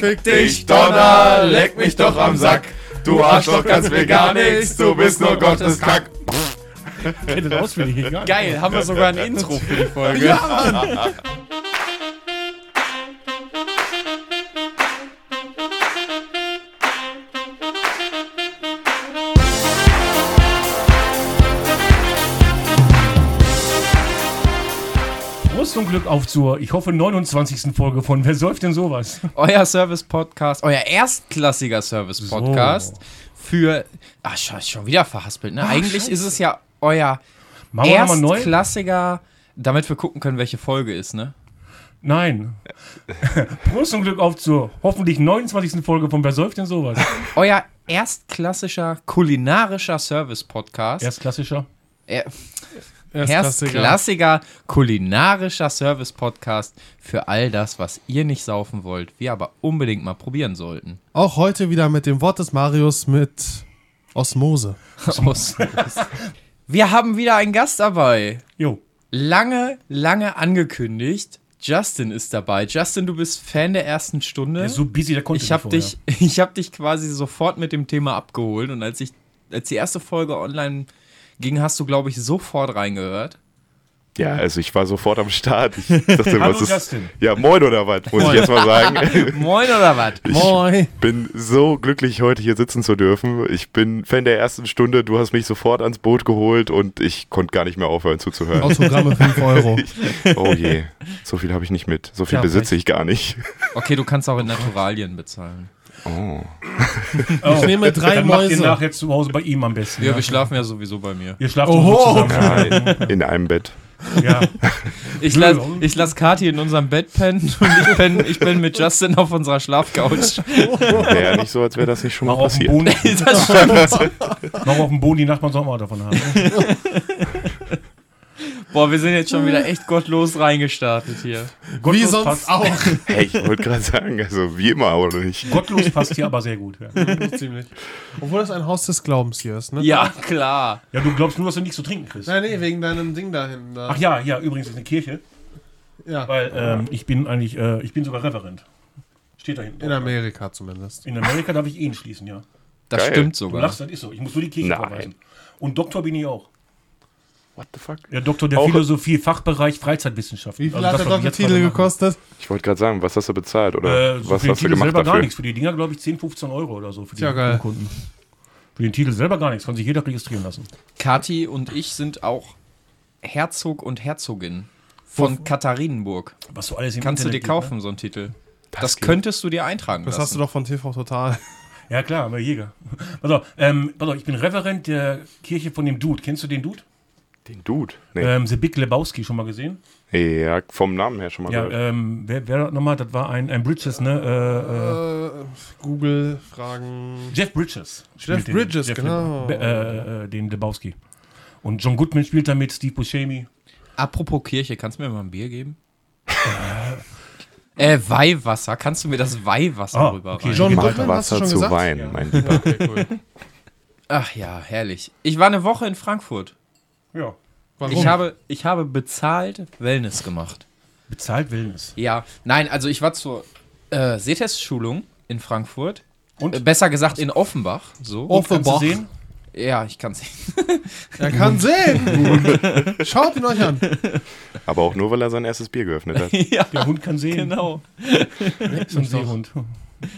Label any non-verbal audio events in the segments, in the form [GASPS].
Fick dich, Donner, leck mich doch am Sack. Du Arschloch kannst mir gar nichts, du bist nur Gottes Kack. Kennt das auswendig. Geil, haben wir sogar ein Intro für die Folge. Ja, Prost und Glück auf zur, ich hoffe, 29. Folge von Wer säuft denn sowas? [LAUGHS] Euer Service-Podcast, euer erstklassiger Service-Podcast für. Ach, scheiße, schon wieder verhaspelt, ne? Ach, Eigentlich scheiße. ist es ja euer Machen erstklassiger, damit wir gucken können, welche Folge ist, ne? Nein. [LAUGHS] Prost und Glück auf zur hoffentlich 29. Folge von Wer säuft denn sowas? [LAUGHS] Euer erstklassischer kulinarischer Service-Podcast. Erstklassischer. Er- Erstklassiger. Kulinarischer Service-Podcast für all das, was ihr nicht saufen wollt, wir aber unbedingt mal probieren sollten. Auch heute wieder mit dem Wort des Marius mit Osmose. [LAUGHS] Aus- wir haben wieder einen Gast dabei. Jo. Lange, lange angekündigt. Justin ist dabei. Justin, du bist Fan der ersten Stunde. Der so busy, der konnte ich habe dich, [LAUGHS] ich hab dich quasi sofort mit dem Thema abgeholt und als ich, als die erste Folge online ging, hast du, glaube ich, sofort reingehört. Ja, also ich war sofort am Start. Ich dachte, [LAUGHS] Hallo was ist. Justin. Ja, moin oder was, muss ich jetzt mal sagen. [LAUGHS] Moin oder was? Moin. bin so glücklich, heute hier sitzen zu dürfen. Ich bin Fan der ersten Stunde. Du hast mich sofort ans Boot geholt und ich konnte gar nicht mehr aufhören zuzuhören. Autogramme 5 Euro. [LAUGHS] Oh je, so viel habe ich nicht mit. So viel Ja, besitze ich gar nicht. Okay, du kannst auch in Naturalien bezahlen. Oh. Oh, Ich nehme [LAUGHS] drei dann macht ihr Mäuse. nachher zu Hause bei ihm am besten. Ja, wir schlafen ja sowieso bei mir. Ihr schlaft Oho. zusammen. [LAUGHS] In einem Bett. Ja. Ich lasse [LAUGHS] ich lass Kathi in unserem Bett pennen und ich bin, ich bin mit Justin auf unserer Schlafcouch. Wäre ja nicht so, als wäre das nicht schon mal Mach auf dem passiert. Boden, Das stimmt. mach auf dem Boden, die Nachbarn sollen auch mal davon haben. Boah, wir sind jetzt schon wieder echt gottlos reingestartet hier. Wie Gottlos sonst passt, auch. Hey, ich wollte gerade sagen, also wie immer, oder nicht? Gottlos passt hier aber sehr gut. Ja. Ziemlich. Obwohl das ein Haus des Glaubens hier ist, ne? Ja, klar. ja, du glaubst nur, dass du nichts zu trinken kriegst. Nein, nee, wegen deinem Ding da hinten. Da. Ach ja, ja, übrigens ist eine Kirche, ja. weil ähm, ich bin eigentlich, äh, ich bin sogar Referent. Steht da hinten. In Amerika zumindest. In Amerika darf ich Ehen schließen, ja. Das Geil. stimmt Du sogar. lachst, das ist so. Ich muss nur die Kirche Nein. verweisen. Und Doktor bin ich auch. What the fuck? Ja, Doktor der Auch- Philosophie, Fachbereich Freizeitwissenschaften. Wie viel Also hat das, der Titel gekostet? Ich wollte gerade sagen, was hast du bezahlt oder Äh, so was für den hast du Titel gemacht selber gar dafür? nichts. Für die Dinger, glaube ich, 10, 15 Euro oder so. Für die Tja, geil. Kunden. Für den Titel selber gar nichts. Kann sich jeder registrieren lassen. Kathi und ich sind auch Herzog und Herzogin von Katharinenburg. Was du alles im Kannst du dir Internet kaufen, so einen Titel. Das, geht. könntest du dir eintragen Das lassen. hast du doch von TV Total. Ne? Ja, klar, aber Jäger. [LAUGHS] Pass auf, ähm, pass auf, ich bin Referent der Kirche von dem Dude. Kennst du den Dude? Den Dude. Nee. Ähm, The Big Lebowski, schon mal gesehen? ja, vom Namen her schon mal Ja, gehört. ähm, wer, wer nochmal? Das war ein, ein Bridges, ne? Äh, äh, Äh, Google Fragen. Jeff Bridges. Jeff Bridges, genau. Leb- äh, äh, den Lebowski. Und John Goodman spielt damit, Steve Buscemi. Apropos Kirche, kannst du mir mal ein Bier geben? äh, Weihwasser. Kannst du mir das Weihwasser Ah, rüber okay. John Mach Goodman, hast du Wasser schon zu gesagt? Wein, Ja. mein Lieber. Okay, cool. Ach ja, herrlich. Ich war eine Woche in Frankfurt. Ja. Warum? Ich habe, ich habe bezahlt Wellness gemacht. Bezahlt Wellness. Ja, nein, also ich war zur äh, Sehtest-Schulung in Frankfurt. Und? Äh, besser gesagt in Offenbach. So. Offenbach. Kannst du sehen? Ja, ich kann sehen. [LAUGHS] Er kann sehen. [LAUGHS] Schaut ihn euch an. Aber auch nur, weil er sein erstes Bier geöffnet hat. [LAUGHS] ja, Der Hund kann sehen. genau. Ist ein Seehund.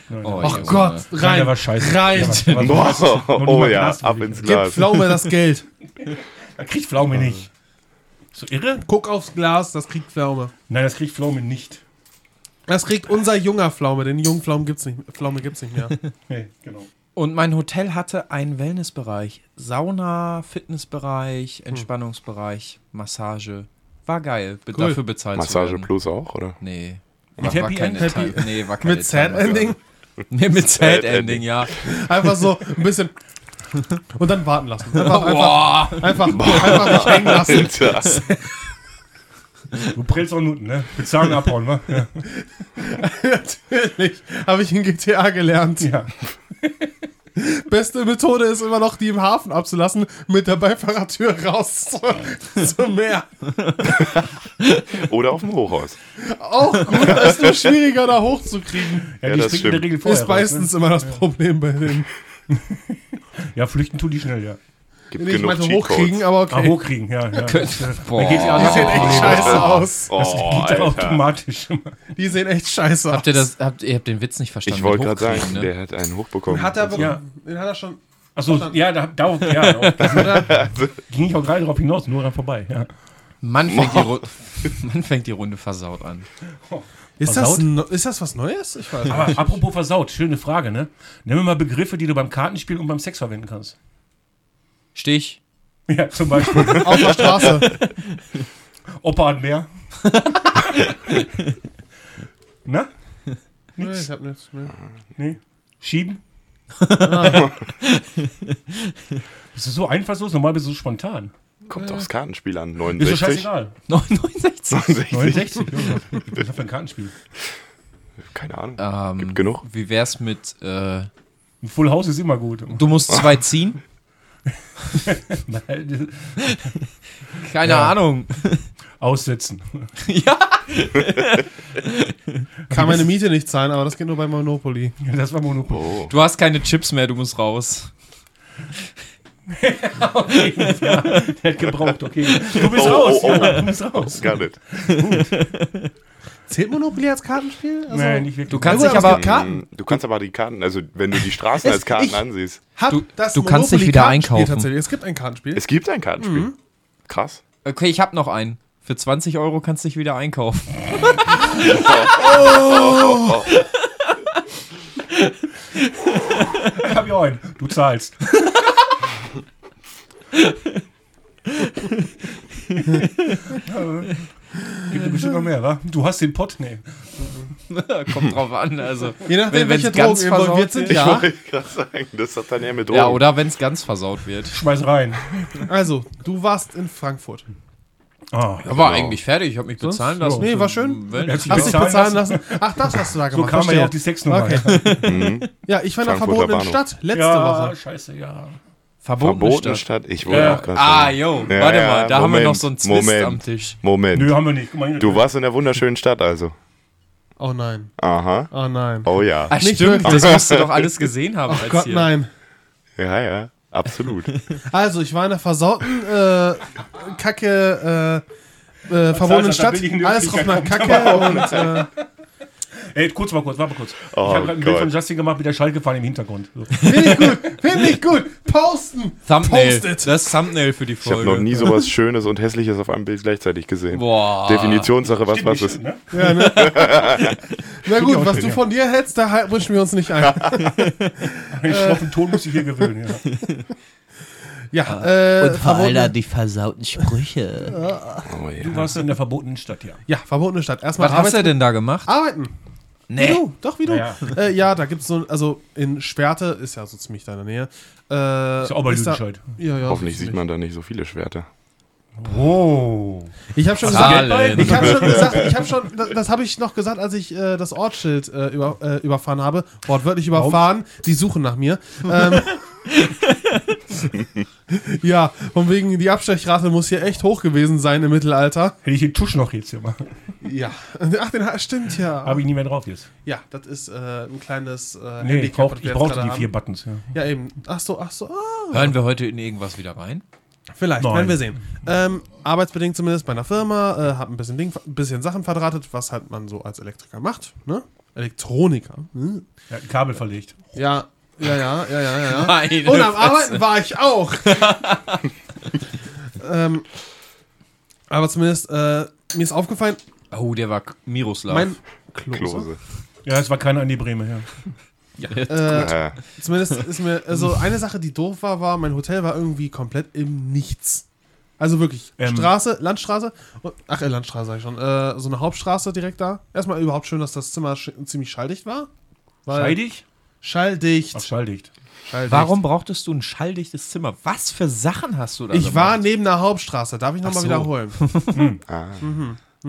Nein, Oh, nein. Ach. Gott, Nein, rein. der war scheiße. Rein. Der war- der war so scheiße. Noch nicht oh mal ja, Glas ab ins Gib Glas. Pflaume das Geld. Er kriegt Pflaume nicht. So irre? Guck aufs Glas, das kriegt Pflaume. Nein, das kriegt Pflaume nicht. Das kriegt unser junger Pflaume. Den jungen Pflaumen gibt's nicht, Pflaume gibt's nicht mehr. [LAUGHS] Nee, genau. Und mein Hotel hatte einen Wellnessbereich. Sauna, Fitnessbereich, Entspannungsbereich, Massage. War geil. Cool. Dafür bezahlt Massage werden. Plus auch, oder? Nee. Mit War, war Happy keine End? Teil- Nee, war [LAUGHS] keine Mit Sad Ending. [LAUGHS] Nee, mit Sad Sad Ending, Ending. ja. Einfach so ein bisschen. [LAUGHS] Und dann warten lassen. Einfach, einfach, einfach, einfach nicht hängen lassen. Du prellst auch Nutten, ne? Bezahlen abhauen, wa? Ja. [LAUGHS] Natürlich. Habe ich in GTA gelernt. ja. Beste Methode ist immer noch, die im Hafen abzulassen, mit der Beifahrertür raus zu- zum Meer. Oder auf dem Hochhaus. Auch gut, das ist nur schwieriger, da hochzukriegen. Ja, Ja, die das springen in der stimmt. Regel vorher Ist raus, meistens immer das Problem bei denen. [LAUGHS] [LAUGHS] Ja, flüchten tun die schnell, ja. Gibt Ich genug meinte hochkriegen, aber Ah, okay. hochkriegen, ja. ja. [LAUGHS] Das, Boah. da geht ja Die sehen echt scheiße aus. Oh, Das geht doch Alter. automatisch. Die sehen echt scheiße aus. Habt ihr das, habt, ihr habt den Witz nicht verstanden? Ich wollte gerade sagen, ne? der hat einen hochbekommen. Den hat er, Ja. den hat er schon. Achso, ja, da, darauf, ja, darauf ging ich auch gerade drauf hinaus, nur dran vorbei. Ja. Mann, fängt die [LAUGHS] Ru- Mann fängt die Runde versaut an. Ist das, ist das was Neues? Ich weiß nicht. Aber apropos versaut, schöne Frage, ne? Nimm mir mal Begriffe, die du beim Kartenspiel und beim Sex verwenden kannst. Stich. Ja, zum Beispiel. [LAUGHS] Auf der Straße. Opa hat mehr. [LAUGHS] Na? nee, ich hab nichts. Nee. Nee. Schieben? [LAUGHS] Das ist so einfallslos, normal bist du so spontan. Kommt aufs Kartenspiel an. Ist doch 69. scheißegal. 69. 69. ja. Was ist das für ein Kartenspiel? Keine Ahnung. Ähm, Gibt genug. Wie wär's mit, äh, Ein Full House ist immer gut. du musst zwei ziehen? [LAUGHS] Keine Ja. Ahnung. Aussetzen. [LAUGHS] ja. Kann meine Miete nicht zahlen, aber das geht nur bei Monopoly. Ja, Das war Monopoly. Oh. Du hast keine Chips mehr, du musst raus. [LAUGHS] ja, der hat gebraucht, okay. Du bist Oh, raus, oh, oh. ja, du bist raus. Gar nicht. Zählt Monopoly als Kartenspiel? Also, Nee, nicht wirklich. Du kannst gut, dich aber Karten. Du kannst aber die Karten, also wenn du die Straßen Es- als Karten ich- ansiehst. Du- das du kannst dich wieder einkaufen. Tatsächlich. Es gibt ein Kartenspiel. Es gibt ein Kartenspiel. Mhm. Krass. okay, ich hab noch einen. Für 20 Euro kannst du dich wieder einkaufen. [LAUGHS] Ich hab ja einen. Du zahlst. [LAUGHS] Gibt bestimmt noch mehr, wa? Du hast den Pott? Nee. [LAUGHS] Kommt drauf an, also. Je nachdem, Wenn- welche ganz Drogen versaut sind, wird. Ich ja. wollte gerade sagen, das hat dann eher mit Drogen. Ja, oder wenn es ganz versaut wird. Schmeiß rein. Also, du warst in Frankfurt. Ah, Ja, war eigentlich fertig, ich habe mich Sonst? bezahlen lassen. Nee, war schön. Hast dich bezahlen bezahlen lassen? Ach, das hast du da so gemacht. kam er ja auf die Sexnummer. Okay. [LAUGHS] Mhm. Ja, ich war in der verbotenen Bahnhof. Stadt letzte Ja, Woche. scheiße, ja. Verbotene Verbotene Stadt. Stadt. Ich wollte Ja. auch gerade Ah, yo, Ja, warte ja, mal, da haben wir Moment, noch so einen Zwist Moment. am Tisch. Moment. Nö, haben wir nicht. Hier. Du warst in der wunderschönen Stadt also. Oh nein. Aha. Oh nein. Oh ja. Ah, Nicht stimmt, wirklich. das musst du doch alles gesehen haben. Oh Gott, hier. nein. Ja, ja. Absolut. [LAUGHS] Also, ich war in der versauten, äh, kacke, äh, äh, verbotenen Stadt. Alles roch nach [LAUGHS] Kacke und, äh, Ey, kurz mal kurz, warte mal kurz. Oh ich habe gerade ein Bild von Justin gemacht mit der Schalke fahren im Hintergrund. So. finde ich gut, finde ich gut. Posten. Thumbnail. Postet. Das Thumbnail für die Ich Folge. habe noch nie sowas Schönes und Hässliches auf einem Bild gleichzlich gesehen. Boah. Definitionssache, was was ist. ne? Ja, ne? [LAUGHS] Na gut, was schön, du ja. von dir hältst, da halt- wünschen wir uns nicht ein. [LAUGHS] Einen schroffen Ton muss ich hier gewöhnen. Ja. Ja, äh, Und vor allem verbotene, die versauten Sprüche. Oh, ja. Du warst in der verbotenen Stadt, ja. ja, verbotene Stadt. Erstmal Was hast du denn da gemacht? Arbeiten. Wie Nee. du, doch, wie du. Ja, Äh, ja, da gibt es so, also in Schwerte, ist ja so ziemlich da in der Nähe. Äh, Ist ja auch bei ist da-. Ja, ja. Hoffentlich sieht man da nicht so viele Schwerter. Oh. Ich habe schon gesagt, ich habe schon gesagt, ich habe schon, das, das habe ich noch gesagt, als ich äh, das Ortsschild äh, über, äh, überfahren habe, wortwörtlich überfahren. Die suchen nach mir. Ähm, [LAUGHS] ja, von wegen die Abstechrate muss hier echt hoch gewesen sein im Mittelalter. Hätte ich den Tusch noch jetzt hier mal. Ja, ach, den stimmt ja. Habe ich nie mehr drauf jetzt. Ja, das ist äh, ein kleines äh, Nee, ich, brauch, wir ich jetzt brauchte die haben. vier Buttons, ja. Ja, eben. Ach so, ach so. Ah. Hören wir heute in irgendwas wieder rein? Vielleicht, Nein. werden wir sehen. Ähm, arbeitsbedingt zumindest bei einer Firma, äh, hab ein bisschen, Ding, ein bisschen Sachen verdrahtet, was halt man so als Elektriker macht, ne? Elektroniker. Hm. ja ein Kabel verlegt. Ja, ja, ja, ja, ja, ja. [LAUGHS] Meine Und am. Arbeiten war ich auch. [LAUGHS] ähm, aber zumindest, äh, mir ist aufgefallen, Oh, der war Miroslav. mein Klose. Klose. Ja, es war keine Andi Breme, ja. Äh, Ja. Zumindest ist mir, also eine Sache, die doof war, war, mein Hotel war irgendwie komplett im Nichts. Also wirklich, Ähm. Straße, Landstraße, und, ach, äh, Landstraße sag ich schon, äh, so eine Hauptstraße direkt da. Erstmal überhaupt schön, dass das Zimmer sch ziemlich schalldicht war. Weil- Scheidig? Schalldicht. Ach, schalldicht. schalldicht. Warum brauchtest du ein schalldichtes Zimmer? Was für Sachen hast du da Ich war gemacht? neben der Hauptstraße, darf ich nochmal so. wiederholen. Ah. [LAUGHS]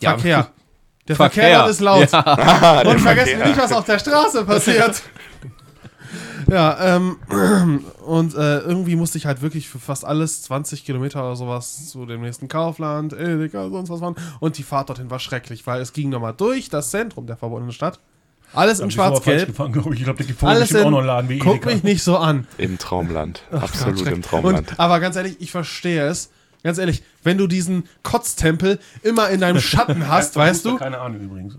Ja, Verkehr. Der Verkehr, dort ist laut. Ja. [LAUGHS] [LAUGHS] Und vergessen wir nicht, was auf der Straße passiert. [LAUGHS] Ja, ähm, [CLEARS THROAT] und äh, irgendwie musste ich halt wirklich für fast alles 20 Kilometer oder sowas zu dem nächsten Kaufland, Edeka, sonst was fahren. Und die Fahrt dorthin war schrecklich, weil es ging nochmal durch das Zentrum der verbundenen Stadt. Alles in schwarz-gelb. glaub Ich Ich glaube, da gibt vorne Alles bestimmt auch in, noch einen Laden wie guck Edeka. mich nicht so an. Im Traumland. Ach Absolut Gott, im. Traumland. Und, aber ganz ehrlich, ich verstehe es. Ganz ehrlich, wenn du diesen Kotztempel immer in deinem [LAUGHS] Schatten hast, weißt du? Keine Ahnung übrigens.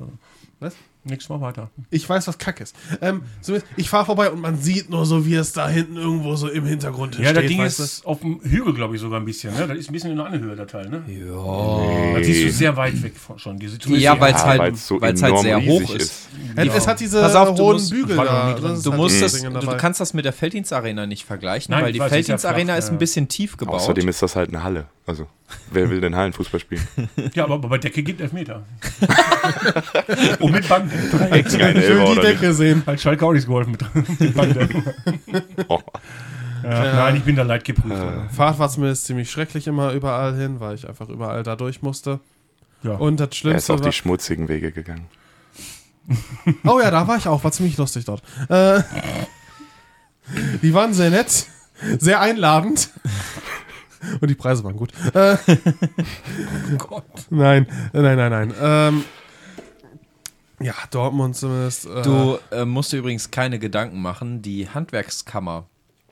Was? Nix, mal weiter. Ich weiß, was Kack ist. Ähm, zumindest, ich fahre vorbei und man sieht nur so, wie es da hinten irgendwo so im Hintergrund Ja, steht. das Ding ist auf dem Hügel, glaube ich, sogar ein bisschen. Ne? Das ist ein bisschen in einer Anhöhe, der Teil. Ne? Ja. Das siehst du sehr weit weg von, schon. Ja, sehr- weil's halt- weil's so weil's halt sehr hoch ist. du? Es, es hat diese Pass auf, du hohen musst- Bügel da. ist Du musst das du, kannst das mit der Felddienstarena nicht vergleichen, Nein, weil die weiß, ist ja Felddienstarena ist ja. ein bisschen tief gebaut. Außerdem ist das halt eine Halle. Also, wer will denn Hallenfußball spielen? [LAUGHS] Ja, aber bei Decke gibt Elfmeter. [LAUGHS] Und mit Bank. Kein Ich will die Decke sehen. Hat Schalke auch nichts geholfen mit, mit [LAUGHS] Bank. Oh. Ja, Nein, ich bin da leid geprüft. Fahrt war zumindest ziemlich schrecklich immer überall hin, weil ich einfach überall da durch musste. Ja. Und das Er ist Schlimmste auf war. die schmutzigen Wege gegangen. Oh ja, da war ich auch, war ziemlich lustig dort. Äh, die waren sehr nett, sehr einladend. [LAUGHS] Und die Preise waren gut. Äh, [LAUGHS] Nein, nein, nein, nein. Ähm, ja, Dortmund zumindest. Äh, Du äh, musst dir übrigens keine Gedanken machen. Die Handwerkskammer,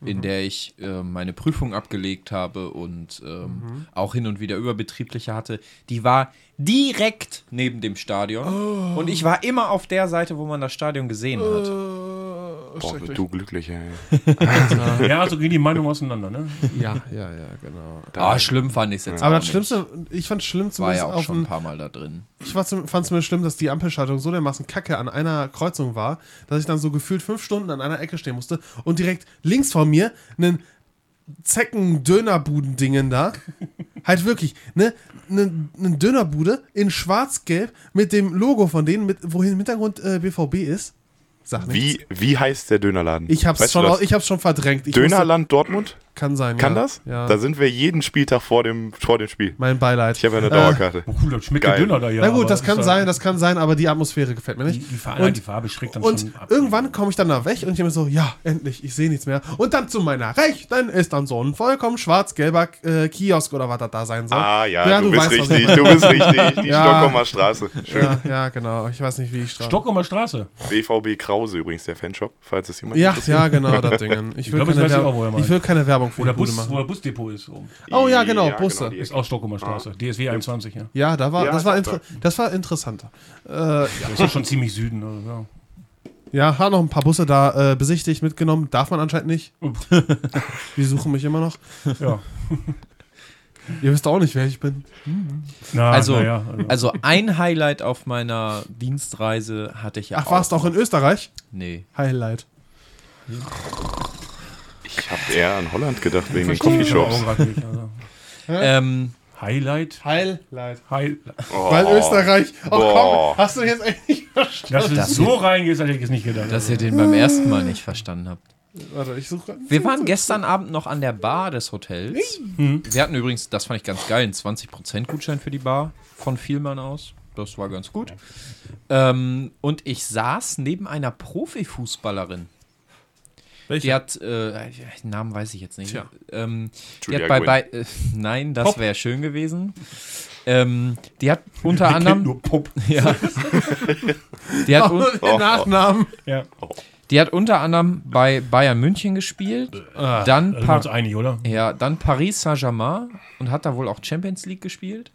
in der ich äh, meine Prüfung abgelegt habe und ähm, auch hin und wieder überbetriebliche hatte, die war direkt neben dem Stadion. Und ich war immer auf der Seite, wo man das Stadion gesehen hat. äh, Boah, du glücklicher, ey. [LAUGHS] ja, so gehen die Meinungen auseinander. Ne? Ja, ja, ja, genau. Ah, schlimm fand ich es jetzt Aber auch das nicht. Schlimmste, ich fand schlimm war zumindest ja auch auf schon ein paar Mal da drin. ich fand es mir schlimm, dass die Ampelschaltung so dermaßen kacke an einer Kreuzung war, dass ich dann so gefühlt fünf Stunden an einer Ecke stehen musste und direkt links vor mir einen Zecken-Dönerbuden-Dingen da. halt wirklich, ne? Eine ne Dönerbude in schwarz-gelb mit dem Logo von denen, mit, wohin im Hintergrund äh, BVB ist. Sag nichts. Wie, wie heißt der Dönerladen? Ich hab's, Weißt schon, ich hab's schon verdrängt. Ich Dönerland Dortmund? Kann sein, Kann ja. das? Ja. Da sind wir jeden Spieltag vor dem, vor dem Spiel. mein Beileid. Ich habe ja eine Äh, Dauerkarte. Oh, cool, das schmeckt Geil. der Döner da ja. Na gut, das kann sein, ja- das kann sein, aber die Atmosphäre gefällt mir Die, nicht. die, Farbe, Und- die Farbe schreckt dann Und schon ab. irgendwann komme ich dann da weg und ich mir so, ja, endlich, ich sehe nichts mehr. Und dann zu meiner Rechten ist dann so ein vollkommen schwarz-gelber äh, Kiosk oder was das da sein soll. Ah ja, du, bist weißt, richtig, ich du bist richtig. Die [LAUGHS] Ja. Stockholmer Straße. Schön. Ja, ja, genau. Ich weiß nicht, wie ich strafe. Stockholmer Straße. BVB Krause übrigens, der Fanshop, falls es jemand Ja, interessiert. ja, genau, das Ding. [LAUGHS] Will, glaub, keine, ich will keine Werbung für Wo der, die Bude Bus, wo machen. der Busdepot ist. Oben. Oh ja, genau, Busse. die Ist auch Stockholmer Straße. DSW 21, ja. Ja, da war, Ja, das, war glaub, das war interessanter. Äh, Das ist schon ziemlich Süden. Also, ja. ja, hat noch ein paar Busse da äh, besichtigt, mitgenommen. Darf man anscheinend nicht. [LAUGHS] Die suchen mich immer noch. ja. [LAUGHS] Ihr wisst auch nicht, wer ich bin. Na, Also, na ja, also. also ein Highlight auf meiner Dienstreise hatte ich ja Ach, warst du auch in Österreich? Nee. Highlight. Ich habe eher an Holland gedacht, wegen den Coffeeshops. also. [LAUGHS] Ähm, Highlight? Highlight. Highlight. Oh. Weil Österreich. Oh Boah. komm, hast du jetzt echt nicht verstanden? Dass du Das- so reingehst, hätte ich es nicht gedacht. dass ihr den beim ersten Mal nicht verstanden habt. Warte, ich suche. Wir waren gestern Abend noch an der Bar des Hotels. Wir hatten übrigens, das fand ich ganz geil, einen 20% Gutschein für die Bar von Vielmann aus. Das war ganz gut. Ähm, und ich saß neben einer Profifußballerin. Die hat, äh, den Namen weiß ich jetzt nicht. Tja. Ähm, die hat bei, bei äh, nein, das wäre schön gewesen. Ähm, die hat unter anderem, nur Pop. [LAUGHS] ja, die hat, [LAUGHS] un, Den Nachnamen. Ja. die hat unter anderem bei Bayern München gespielt, dann Da sind wir Par uns einig, oder? ja, dann Paris Saint-Germain und hat da wohl auch Champions League gespielt.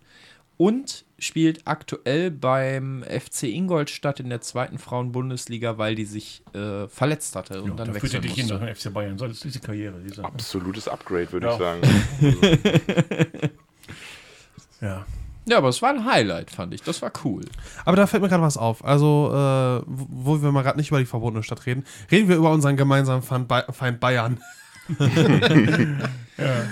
Und spielt aktuell beim FC Ingolstadt in der zweiten Frauenbundesliga, weil die sich äh, verletzt hatte und Ja, dann da wechseln dich hin musste. nach FC Bayern. So, das ist diese Karriere. Diese, Absolutes Upgrade, würde Ja. ich sagen. [LAUGHS] ja. Ja, aber es war ein Highlight, fand ich. Das war cool. Aber da fällt mir gerade was auf. Also, äh, wo wo wir mal gerade nicht über die verbotene Stadt reden, reden wir über unseren gemeinsamen Feind, Bay Feind Bayern. [LAUGHS] [LAUGHS]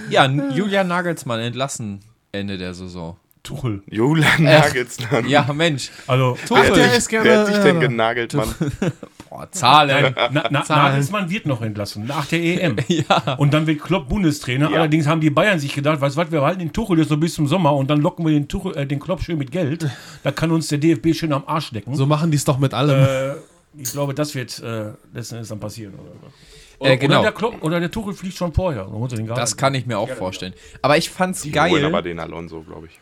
Ja, N- Julian Nagelsmann entlassen Ende der Saison. Tuchel. Julian Nagelsmann. Ja, Mensch. Also, Wer, Ach, hat der ist gerne, wer hat dich denn äh, genagelt, Mann? [LAUGHS] Boah, Zahlen. na, na, Zahlen. Nagelsmann wird noch entlassen, nach der EM. [LAUGHS] ja. Und dann wird Klopp Bundestrainer. Ja. Allerdings haben die Bayern sich gedacht, weißt du was, wir halten den Tuchel jetzt so bis zum Sommer und dann locken wir den, Tuchel, äh, den Klopp schön mit Geld. Da kann uns der DFB schön am Arsch decken. So machen die es doch mit allem. äh, ich glaube, das wird äh, letzten Endes dann passieren. Oder? so. Äh, genau. Oder der, Klopp, oder der Tuchel fliegt schon vorher. Das kann ich mir auch vorstellen. Aber ich fand's Die holen aber geil. den Alonso, glaube ich.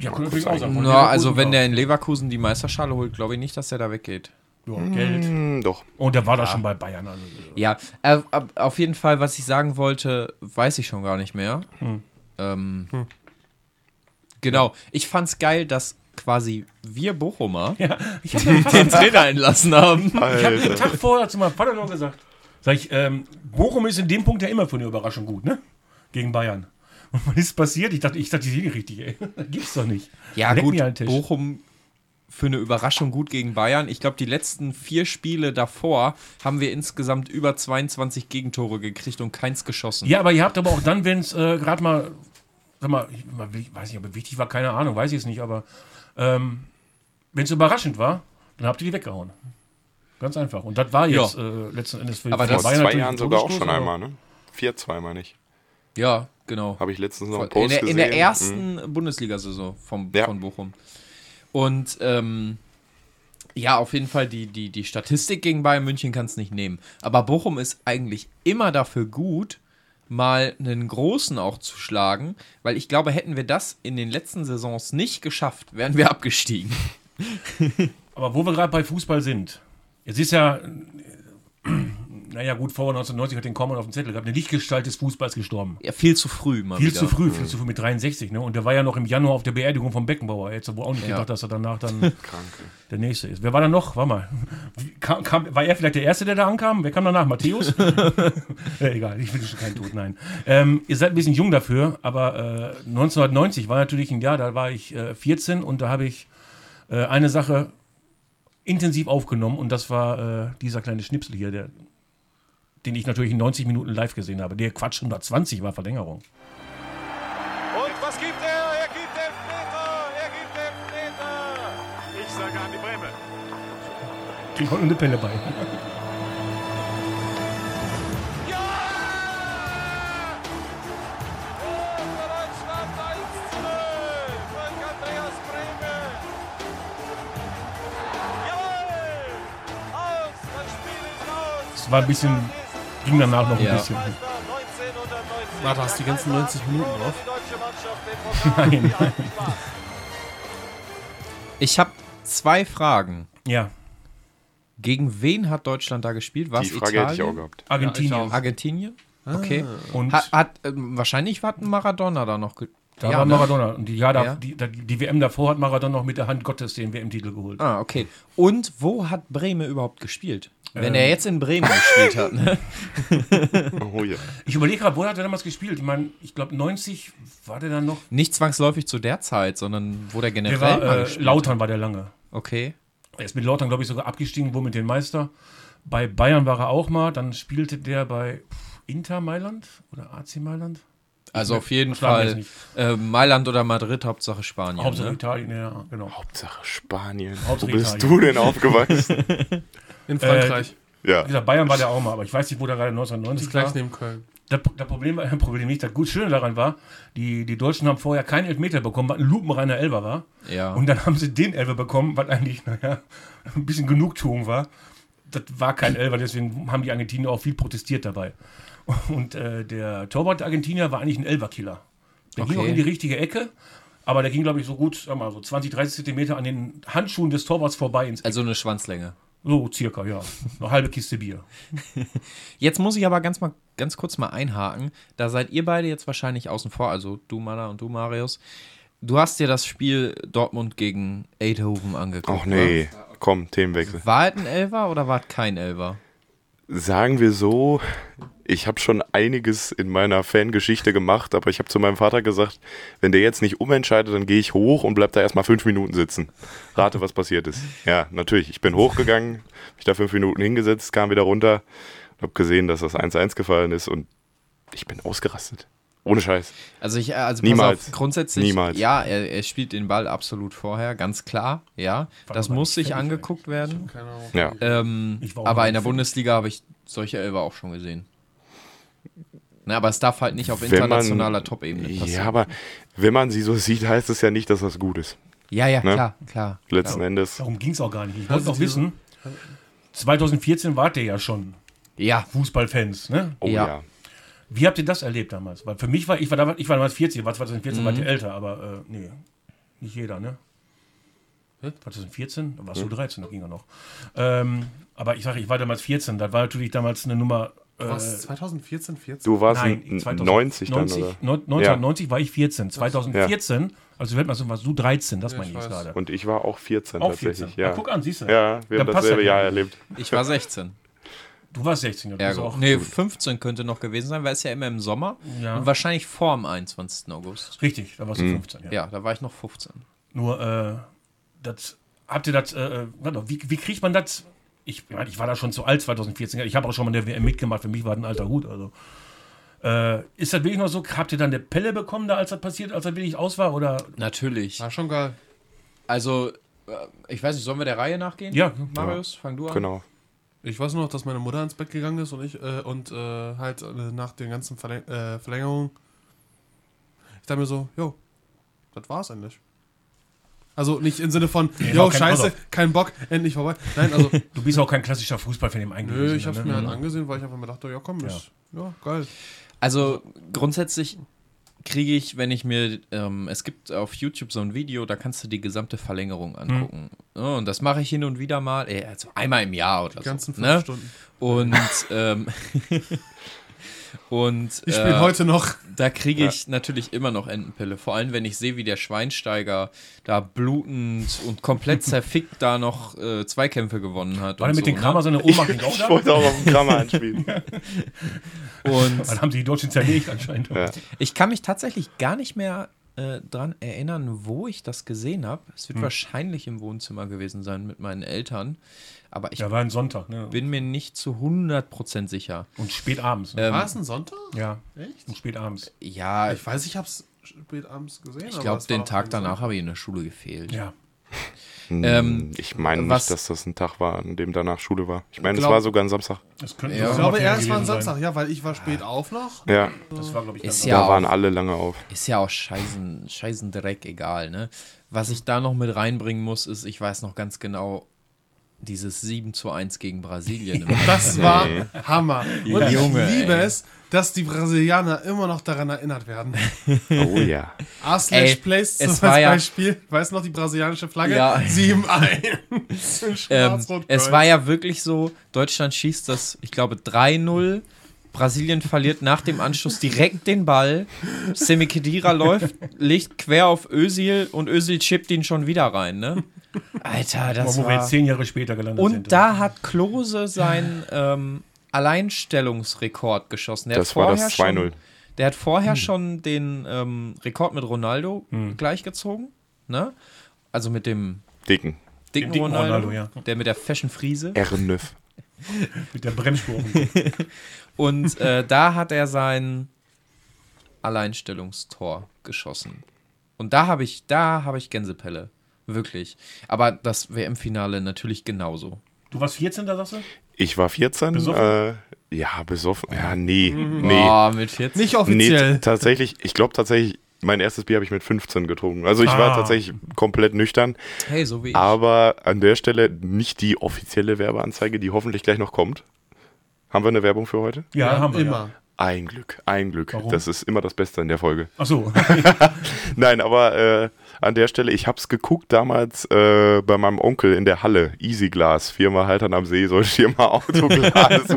Ja, könnte natürlich auch. Von Na, also wenn der in Leverkusen die Meisterschale holt, glaube ich nicht, dass der da weggeht. Ja, Geld. Hm, doch. Und der war da schon bei Bayern. Also, Ja, äh, auf jeden Fall, was ich sagen wollte, weiß ich schon gar nicht mehr. Ähm, Genau. Ich fand's geil, dass quasi wir Bochumer [LAUGHS] ja, ich [LAUGHS] habe den Trainer entlassen haben. Ich habe den Alter. Tag vorher zu meinem Vater noch gesagt, sag ich, ähm, Bochum ist in dem Punkt ja immer für eine Überraschung gut, ne? Gegen Bayern. Und was ist passiert? Ich dachte, ich dachte, die sind nicht richtig, ey. [LAUGHS] Das gibt's doch nicht. Ja, Leck gut, Tisch. Bochum für eine Überraschung gut gegen Bayern. Ich glaube, die letzten vier Spiele davor haben wir insgesamt über 22 Gegentore gekriegt und keins geschossen. Ja, aber ihr habt aber auch dann, wenn es äh, gerade mal, sag mal, ich weiß nicht, ob es wichtig war, keine Ahnung, weiß ich es nicht, aber ähm, wenn es überraschend war, dann habt ihr die weggehauen. Ganz einfach. Und das war jetzt äh, letzten Endes für, Aber für das- Vor zwei Jahren sogar auch schon einmal, ne? Vier, zweimal nicht. Ja, genau. Habe ich letztens noch einen in, Post der, gesehen. in der Mhm. ersten Bundesliga-Saison vom, Ja. von Bochum. Und ähm, ja, auf jeden Fall, die, die, die Statistik gegen Bayern München kann es nicht nehmen. Aber Bochum ist eigentlich immer dafür gut, mal einen Großen auch zu schlagen, weil ich glaube, hätten wir das in den letzten Saisons nicht geschafft, wären wir abgestiegen. [LAUGHS] Aber wo wir gerade bei Fußball sind, jetzt ist ja, naja gut, vor 1990 hat den Common auf dem Zettel gehabt, eine Lichtgestalt des Fußballs gestorben. Ja, viel zu früh mal Viel wieder. zu früh, viel zu früh mit 63, ne? Und der war ja noch im Januar auf der Beerdigung vom Beckenbauer. Jetzt wo auch nicht Ja. gedacht, dass er danach dann [LAUGHS] der Nächste ist. Wer war da noch? Warte mal. Kam, kam, war er vielleicht der Erste, der da ankam? Wer kam danach? Matthäus? [LAUGHS] ja, egal, ich will schon keinen Tod, nein. Ähm, ihr seid ein bisschen jung dafür, aber äh, 1990 war natürlich ein Jahr, da war ich äh, 14 und da habe ich äh, eine Sache intensiv aufgenommen und das war äh, dieser kleine Schnipsel hier, der, den ich natürlich in 90 Minuten live gesehen habe. Der Quatsch 120 war Verlängerung. Und was gibt er? Er gibt Elfmeter! Er gibt Elfmeter! Ich sage an die Breme. Die kommt eine Pelle bei. Ja! Für Deutschland 1 zu 0! Frank Andreas Breme! Jawohl! Aus! Das Spiel ist aus! Es war ein bisschen, ging danach noch ein Ja. bisschen. Meister 1990. Warte, hast du die ganzen 90 Minuten drauf? Pokal [LAUGHS] Nein. [LAUGHS] Ich habe zwei Fragen. Ja, Gegen wen hat Deutschland da gespielt? War Die Frage hätte ich auch Italien? gehabt. Argentinien. Argentinien? Okay. und Hat, hat ähm, wahrscheinlich hat ein Maradona da noch. da Ja, war ne? Maradona. Und die, ja, da, Ja. Die, die WM davor hat Maradona noch mit der Hand Gottes den WM-Titel geholt. Ah, okay. Und wo hat Breme überhaupt gespielt? Wenn Ähm. er jetzt in Bremen gespielt hat. Ne? [LAUGHS] Oh ja. Ich überlege gerade, wo hat er damals gespielt? Ich meine, ich glaube 90 war der dann noch. Nicht zwangsläufig zu der Zeit, sondern wo der generell Der war, äh, Lautern war der lange. Okay. Er ist mit Lautern, glaube ich, sogar abgestiegen, wo mit den Meister. Bei Bayern war er auch mal. Dann spielte der bei Inter Mailand oder AC Mailand. Also auf jeden Fall äh, Mailand oder Madrid, Hauptsache Spanien. Hauptsache ne? Italien, ja, genau. Hauptsache Spanien. Hauptsache Wo bist Italien. du denn aufgewachsen? [LAUGHS] In Frankreich. ja. Wie gesagt, Bayern war der auch mal, aber ich weiß nicht, wo der gerade 1990 ist war. gleich neben Köln. Das, das Problem, war- [LAUGHS] Problem nicht, das gut Schöne daran war, die, die Deutschen haben vorher keinen Elfmeter bekommen, was ein lupenreiner Elfer war. Ja. Und dann haben sie den Elfer bekommen, was eigentlich, naja, [LAUGHS] ein bisschen Genugtuung war. Das war kein Elfer, deswegen haben die Argentinier auch viel protestiert dabei. [LAUGHS] Und äh, der Torwart der Argentinier war eigentlich ein Elferkiller. Der ging Okay. auch in die richtige Ecke, aber der ging, glaube ich, so gut, sag mal, so 20, 30 Zentimeter an den Handschuhen des Torwarts vorbei ins Eck. Also eine Schwanzlänge. So circa, ja. Eine halbe Kiste Bier. [LAUGHS] Jetzt muss ich aber ganz, mal, ganz kurz mal einhaken. Da seid ihr beide jetzt wahrscheinlich außen vor, also du, Mana und du, Marius. Du hast dir das Spiel Dortmund gegen Eindhoven angeguckt. Ach nee. Komm, Themenwechsel. wa? War es ein Elfer oder war es kein Elfer? Sagen wir so, ich habe schon einiges in meiner Fangeschichte gemacht, aber ich habe zu meinem Vater gesagt, wenn der jetzt nicht umentscheidet, dann gehe ich hoch und bleib da erstmal fünf Minuten sitzen. Rate, was passiert ist. Ja, natürlich. Ich bin hochgegangen, mich da fünf Minuten hingesetzt, kam wieder runter und habe gesehen, dass das 1-1 gefallen ist und ich bin ausgerastet. Ohne Scheiß. Also ich, also pass Niemals. auf, grundsätzlich, Niemals. ja, er, er spielt den Ball absolut vorher, ganz klar, ja. Das aber muss sich angeguckt werden. Keine Ahnung. Ja. Ähm, Ich war aber in der. Bundesliga habe ich solche Elfer auch schon gesehen. Na, aber es darf halt nicht auf internationaler Top-Ebene passieren. Ja, aber wenn man sie so sieht, heißt es ja nicht, dass das gut ist. ja, ja, ne? klar, klar. Letzten klar. Endes. Darum ging es auch gar nicht. Ich wollte noch wissen, 2014 war der ja schon Ja, Fußballfans, ne? Oh Ja. ja. Wie habt ihr das erlebt damals? Weil für mich war, ich war damals, ich war damals 40, war 2014, war ich älter, aber äh, nee, nicht jeder, ne? 2014? Da warst du 13, da ging er noch. Ähm, aber ich sage, ich war damals 14, das war natürlich damals eine Nummer. Äh, Was? 2014, 14? Du warst nein, n- 2000 90 dann, 90, oder? neun- 1990 war ich 14. 2014, also Weltmeister warst du 13, das Ja, meine ich ich gerade. Und ich war auch 14 Auch tatsächlich. 14. Ja. Ah, guck an, siehst du. ja, wir Dann haben dasselbe ja Jahr erlebt. ich war 16. Du warst 16, ja, du auch Nee, 15 könnte noch gewesen sein, weil es ja immer im Sommer. Ja. Und wahrscheinlich vor dem 21. August. richtig, da warst du 15. Ja. Ja, da war ich noch 15. Nur, äh, das, habt ihr das, äh, warte mal, wie, wie kriegt man das? Ich, ich meine, ich war da schon zu alt 2014. Ich habe auch schon mal in der WM mitgemacht. Für mich war das ein alter Hut. Also. Äh, ist das wirklich noch so? Habt ihr dann eine Pelle bekommen, da als das passiert, als er wirklich aus war? Oder? Natürlich. War schon geil. Also, äh, ich weiß nicht, sollen wir der Reihe nachgehen? Ja. Marius, fang du an. Genau. Ich weiß nur noch, dass meine Mutter ins Bett gegangen ist und ich äh, und äh, halt äh, nach den ganzen Verläng äh, Verlängerungen. Ich dachte mir so, jo, das war's endlich. Also nicht im Sinne von, auch kein scheiße, Auto. kein Bock, endlich vorbei. Nein, also, [LAUGHS] Du bist auch kein klassischer Fußballfan im eigenen nö, ich hab's ne? mir halt angesehen, weil ich einfach mir dachte, ja komm, ist, ja, geil. Also grundsätzlich kriege ich, wenn ich mir, ähm, es gibt auf YouTube so ein Video, da kannst du die gesamte Verlängerung angucken. Ja, und das mache ich hin und wieder mal, äh, also einmal im Jahr oder Die ganzen so. fünf Ne? Stunden. Und, ähm, [LAUGHS] und Ich spiele äh, heute noch. da kriege ich natürlich immer noch Entenpille. Vor allem, wenn ich sehe, wie der Schweinsteiger da blutend und komplett [LAUGHS] zerfickt da noch äh, Zweikämpfe gewonnen hat. War und der mit so, den Kramer seine Oma [LAUGHS] ging auch Ich da? wollte auch auf den Krammer [LAUGHS] anspielen. ne? Und Dann haben sie die Deutschen zerlegt anscheinend. Ja. Ich kann mich tatsächlich gar nicht mehr äh, dran erinnern, wo ich das gesehen habe. Es Hm. wird wahrscheinlich im Wohnzimmer gewesen sein mit meinen Eltern. Aber ich Ja, war ein Sonntag, ne? bin mir nicht zu 100% sicher. Und spät abends. Ne? Ähm, War es ein Sonntag? ja, Echt? und spät abends. Ja, ich, Ich weiß, ich hab's spät abends gesehen. aber glaube, es den Tag danach habe ich in der Schule gefehlt. Ja. Ähm, ich meine was- nicht, dass das ein Tag war, an dem danach Schule war. Ich meine, es war sogar ein Samstag. Das könnte Ja. Ich glaube, erst war ein. Samstag, ja, weil ich war spät auf noch. Ja, Das war, glaube ich, Ist ja da auch- waren alle lange auf. Ist ja auch scheißen, scheißen Dreck egal, ne? Was ich da noch mit reinbringen muss, ist, ich weiß noch ganz genau, dieses 7 zu 1 gegen Brasilien. im [LAUGHS] Das war Hammer. [LAUGHS] Und Junge, ich liebe ey. es, dass die Brasilianer immer noch daran erinnert werden. [LAUGHS] Oh ja. Arslash Ey, Place es zum war ja- Beispiel. Weißt du noch die brasilianische Flagge? Ja. 7-1. Ähm, es war ja wirklich so, Deutschland schießt das, ich glaube, 3-0. Brasilien verliert nach dem Anschluss direkt den Ball. Semi Khedira läuft, legt quer auf Özil und Özil chippt ihn schon wieder rein, ne? Alter, das wo wir jetzt war... zehn Jahre später gelandet sind. Und da hat Klose seinen ähm, Alleinstellungsrekord geschossen. Der Das hat war vorher das schon- 2-0. Der hat vorher schon den ähm, Rekord mit Ronaldo gleichgezogen, ne? Also mit dem Dicken. dicken, dicken Ronaldo, Ronaldo, ja. der mit der Fashion Friese. R9. [LAUGHS] mit der Bremsspur. [LAUGHS] Und äh, da hat er sein Alleinstellungstor geschossen. Und da habe ich, da habe ich Gänsepelle. Wirklich. Aber das WM-Finale natürlich genauso. du warst 14, da sagst du? Ich war 14. Besoffen? Äh, ja, besoffen. Ja, nee. Nee. Boah, mit 40. Nicht Nee, offiziell. t- tatsächlich, ich glaube tatsächlich, mein erstes Bier habe ich mit 15 getrunken. Also ich war Ah. tatsächlich komplett nüchtern. Hey, so wie ich. Aber an der Stelle nicht die offizielle Werbeanzeige, die hoffentlich gleich noch kommt. Haben wir eine Werbung für heute? Ja, haben wir. immer. Ja. Ein Glück, ein Glück. Warum? Das ist immer das Beste in der Folge. Ach so. [LAUGHS] Nein, aber äh, an der Stelle, ich habe es geguckt damals äh, bei meinem Onkel in der Halle, Easy Glass, Firma Haltern am See, soll Firma Autoglas [LAUGHS]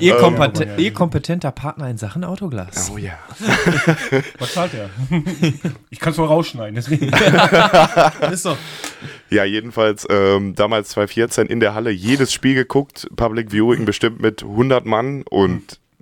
ihr, Ähm, kompeten- ja. ihr kompetenter Partner in Sachen Autoglas. Oh ja. [LAUGHS] Was zahlt der? ich kann es mal rausschneiden, deswegen. Ist so. Ja, jedenfalls ähm, damals 2014 in der Halle jedes Spiel geguckt, Public Viewing bestimmt mit 100 Mann und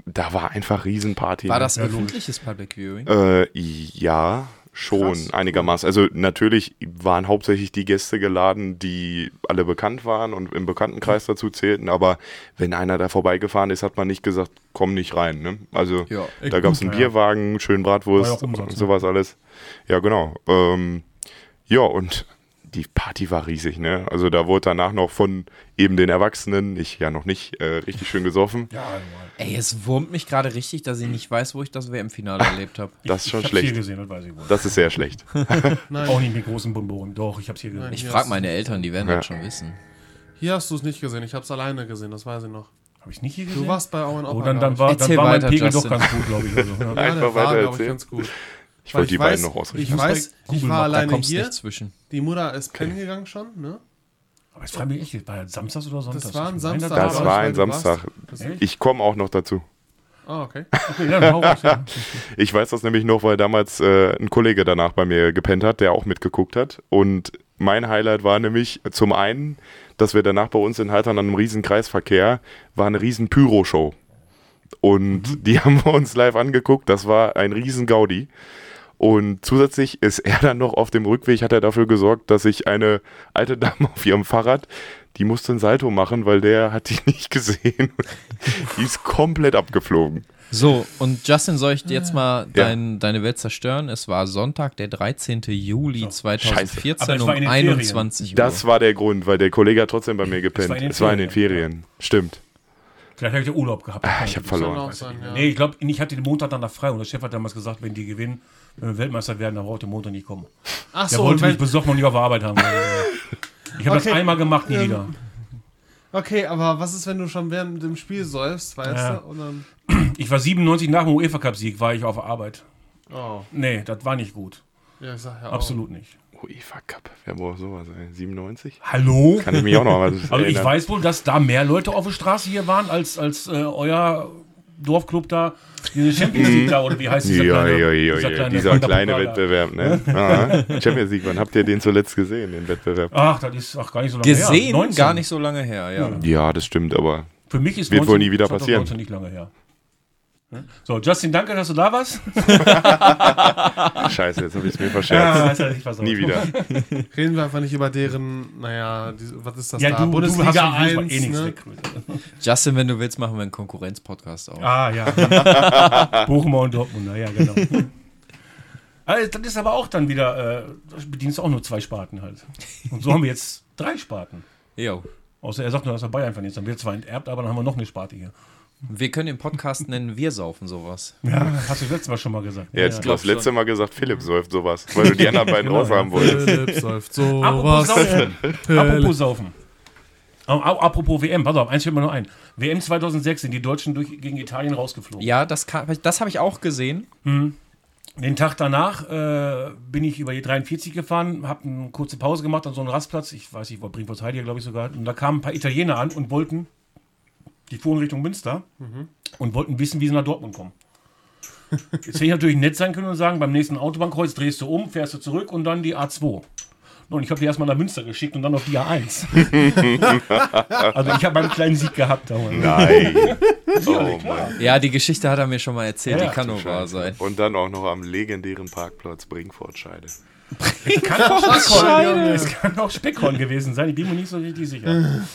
da war einfach Riesenparty. War ne? das logisch. öffentliches Public Viewing? Äh, ja, schon Krass, einigermaßen. Also natürlich waren hauptsächlich die Gäste geladen, die alle bekannt waren und im Bekanntenkreis dazu zählten, aber wenn einer da vorbeigefahren ist, hat man nicht gesagt, komm nicht rein. Ne? Also Ja. da gab es einen Ja. Bierwagen, schön Bratwurst Umsatz, ne? sowas alles. Ja, genau. Ähm, ja, und die Party war riesig, ne? Also da wurde danach noch von eben den Erwachsenen, ich ja noch nicht, äh, richtig schön gesoffen. Ja, normal. Ey, es wurmt mich gerade richtig, dass ich nicht weiß, wo ich das WM-Finale [LAUGHS] erlebt habe. Das ist schon ich hab's schlecht. hier gesehen, das weiß ich wohl. Das ist sehr schlecht. [LAUGHS] Nein. Auch nicht mit großen Bonbon. Doch, ich hab's hier gesehen. Ich frage meine Eltern, die werden Ja. das schon wissen. Hier hast du es nicht gesehen. Ich habe es alleine gesehen, das weiß ich noch. Habe ich nicht hier gesehen? Du warst bei Owen Oh, Opa. dann, dann war, dann war mein Pegel Justin. doch ganz gut, glaube ich. Also, ja. [LAUGHS] Ja, der Einfach war, weiter glaube ich, erzählen. ganz gut. Ich wollte die weiß, beiden noch ausrichten. Ich weiß, bei ich Google war alleine hier. Die Mutter ist pennen gegangen schon, ne? Aber ich frage mich echt, war das Samstags oder Sonntags? Das war ein Samstag. da Das war- ein Samstag. Das-? Ich komme auch noch dazu. Ah, okay. Okay, ja. [LAUGHS] Ich weiß das nämlich noch, weil damals äh, ein Kollege danach bei mir gepennt hat, der auch mitgeguckt hat. Und mein Highlight war nämlich zum einen, dass wir danach bei uns in Haltern an einem riesen Kreisverkehr war eine riesen Pyro-Show. Und die [LAUGHS] haben wir uns live angeguckt. Das war ein riesen Gaudi. Und zusätzlich ist er [LAUGHS] dann noch auf dem Rückweg, hat er dafür gesorgt, dass sich eine alte Dame [LAUGHS] auf ihrem Fahrrad, die musste ein Salto machen, weil der hat die [LAUGHS] nicht gesehen. die ist komplett abgeflogen. So, und Justin, soll ich jetzt mal Ja. dein, deine Welt zerstören? Es war Sonntag, der 13. Juli So. 2014 Aber es um war in den Ferien. 21 Uhr. Das war der Grund, weil der Kollege hat trotzdem bei mir gepennt. war in den es war in den Ferien, Ferien. Stimmt. Vielleicht habe ich ja Urlaub gehabt. Ah, ich habe verloren. sein, ja. Nee, ich glaube, ich hatte den Montag danach frei und der Chef hat damals gesagt, wenn die gewinnen, Weltmeister werden, dann braucht der Montag nicht kommen. Ach Der so, wollte wenn, mich besoffen und nicht auf der Arbeit haben. Ich habe Okay. das einmal gemacht, nie Ähm, wieder. okay, aber was ist, wenn du schon während dem Spiel säufst, weißt Ja. du? Und dann, [CLEARS THROAT] Ich war 97 nach dem UEFA Cup Sieg, war ich auf der Arbeit. oh, Nee, das war nicht gut. ja, ich sag ja auch. Absolut nicht. UEFA Cup. Wer braucht sowas, ey? 97? Hallo? Kann ich mich auch noch mal [LAUGHS] Also ich weiß wohl, dass da mehr Leute auf der Straße hier waren, als, als äh, euer Dorfclub da, diese Champions League da, oder wie heißt dieser Ja, kleine, ja, ja, dieser kleine dieser kleine? Wettbewerb, ne? Aha. Champions League, wann habt ihr den zuletzt gesehen, den Wettbewerb? Ach, das ist auch gar nicht so lange her. Gesehen, 19. gar nicht so lange her, ja. Ja, das stimmt, aber Für mich ist Wird wohl nie wieder passieren. 2019 nicht lange her. So, Justin, danke, dass du da warst. [LAUGHS] scheiße, jetzt habe ich es mir verscherzt. Ist ja. Nie wieder. [LAUGHS] Reden wir einfach nicht über deren, naja, die, was ist das Ja, da? du, du hast Bundesliga schon eh 1, nichts ne? weg. Justin, wenn du willst, machen wir einen Konkurrenz-Podcast auch. Ah, ja. [LAUGHS] Bochumer und Dortmund, ja, genau. Also, das ist aber auch dann wieder, äh, das bedienst auch nur zwei Sparten halt. Und so haben wir jetzt drei Sparten. Jo. Außer er sagt nur, dass er Bayern verniert. Dann wird zwar enterbt, aber dann haben wir noch eine Sparte hier. Wir können den Podcast [LAUGHS] nennen Wir saufen sowas. Ja, hast du letztes Mal schon mal gesagt. Ja, jetzt, du glaub hast letzte Mal gesagt, Philipp säuft sowas, weil du die anderen beiden Genau, raus haben wolltest. Philipp säuft [LAUGHS] Apropos sowas. Saufen. Apropos Saufen. Au- au- Apropos WM, pass auf, eins fällt mir noch ein. WM 2006 sind die Deutschen durch, gegen Italien rausgeflogen. Ja, das, kann- das habe ich auch gesehen. Den Tag danach äh, bin ich über die 43 gefahren, habe eine kurze Pause gemacht an so einem Rastplatz. Ich weiß nicht, wo Bringwurst Heidi, glaube ich sogar. Und da kamen ein paar Italiener an und wollten, die fuhren Richtung Münster und wollten wissen, wie sie nach Dortmund kommen. [LAUGHS] Jetzt hätte ich natürlich nett sein können und sagen, beim nächsten Autobahnkreuz drehst du um, fährst du zurück und dann die A2. Und ich habe die erstmal nach Münster geschickt und dann auf die A1. [LAUGHS] also ich habe einen kleinen Sieg gehabt. Aber. Nein. [LAUGHS] Oh. Ja, die Geschichte hat er mir schon mal erzählt, Ja, die kann nur wahr sein. Und dann auch noch am legendären Parkplatz Bringfortscheide. Speckhorn, es kann auch Speckhorn gewesen sein, ich bin mir nicht so richtig sicher.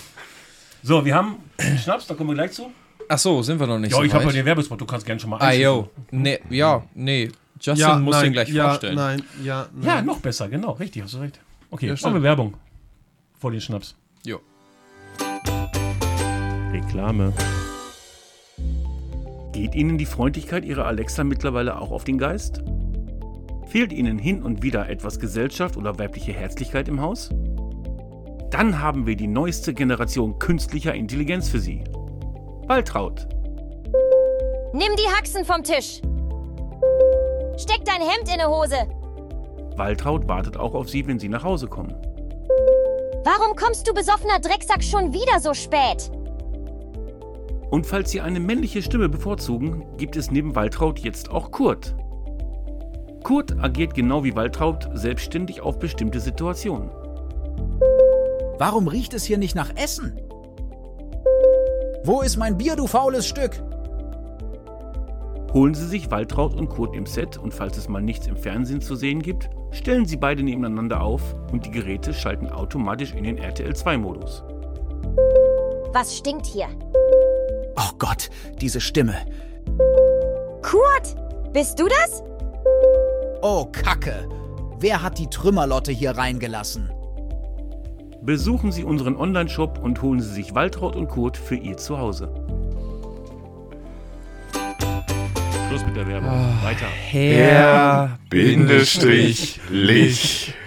So, wir haben Schnaps, da kommen wir gleich zu. Ach so, sind wir noch nicht Ja, so ich habe ja den Werbespot, du kannst gerne schon mal Ah, yo. Nee, ja, nee. Justin Ja, muss nein, den gleich ja, vorstellen. Nein, ja, nein. Ja, noch besser, genau, richtig, hast du recht. Okay, Ja, machen wir Werbung vor den Schnaps. Jo. Reklame. Geht Ihnen die Freundlichkeit Ihrer Alexa mittlerweile auch auf den Geist? Fehlt Ihnen hin und wieder etwas Gesellschaft oder weibliche Herzlichkeit im Haus? Dann haben wir die neueste Generation künstlicher Intelligenz für Sie. Waltraud. Nimm die Haxen vom Tisch. Steck dein Hemd in die Hose. Waltraud wartet auch auf Sie, wenn Sie nach Hause kommen. Warum kommst du besoffener Drecksack schon wieder so spät? Und falls Sie eine männliche Stimme bevorzugen, gibt es neben Waltraud jetzt auch Kurt. Kurt agiert genau wie Waltraud selbstständig auf bestimmte Situationen. Warum riecht es hier nicht nach Essen? Wo ist mein Bier, du faules Stück? Holen Sie sich Waltraud und Kurt im Set und falls es mal nichts im Fernsehen zu sehen gibt, stellen Sie beide nebeneinander auf und die Geräte schalten automatisch in den RTL 2-Modus. Was stinkt hier? Oh Gott, diese Stimme. Kurt, bist du das? Oh Kacke. Wer hat die Trümmerlotte hier reingelassen? Besuchen Sie unseren Online-Shop und holen Sie sich Waltraud und Kurt für Ihr Zuhause. Schluss mit der Werbung. Ah. Weiter. Herr Bindestrich Lich. [LAUGHS]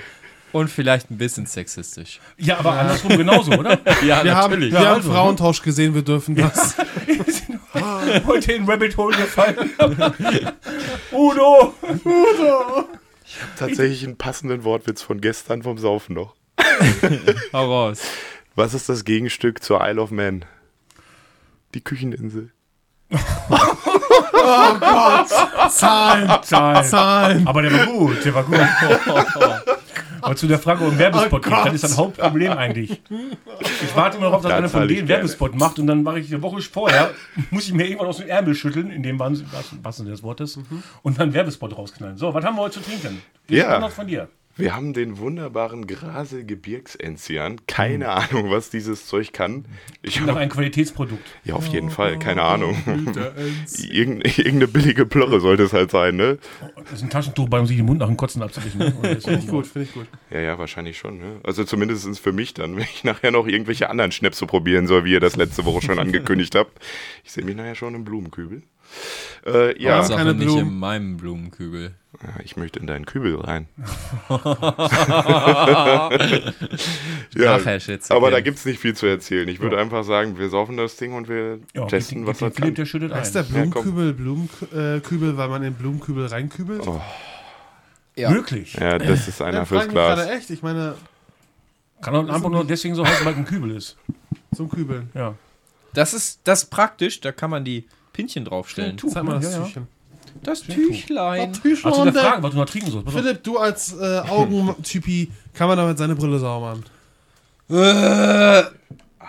Und vielleicht ein bisschen sexistisch. Ja, aber andersrum genauso, oder? [LAUGHS] Ja, Wir haben, wir haben also. Frauentausch gesehen, wir dürfen das. Heute [LAUGHS] in Rabbit Hole gefallen. Udo! Tatsächlich einen passenden Wortwitz von gestern vom Saufen noch. [LAUGHS] Hau raus. Was ist das Gegenstück zur Isle of Man? Die Kücheninsel. Zahlen, Zahlen. Zahlen. Aber der war gut, der war gut. [LAUGHS] Aber zu der Frage, ob ein Werbespot gibt, das ist ein Hauptproblem eigentlich. Ich warte immer darauf, dass Da einer von ich denen. Werbespot macht und dann mache ich eine Woche vorher, muss ich mir irgendwann aus dem Ärmel schütteln, in dem was, was des Wortes, und dann einen Werbespot rausknallen. So, was haben wir heute zu trinken? Wie Ja. das von dir? Wir haben den wunderbaren Grasel Gebirgsenzian. Keine Ahnung, was dieses Zeug kann. Ich Nach hab, einem Qualitätsprodukt. ja, auf jeden Fall, keine Ahnung. [LAUGHS] Irgende, irgendeine billige Plörre sollte es halt sein, ne? Das ist ein Taschentuch bei, um sich den Mund nach dem Kotzen abzuwischen. ne? Finde ich gut, finde ich gut. Ja, ja, wahrscheinlich schon. Ne? Also zumindest für mich dann, [LAUGHS] wenn ich nachher noch irgendwelche anderen Schnäpse probieren soll, wie ihr das letzte Woche schon [LAUGHS] angekündigt habt. Ich sehe mich nachher schon im Blumenkübel. Äh, ja, Hauptsache keine nicht Blumen. in meinem Blumenkübel. Ja, ich möchte in deinen Kübel rein. [LAUGHS] [LAUGHS] ja, Nachher, Schätze. aber da gibt es nicht viel zu erzählen. Ich würde einfach sagen, wir saufen das Ding und wir Ja, testen, was das kann. der schüttet Ist der. Blumenkübel Blumenkübel, Kübel, weil man in den Blumenkübel reinkübelt? Ja. Wirklich? Ja, das ist einer fürs frage ich mich gerade Glas. echt. Ich meine, Kann auch einfach nur deswegen so heißen, weil es ein Kübel ist. [LAUGHS] zum Kübeln. Ja. Das ist, das ist praktisch, da kann man die Pinchen draufstellen. Tuch, Zeig mal das ja. Tüchchen. Das Tüchlein. Das Tüchlein, Also der der- Frage, was du noch trinken sollst. Philipp, du als äh, Augentypi, kann man damit seine Brille sauber machen?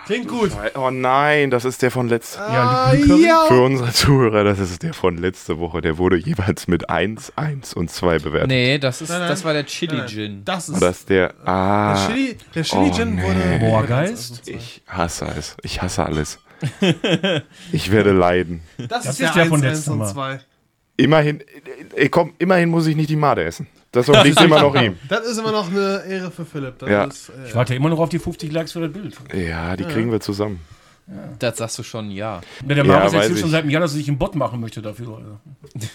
Klingt gut. Oh nein, das ist der von letzter Ja, Ah, ja. Für unsere Zuhörer, das ist der von letzte Woche. Der wurde jeweils mit 1, 1 und 2 bewertet. Nee, das, ist, Nein, nein. das war der Chili nein. Gin. Das ist das ist der. Ah, der Chili, der Chili Oh, Gin nee. wurde. Moorgeist? ich hasse es. Ich hasse alles. [LAUGHS] ich werde leiden. Das, Das ist ist der der von 1, 1 letztem Mal. 2. Immerhin, äh, komm, immerhin muss ich nicht die Made essen. Das [LAUGHS] obliegt immer noch ihm. Das ist immer noch eine Ehre für Philipp. Das Ja. ist, äh, Ich warte immer noch auf die 50 Likes für das Bild. Ja, die kriegen wir zusammen. Das sagst du schon, ja. Ja, der Ja, Markus weiß erzählt schon ich. seit einem Jahr, dass er sich einen Bot machen möchte dafür.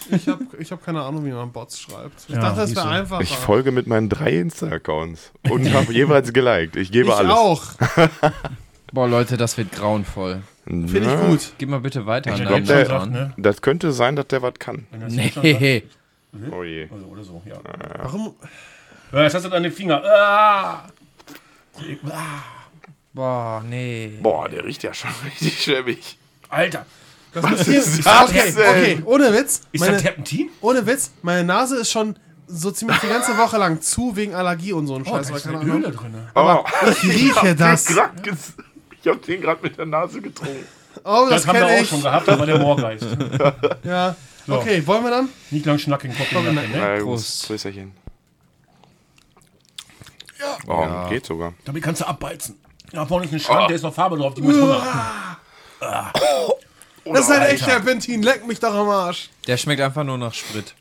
ich habe ich hab keine Ahnung, wie man Bots schreibt. Ich Ja, dachte, das wäre du. einfacher. Ich folge mit meinen drei Insta-Accounts und habe jeweils geliked. Ich gebe Ich alles. auch. [LAUGHS] Boah, Leute, das wird grauenvoll. Finde ich gut. Geh mal bitte weiter Ich an glaub, der- ne? Das könnte sein, dass der was kann. Das schon sagt. Nee. Oh je. Also, oder so, ja. Warum? ja. Jetzt hast du deine Finger. Ah! Boah, nee. Boah, der riecht ja schon [LAUGHS] richtig schäbig. Alter, Was Hier, ist okay, das denn? okay, ohne Witz. ist Meine, das Terpentin? ohne Witz, meine Nase ist schon so ziemlich die ganze Woche lang zu wegen Allergie und so ein Oh, Scheiß. da weil ist keine. Öle drin. Oh, Ich rieche [LAUGHS] das. Ich hab den gerade mit der Nase getrunken. Oh, das, Das, haben wir auch ich. schon gehabt, aber der Moorgeist. [LAUGHS] Ja. Okay, wollen wir dann? Nicht lang schnacken, Kopf in den Nacken, ne? Na gut, Prost. Prösterchen. Oh, geht sogar. Damit kannst du abbeizen. Da vorne ist ein Schrank, der ist noch Farbe drauf, die muss runter. Das ist ein echter Bentin. Leck mich doch am Arsch. Der schmeckt einfach nur nach Sprit.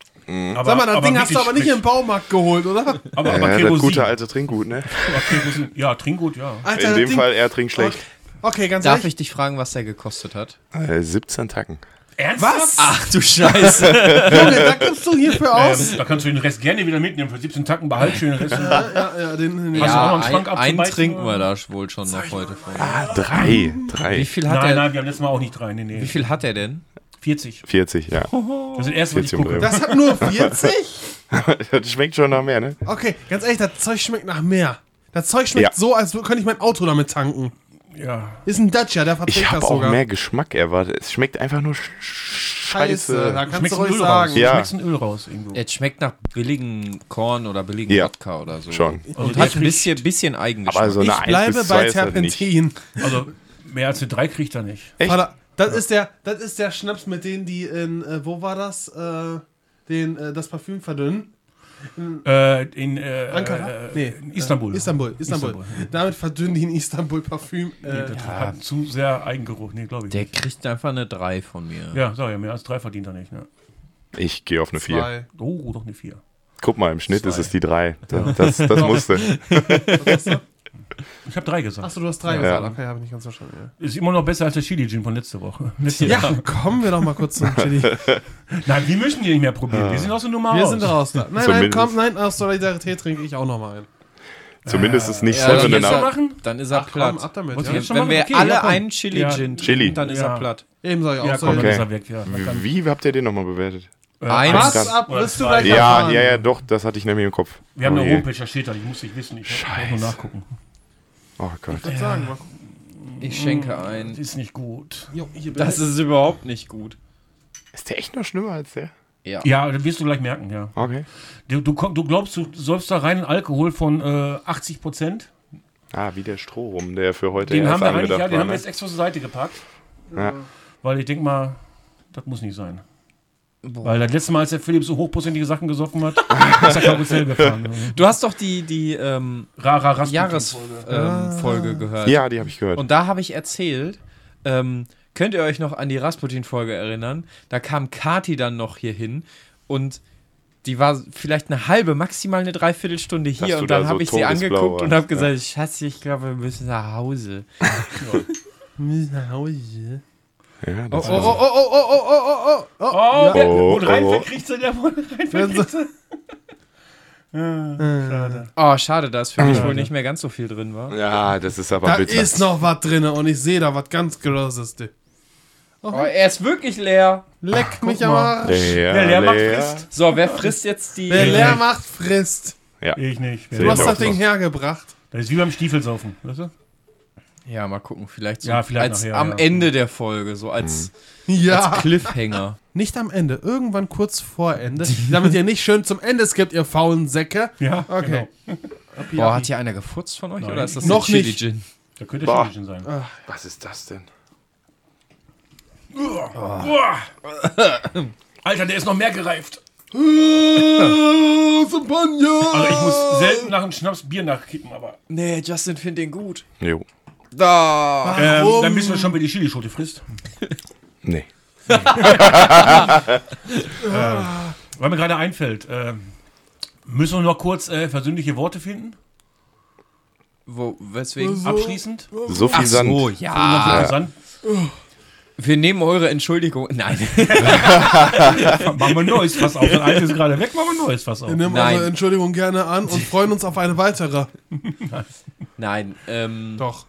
Aber, Sag mal, das Ding hast du aber nicht im Baumarkt geholt, oder? Aber, aber Ja, das Kerosin. gute alte Trinkgut, ne? Kerosin. Ja, Trinkgut, ja. Alter, In das dem Ding- Fall, er trinkt schlecht. Okay, ganz Darf ehrlich. ich dich fragen, was der gekostet hat? Äh, 17 Tacken. Ernsthaft? Ach du Scheiße. [LAUGHS] Junge, da gibst du hierfür aus. Ähm, da kannst du den Rest gerne wieder mitnehmen. Für 17 Tacken behalt schön den Rest. Ja, ja, den, den Hast du auch noch ja, einen Schrank ein, einen trinken wir da wohl schon noch heute von. Ah, drei. Wie Drei. viel hat Nein, er? nein, wir haben letztes Mal auch nicht drei. Nee, nee. Wie viel hat er denn? 40. 40, ja. Das ist das erste, was ich 40 gucke. Das hat nur 40? [LAUGHS] das schmeckt schon nach mehr, ne? Okay, ganz ehrlich, das Zeug schmeckt nach mehr. Das Zeug schmeckt Ja. so, als könnte ich mein Auto damit tanken. Ja. Ist ein Dacia, der Ich verträgt habe das auch sogar. mehr Geschmack erwartet. Es schmeckt einfach nur sch Scheiße, da scheiße. kannst du ruhig Öl raus. sagen. Ja. Schmeckst ein Öl raus irgendwo. Es schmeckt nach billigen Korn oder billigen Ja. Wodka oder so. Schon. Also Und der hat ein bisschen, bisschen Eigengeschmack. Aber so eine Ich 1 bleibe bis 2 bei halt. Terpentin. Also mehr als eine 3 kriegt er nicht. Echt? Vater, das ist der, das ist der Schnaps, mit dem die in, äh, wo war das, äh, den, äh, das Parfüm verdünnen? Äh, in äh, Ankara? äh, nee, in Istanbul. Istanbul, Istanbul. Istanbul. Damit verdünnen die in Istanbul Parfüm. Nee, das hat zu sehr Eigengeruch. Nee, glaube ich. Der nicht. kriegt einfach eine 3 von mir. Ja, sag ja, mehr als 3 verdient er nicht. Ne? Ich gehe auf eine 4. zwei. Oh, doch eine 4. Guck mal, im Schnitt ist es die 3. Das, das, das [LAUGHS] musste. Ich habe 3 gesagt. Achso, du hast drei Ja. gesagt. Okay, habe ich nicht ganz verstanden. Ja. Ist immer noch besser als der Chili Gin von letzter Woche. [LAUGHS] Letzte Ja, Woche. kommen wir doch mal kurz zum Chili. [LAUGHS] Nein, wir müssen die nicht mehr probieren. Wir sind aus der Nummer Wir raus. sind raus. Nein, nein, Zumindest. komm, nein, aus Solidarität trinke ich auch noch mal ein. Zumindest ist nicht Ja, wenn nach- machen? Dann ist er Ach, komm, platt. ab damit. Ja. Wenn machen? wir Okay, alle ja, komm. einen Chili Ja. Gin Chili. trinken, dann ist Ja. er platt. Eben sag ich auch. Ja, so komm, dann Okay. ist er weg. Kann- Wie habt ihr den nochmal bewertet? Eins. Was ab, wirst du gleich Ja, erfahren. ja, ja, doch, das hatte ich nämlich im Kopf. Wir haben Oh eine. Homepage, da steht da, ich muss nicht wissen. Ich muss nur Scheiße. nachgucken. Oh Gott. Ich sagen, mal- Ich schenke Das ein. ist nicht gut. Jo, Das ist überhaupt nicht gut. Ist der echt noch schlimmer als der? Ja. Ja, das wirst du gleich merken, ja. Okay. Du, du, komm- du glaubst, du säufst da reinen Alkohol von äh, 80 Prozent? Ah, wie der Strohrum, der für heute Den erst haben wir eigentlich, angedacht ja, den war, haben wir ne? jetzt extra zur Seite gepackt. Ja. Weil ich denke mal, das muss nicht sein. Weil das letzte Mal, als der Philipp so hochprozentige Sachen gesoffen hat, [LAUGHS] ist er Karussell gefahren. Du hast doch die, die ähm, Rara. Jahresfolge ähm, Folge gehört. Ja, die habe ich gehört. Und da habe ich erzählt, ähm, könnt ihr euch noch an die Rasputin-Folge erinnern? Da kam Kati dann noch hier hin und die war vielleicht eine halbe, maximal eine Dreiviertelstunde hier Dass und dann da so habe ich sie angeguckt und habe gesagt, Schatz, ich glaube, wir müssen nach Hause. [LAUGHS] nach Hause. Ja, Oh, das oh, oh, oh, oh, oh, oh, oh, oh, oh. Oh, wer, Oh, wo rein oh. kriegst du der wo rein kriegst du? Schade. Oh, schade, da ist für mich wohl nicht mehr ganz so viel drin war. ja, das ist aber Da bitter. ist noch was drin und ich sehe da was ganz Grosses. du. Oh, er ist wirklich leer. Leck mich guck am mal. Arsch. Leer, Wer leer macht, frisst. So, wer frisst jetzt die. Wer leer macht, frisst. Ich nicht. Sehe Du hast das Ding hergebracht. Das ist wie beim Stiefelsaufen, weißt du? Ja, mal gucken, vielleicht so Ja, vielleicht als nachher, am ja. Ende der Folge, so als, Ja. als Cliffhanger. [LAUGHS] Nicht am Ende, irgendwann kurz vor Ende. damit ihr nicht schön zum Ende skippt, ihr faulen Säcke. Ja, Okay. genau. Boah, hat hier einer gefurzt von euch Nein. oder ist das Noch Chili nicht. Gin? Da könnte Boah. Chili sein. Was ist das denn? Boah. Alter, der ist noch mehr gereift. Äh, Champagner! Also ich muss selten nach einem Schnaps Bier nachkippen, aber Nee, Justin findet den gut. Jo. Da. ähm, dann wissen wir schon, wer die Chilischote frisst. Nee. [LAUGHS] Weil mir gerade einfällt, ähm, müssen wir noch kurz äh, versöhnliche Worte finden? Wo, weswegen? Abschließend? So viel Ach Sand. so, ja. interessant. Wir nehmen eure Entschuldigung. Nein. [LAUGHS] Machen wir ein neues Fass auf. Das alte ist gerade weg, machen wir ein neues Fass auf. Wir nehmen Nein. eure Entschuldigung gerne an und freuen uns auf eine weitere. [LAUGHS] Nein. Ähm, Doch.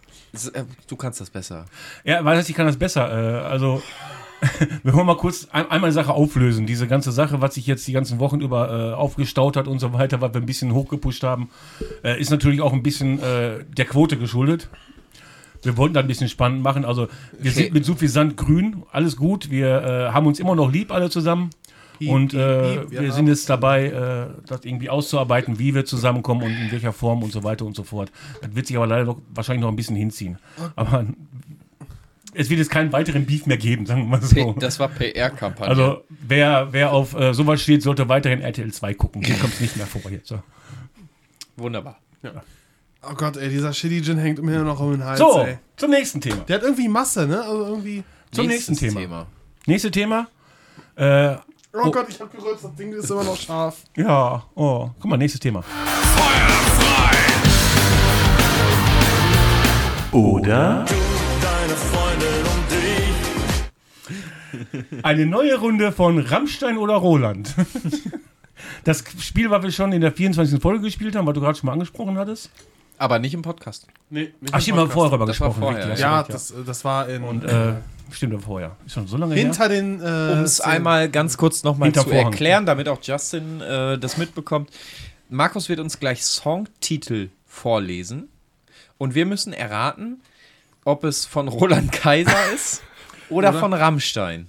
Äh, Du kannst das besser. Ja, weil ich kann das besser. Äh, also, [LAUGHS] wir wollen mal kurz ein, einmal eine Sache auflösen. Diese ganze Sache, was sich jetzt die ganzen Wochen über äh, aufgestaut hat und so weiter, was wir ein bisschen hochgepusht haben, äh, ist natürlich auch ein bisschen äh, der Quote geschuldet. Wir wollten da ein bisschen spannend machen. Also, wir Okay. sind mit so viel Sand grün, alles gut. Wir äh, haben uns immer noch lieb, alle zusammen. Und äh, wir ja. sind jetzt dabei, äh, das irgendwie auszuarbeiten, wie wir zusammenkommen und in welcher Form und so weiter und so fort. Das wird sich aber leider noch, wahrscheinlich noch ein bisschen hinziehen. Aber es wird jetzt keinen weiteren Beef mehr geben, sagen wir mal so. das war PR-Kampagne. Also wer, wer auf äh, sowas steht, sollte weiterhin RTL 2 gucken. Hier kommt es nicht mehr vor. Jetzt. So, Wunderbar. Oh Gott, ey, dieser Shitty Gin hängt mir noch um den Hals, so ey. zum nächsten Thema. Der hat irgendwie Masse, ne? Also irgendwie. Zum nächsten Thema. Nächstes Thema. Äh, Oh, Gott, ich hab gerülpst, das Ding ist immer noch scharf. ja, oh, guck mal, nächstes Thema. Oder? Eine neue Runde von Rammstein oder Roland. [LAUGHS] Das Spiel, was wir schon in der 24. Folge gespielt haben, was du gerade schon mal angesprochen hattest. Aber nicht im Podcast. Nee, nicht Ach, im stimmt, wir haben vorher darüber Das war gesprochen. vorher, richtig, Ja, das, das war in. Und äh, stimmt, vorher. Ist schon so lange her. hinter den. Äh, Um es einmal ganz kurz nochmal zu Vorhang. erklären, damit auch Justin äh, das mitbekommt. Markus wird uns gleich Songtitel vorlesen und wir müssen erraten, ob es von Roland Kaiser ist [LAUGHS] oder, von Rammstein.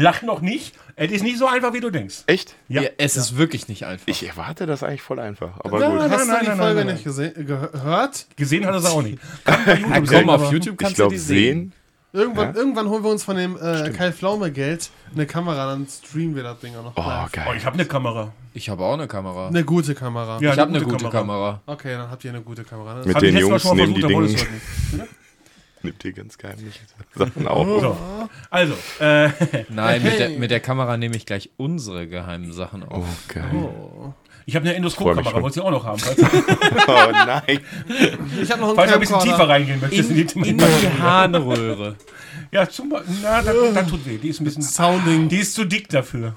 Lach noch nicht. Es ist nicht so einfach, wie du denkst. Echt? Ja. Ja, es ist wirklich nicht einfach. Ich erwarte das eigentlich voll einfach. Aber Ja, gut. hast Nein, du nein, die nein, Folge nein, nein. nicht gesehen, gehört? Gesehen hat er es auch nicht. [LAUGHS] Kann bei YouTube Ja, sehen, komm, auf YouTube Ich kannst du glaube, die sehen. sehen. Irgendwann, irgendwann holen wir uns von dem äh, Kai Pflaume Geld eine Kamera, dann streamen wir das Ding auch noch. Oh, live. Oh, geil. ich habe eine Kamera. Ich habe auch eine Kamera. Eine gute Kamera. Ja, ich habe eine gute Kamera. Okay, dann habt ihr eine gute Kamera. Ne? Mit Hab ich den Jungs schon mal nehmen die Dinge. Nimmt ihr ganz geheimlich Sachen auf. So. Also, äh, Nein, mit der, mit der Kamera nehme ich gleich unsere geheimen Sachen auf. Oh, geil. ich habe eine Endoskopkamera, wolltest du auch noch haben? [LAUGHS] Falls, Oh nein. Ich habe noch einen falls du ein bisschen tiefer reingehen möchtest. In, In die, in die Harnröhre. ja, zum Beispiel. Na, das, das tut weh. Die ist ein bisschen. Sounding. Die ist zu dick dafür.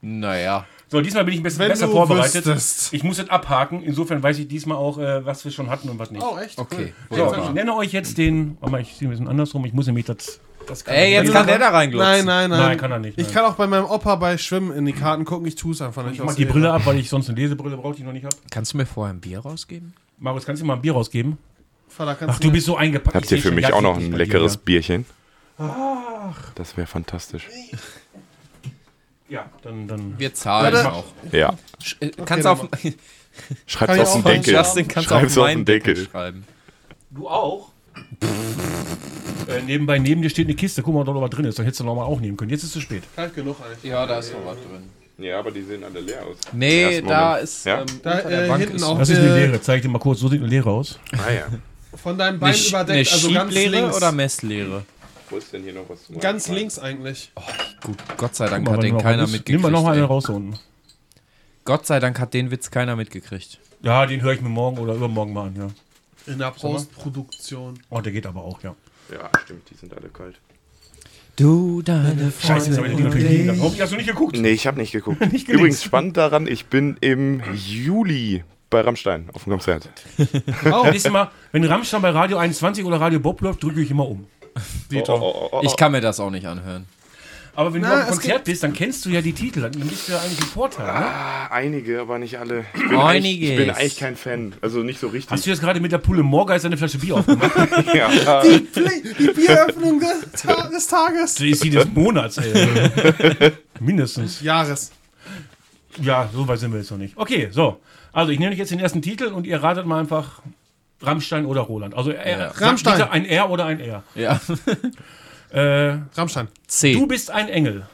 Naja. So, diesmal bin ich ein bisschen Wenn besser du vorbereitet. wüsstest. Ich muss es abhaken. Insofern weiß ich diesmal auch, äh, was wir schon hatten und was nicht. Oh, echt? Okay. so, wunderbar. ich nenne euch jetzt den. Warte mal, ich sehe ein bisschen andersrum. Ich muss nämlich das. das kann Ey, jetzt kann der da reinglotzen. Nein, nein, nein. Nein, kann er nicht, Ich nein. kann auch bei meinem Opa bei Schwimmen in die Karten gucken. Ich tue es einfach nicht. Ich mach die. Brille ab, weil ich sonst eine Lesebrille brauche, die ich noch nicht habe. Kannst du mir vorher ein Bier rausgeben? Marius, kannst du mir mal ein Bier rausgeben? Vater, kannst Ach, du bist so eingepackt. Habt Ich ihr für mich auch noch ein leckeres. Bierchen? Das wäre fantastisch. [LAUGHS] Ja, dann. dann Wir zahlen Warte. auch. Ja. Sch- äh, kannst du dann auf, [LAUGHS] Schreib's ich auf den Deckel. Justin, kannst du auf Schreib's auf den Deckel Deckel. schreiben. du auch? äh, nebenbei, neben dir steht eine Kiste. Guck mal, ob da noch was drin ist. Dann hättest du noch mal auch nehmen können. Jetzt ist es zu spät. Kalt genug eigentlich. Ja, da ist noch was drin. Ja, aber die sehen alle leer aus. Nee, da ist Ja? ähm, Da, äh, Bank hinten ist auch Das ist eine Leere. Zeig dir mal kurz. So sieht eine Leere aus. Ah ja. von deinem eine, Bein Sch- überdeckt. eine also ganz links. oder Messlehre? Wo ist denn hier noch was? Ganz links eigentlich. Gut, Gott sei Dank mal, hat den keiner mitgekriegt. Nimm mal noch mal eine ey. raus unten. Gott sei Dank hat den Witz keiner mitgekriegt. Ja, den höre ich mir morgen oder übermorgen mal an, ja. In der Postproduktion. Oh, der geht aber auch, ja. Ja, stimmt, die sind alle kalt. Du, deine Scheiße, jetzt habe ich die natürlich liegen lassen. Hoffentlich hast du nicht geguckt. Nee, ich habe nicht geguckt. [LAUGHS] Nicht gelingt. Übrigens spannend daran, ich bin im Juli bei Rammstein auf dem Konzert. [LAUGHS] Oh. Nächstes Mal, wenn Rammstein bei Radio 21 oder Radio Bob läuft, drücke ich immer um. [LAUGHS] Oh, Ich kann mir das auch nicht anhören. Aber wenn Na, du auf dem Konzert bist, dann kennst du ja die Titel. Dann bist du ja eigentlich ein Vorteil. Ne? Ah, einige, aber nicht alle. Ich bin, Einiges. ich bin eigentlich kein Fan. Also nicht so richtig. Hast du jetzt gerade mit der Pulle Morgeist eine Flasche Bier aufgemacht? [LAUGHS] ja, Die, die Bieröffnung des, Ta des Tages. Das ist die des Monats, ey. [LAUGHS] Mindestens. Jahres. Ja, so weit sind wir jetzt noch nicht. Okay, so. Also ich nehme euch jetzt den ersten Titel und ihr ratet mal einfach Rammstein oder Roland. Also er, Ja. sagt Rammstein. bitte ein R oder ein R. Ja. [LAUGHS] Äh, Rammstein. C. du bist ein Engel.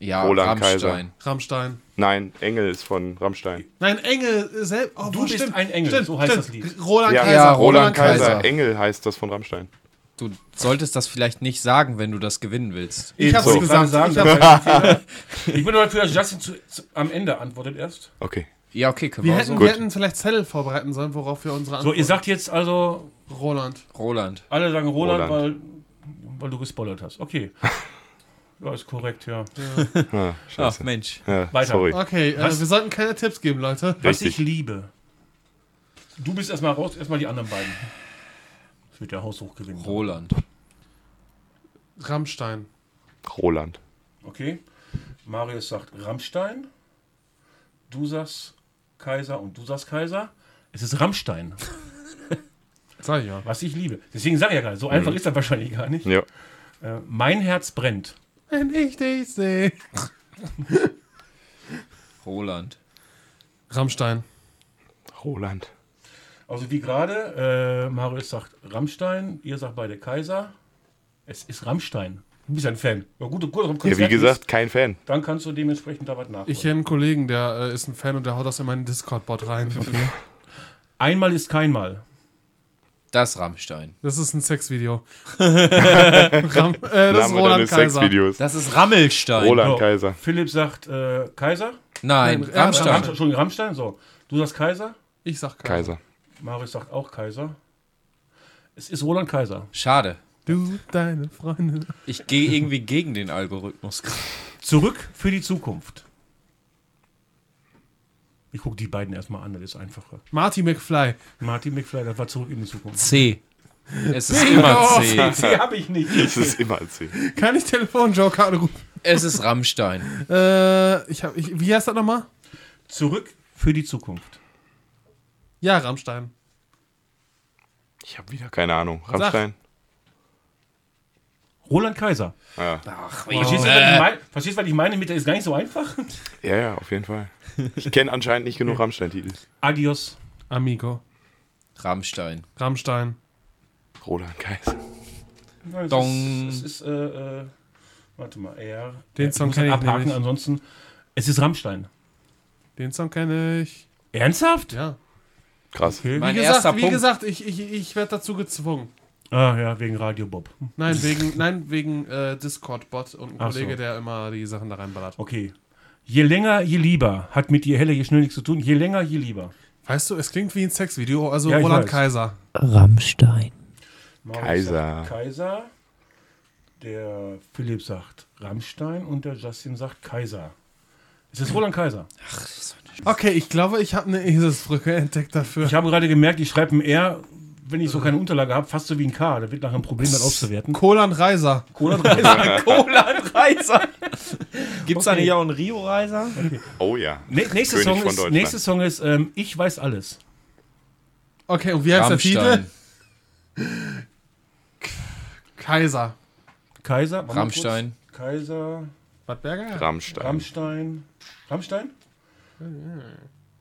ja, Roland Rammstein. Rammstein. nein, Engel ist von Rammstein. Nein, Engel selbst. Oh, Du bist ein Engel, so heißt das Lied. Roland Ja, Kaiser. ja, Roland Roland Kaiser. Kaiser. Engel heißt das von Rammstein. Du solltest das vielleicht nicht sagen, wenn du das gewinnen willst. Ich hab's So. gesagt. Sagen, Ich [LAUGHS] Ich bin nur dafür, dass Justin zu, zu, am Ende antwortet erst. Okay. Ja, okay, können wir, wir, auch hätten, so. wir hätten vielleicht Zettel vorbereiten sollen, worauf wir unsere So, Antwort. ihr sagt jetzt also, Roland. Roland. alle sagen Roland, Roland. Weil, weil du gespoilert hast. Okay. [LAUGHS] Ja, ist korrekt, ja. [LAUGHS] Ah, Ach, scheiße. Mensch. Ja, Weiter. Sorry. Okay, äh, Was? wir sollten keine Tipps geben, Leute. Was Richtig. ich liebe. Du bist erstmal raus, erstmal die anderen beiden. Das wird der Haushoch gewinnen. Roland. Rammstein. Roland. Okay. Marius sagt Rammstein. Du sagst Kaiser und du sagst Kaiser. Es ist Rammstein, [LAUGHS] Sag ich ja. was ich liebe. Deswegen sage ich ja gerade, so einfach ist das wahrscheinlich gar nicht. Ja. Äh, mein Herz brennt. Wenn ich dich sehe. [LAUGHS] Roland. Rammstein. Roland. Also wie gerade, äh, Marius sagt Rammstein, ihr sagt beide Kaiser. Es ist Rammstein. Du bist ein Fan. Ja, gut, gut, am Ja, wie gesagt, kein Fan. dann kannst du dementsprechend da was nachholen. Ich kenne einen Kollegen, der äh, ist ein Fan und der haut das in meinen Discord-Bot rein. [LAUGHS] Einmal ist keinmal. Das Rammstein. Das ist ein Sexvideo. [LAUGHS] Ram, äh, das ist Roland Kaiser. Sexvideos. Das ist Rammelstein. Roland So, Kaiser. Philipp sagt äh, Kaiser. Nein, Nein, Rammstein. Rammstein. Entschuldigung, Rammstein. So, du sagst Kaiser. Ich sag Kaiser. Kaiser. Marius sagt auch Kaiser. Es ist Roland Kaiser. Schade. Du, deine Freundin. Ich gehe irgendwie gegen den Algorithmus. Zurück für die Zukunft. Ich gucke die beiden erstmal an, das ist einfacher. Marty McFly. Martin McFly, das war zurück in die Zukunft. C. Es ist [LAUGHS] immer C. Die habe ich nicht. Das ist immer C. Kann ich Telefonjoker anrufen? Es ist Rammstein. Äh, ich hab, ich, wie heißt das nochmal? Zurück für die Zukunft. Ja, Rammstein. Ich habe wieder keine Ahnung. Rammstein? Roland Kaiser. Ja. Verstehst, du, was ich mein, verstehst du, was ich meine mit der ist gar nicht so einfach? ja, ja, auf jeden Fall. Ich kenne anscheinend nicht genug Rammstein-Titel. Adios. Amigo. Rammstein. Rammstein. Roland Kaiser. Ja, es Dong. Ist, es ist, äh, äh, warte mal, er. Den Song muss kenn ich abhaken, nämlich. ansonsten. Es ist Rammstein. Den Song kenne ich. Ernsthaft? Ja. Krass. Okay. Mein Wie erster gesagt, wie Punkt. gesagt ich, ich, ich werde dazu gezwungen. Ah ja, wegen Radio Bob. Nein, wegen, nein, wegen äh, Discord-Bot und ein Ach Kollege, so. der immer die Sachen da reinballert. Okay. Je länger, je lieber. Hat mit je heller, je schneller nichts zu tun. Je länger, je lieber. Weißt du, es klingt wie ein Sexvideo, also Ja, Roland weiß. Kaiser. Rammstein. Marius Kaiser. Sagt Kaiser. Der Philipp sagt Rammstein und der Justin sagt Kaiser. Es ist Roland Kaiser. Okay, ich glaube, ich habe eine Eselsbrücke entdeckt dafür. Ich habe gerade gemerkt, ich schreibe ein R, wenn ich so keine Unterlage habe, fast so wie ein K. Da wird nachher ein Problem, das auszuwerten. Kolan Reiser. Roland [LAUGHS] Kaiser. Cola-Reiser. Gibt es da Okay. nicht auch einen Rio-Reiser? Oh ja. Ne, nächste, König Song von ist, nächste Song ist ähm, Ich weiß alles. Okay, und wie heißt der Titel? Rammstein. Kaiser. Kaiser. Rammstein. kurz. Kaiser. Bad Berger? Rammstein. Rammstein. Rammstein?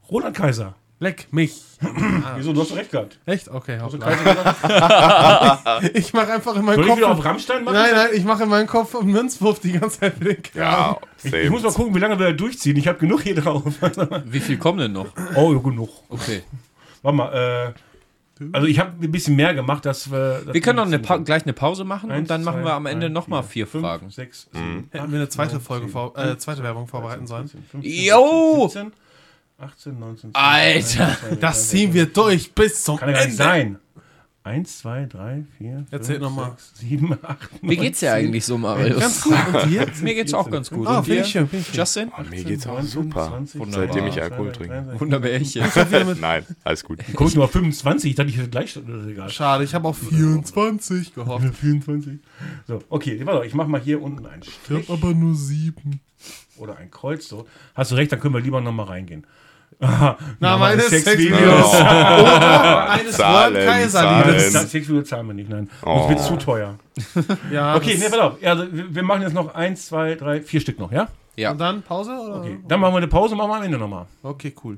Roland Kaiser. Leck mich. Wieso? Du hast recht gehabt. Echt? Okay, Hast du gesagt? [LAUGHS] Ich mache einfach in meinem Soll ich Kopf. wieder auf Rammstein machen? nein, nein, ich mache in meinem Kopf einen Münzwurf die ganze Zeit Ja, Ich, ich muss mal gucken, wie lange wir da durchziehen. Ich habe genug hier drauf. [LAUGHS] Wie viel kommen denn noch? oh, genug. Okay. Warte mal, äh, also ich habe ein bisschen mehr gemacht, dass wir. dass Wir können noch eine gleich eine Pause machen Eins, und dann machen zwei, wir am Ende nochmal vier, fünf, Fragen. Sechs, Mhm. sieben, Hätten wir eine zweite Folge zehn, vor, äh, zweite Werbung vorbereiten sollen. 15, Jo! 17, 18, 19, 20, Alter. 21, Das ziehen wir durch bis zum Kann ja gar nicht Ende. sein. Eins, zwei, drei, vier, Erzähl fünf, noch mal. sechs, sieben, acht, Wie geht's dir eigentlich so, Marius? Ganz gut. Und dir? [LAUGHS] Mir geht's auch ganz gut. Ah, Und ich schön. Ich schön. Justin? Oh, mir geht's auch super. Wunderbar. Seitdem ich Alkohol trinke. Wunderbärchen. Nein, alles gut. Guck ich nur auf 25, ich dachte, ich hätte gleich das ist egal. Schade, ich habe auf 24 gehofft. [LAUGHS] 24. So, okay, warte, ich mache mal hier unten einen Ich Strich habe aber nur sieben. oder ein Kreuz. So. Hast du recht, dann können wir lieber nochmal reingehen. Aha, Na, nochmal meine Sexvideos. Sexvideos. [LAUGHS] Oder eines Zahlen, Roland Kaiser Zahlen. Wir nicht, nein. Oh. Das wird zu teuer. [LAUGHS] Ja, Okay, nee, pass auf. Also, wir machen jetzt noch eins, zwei, drei, vier Stück noch, ja? Ja. Und dann Pause? Oder? Okay. Dann machen wir eine Pause, machen wir am Ende nochmal. Okay, cool.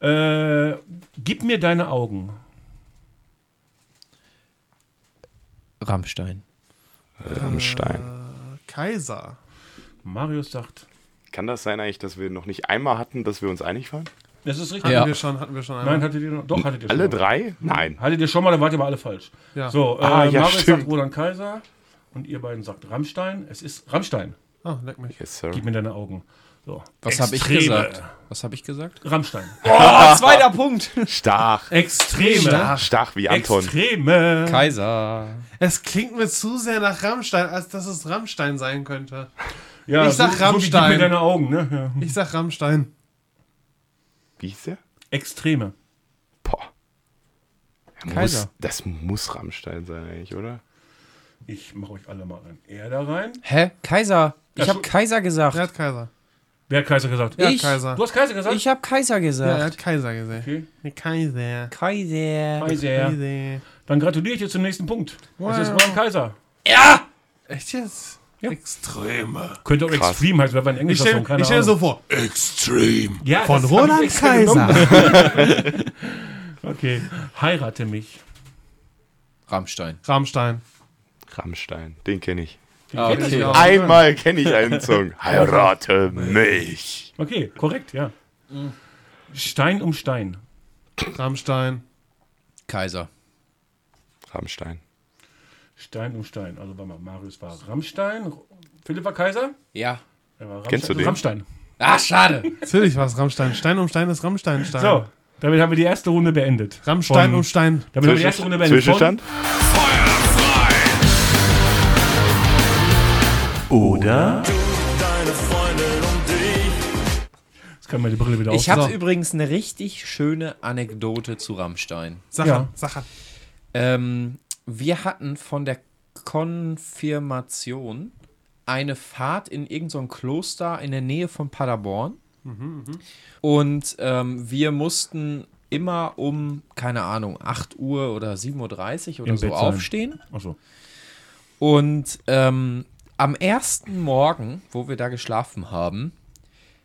Äh, gib mir deine Augen. Rammstein. Rammstein. Kaiser. Marius sagt, Kann das sein eigentlich, dass wir noch nicht einmal hatten, dass wir uns einig waren? Das ist richtig. Hatten Ja. wir schon, hatten wir schon einmal. Nein, hattet ihr noch? Doch, hattet ihr schon. Alle mal. drei? Nein. Hattet ihr schon mal, dann wart ihr aber alle falsch. Ja. So, äh, Ah, ja, Marius stimmt. sagt Roland Kaiser und ihr beiden sagt Rammstein. Es ist Rammstein. Oh, leck mich. Yes, sir. Gib mir deine Augen. So. Was habe ich gesagt? Was habe ich gesagt? Rammstein. [LAUGHS] Oh, zweiter Punkt. Stach. Extreme. Stach wie Anton. Extreme. Kaiser. Es klingt mir zu sehr nach Rammstein, als dass es Rammstein sein könnte. Ja, Ich sag so, So wie gib mir Rammstein. deine Augen, ne? Ja. Ich sag Rammstein. Wie hieß der? Extreme. Boah. Kaiser. Muss, das muss Rammstein sein eigentlich, oder? Ich mache euch alle mal ein R da rein. Hä? Kaiser. Ich Ja, habe Kaiser gesagt. Er hat Kaiser. Wer hat Kaiser gesagt? Er Ich- hat Kaiser. Du hast Kaiser gesagt? Ich habe Kaiser Ja, er gesagt. hat Kaiser gesehen. Okay. Ja, Kaiser. Kaiser. Kaiser. Kaiser. Dann gratuliere ich dir zum nächsten Punkt. Es ist Wow. Roland Kaiser. Echt jetzt? Ja. Extreme. Könnte auch Krass. Extreme heißen, weil wir ein Ich englischer stelle stell so vor. Extreme. Ja, Von ich Roland. Kaiser. [LAUGHS] Okay. Heirate mich. Rammstein. Rammstein. Rammstein. Den kenne ich. Ah, kenn ich okay. Einmal kenne ich einen Song. [LAUGHS] Heirate mich. Okay, korrekt, ja. Stein um Stein. Rammstein. Kaiser. Rammstein. Stein um Stein. Also warte mal, Marius war Rammstein. Philipp war Kaiser. Ja. Er war Kennst du Rammstein. den? Rammstein. Ah, schade. [LAUGHS] Natürlich war es Rammstein. Stein um Stein ist Rammstein. Stein. So, damit haben wir die erste Runde beendet. Rammstein Von- um Stein. Damit haben wir die erste Runde beendet. Zwischenstand? Oder? Jetzt kann man die Brille wieder. Ich habe So. übrigens eine richtig schöne Anekdote zu Rammstein. Sache. Ja. Sache. Ähm, wir hatten von der Konfirmation eine Fahrt in irgendein so Kloster in der Nähe von Paderborn. Und ähm, wir mussten immer um, keine Ahnung, 8 Uhr oder 7.30 Uhr oder Im so Bett aufstehen. Achso. Und ähm, am ersten Morgen, wo wir da geschlafen haben,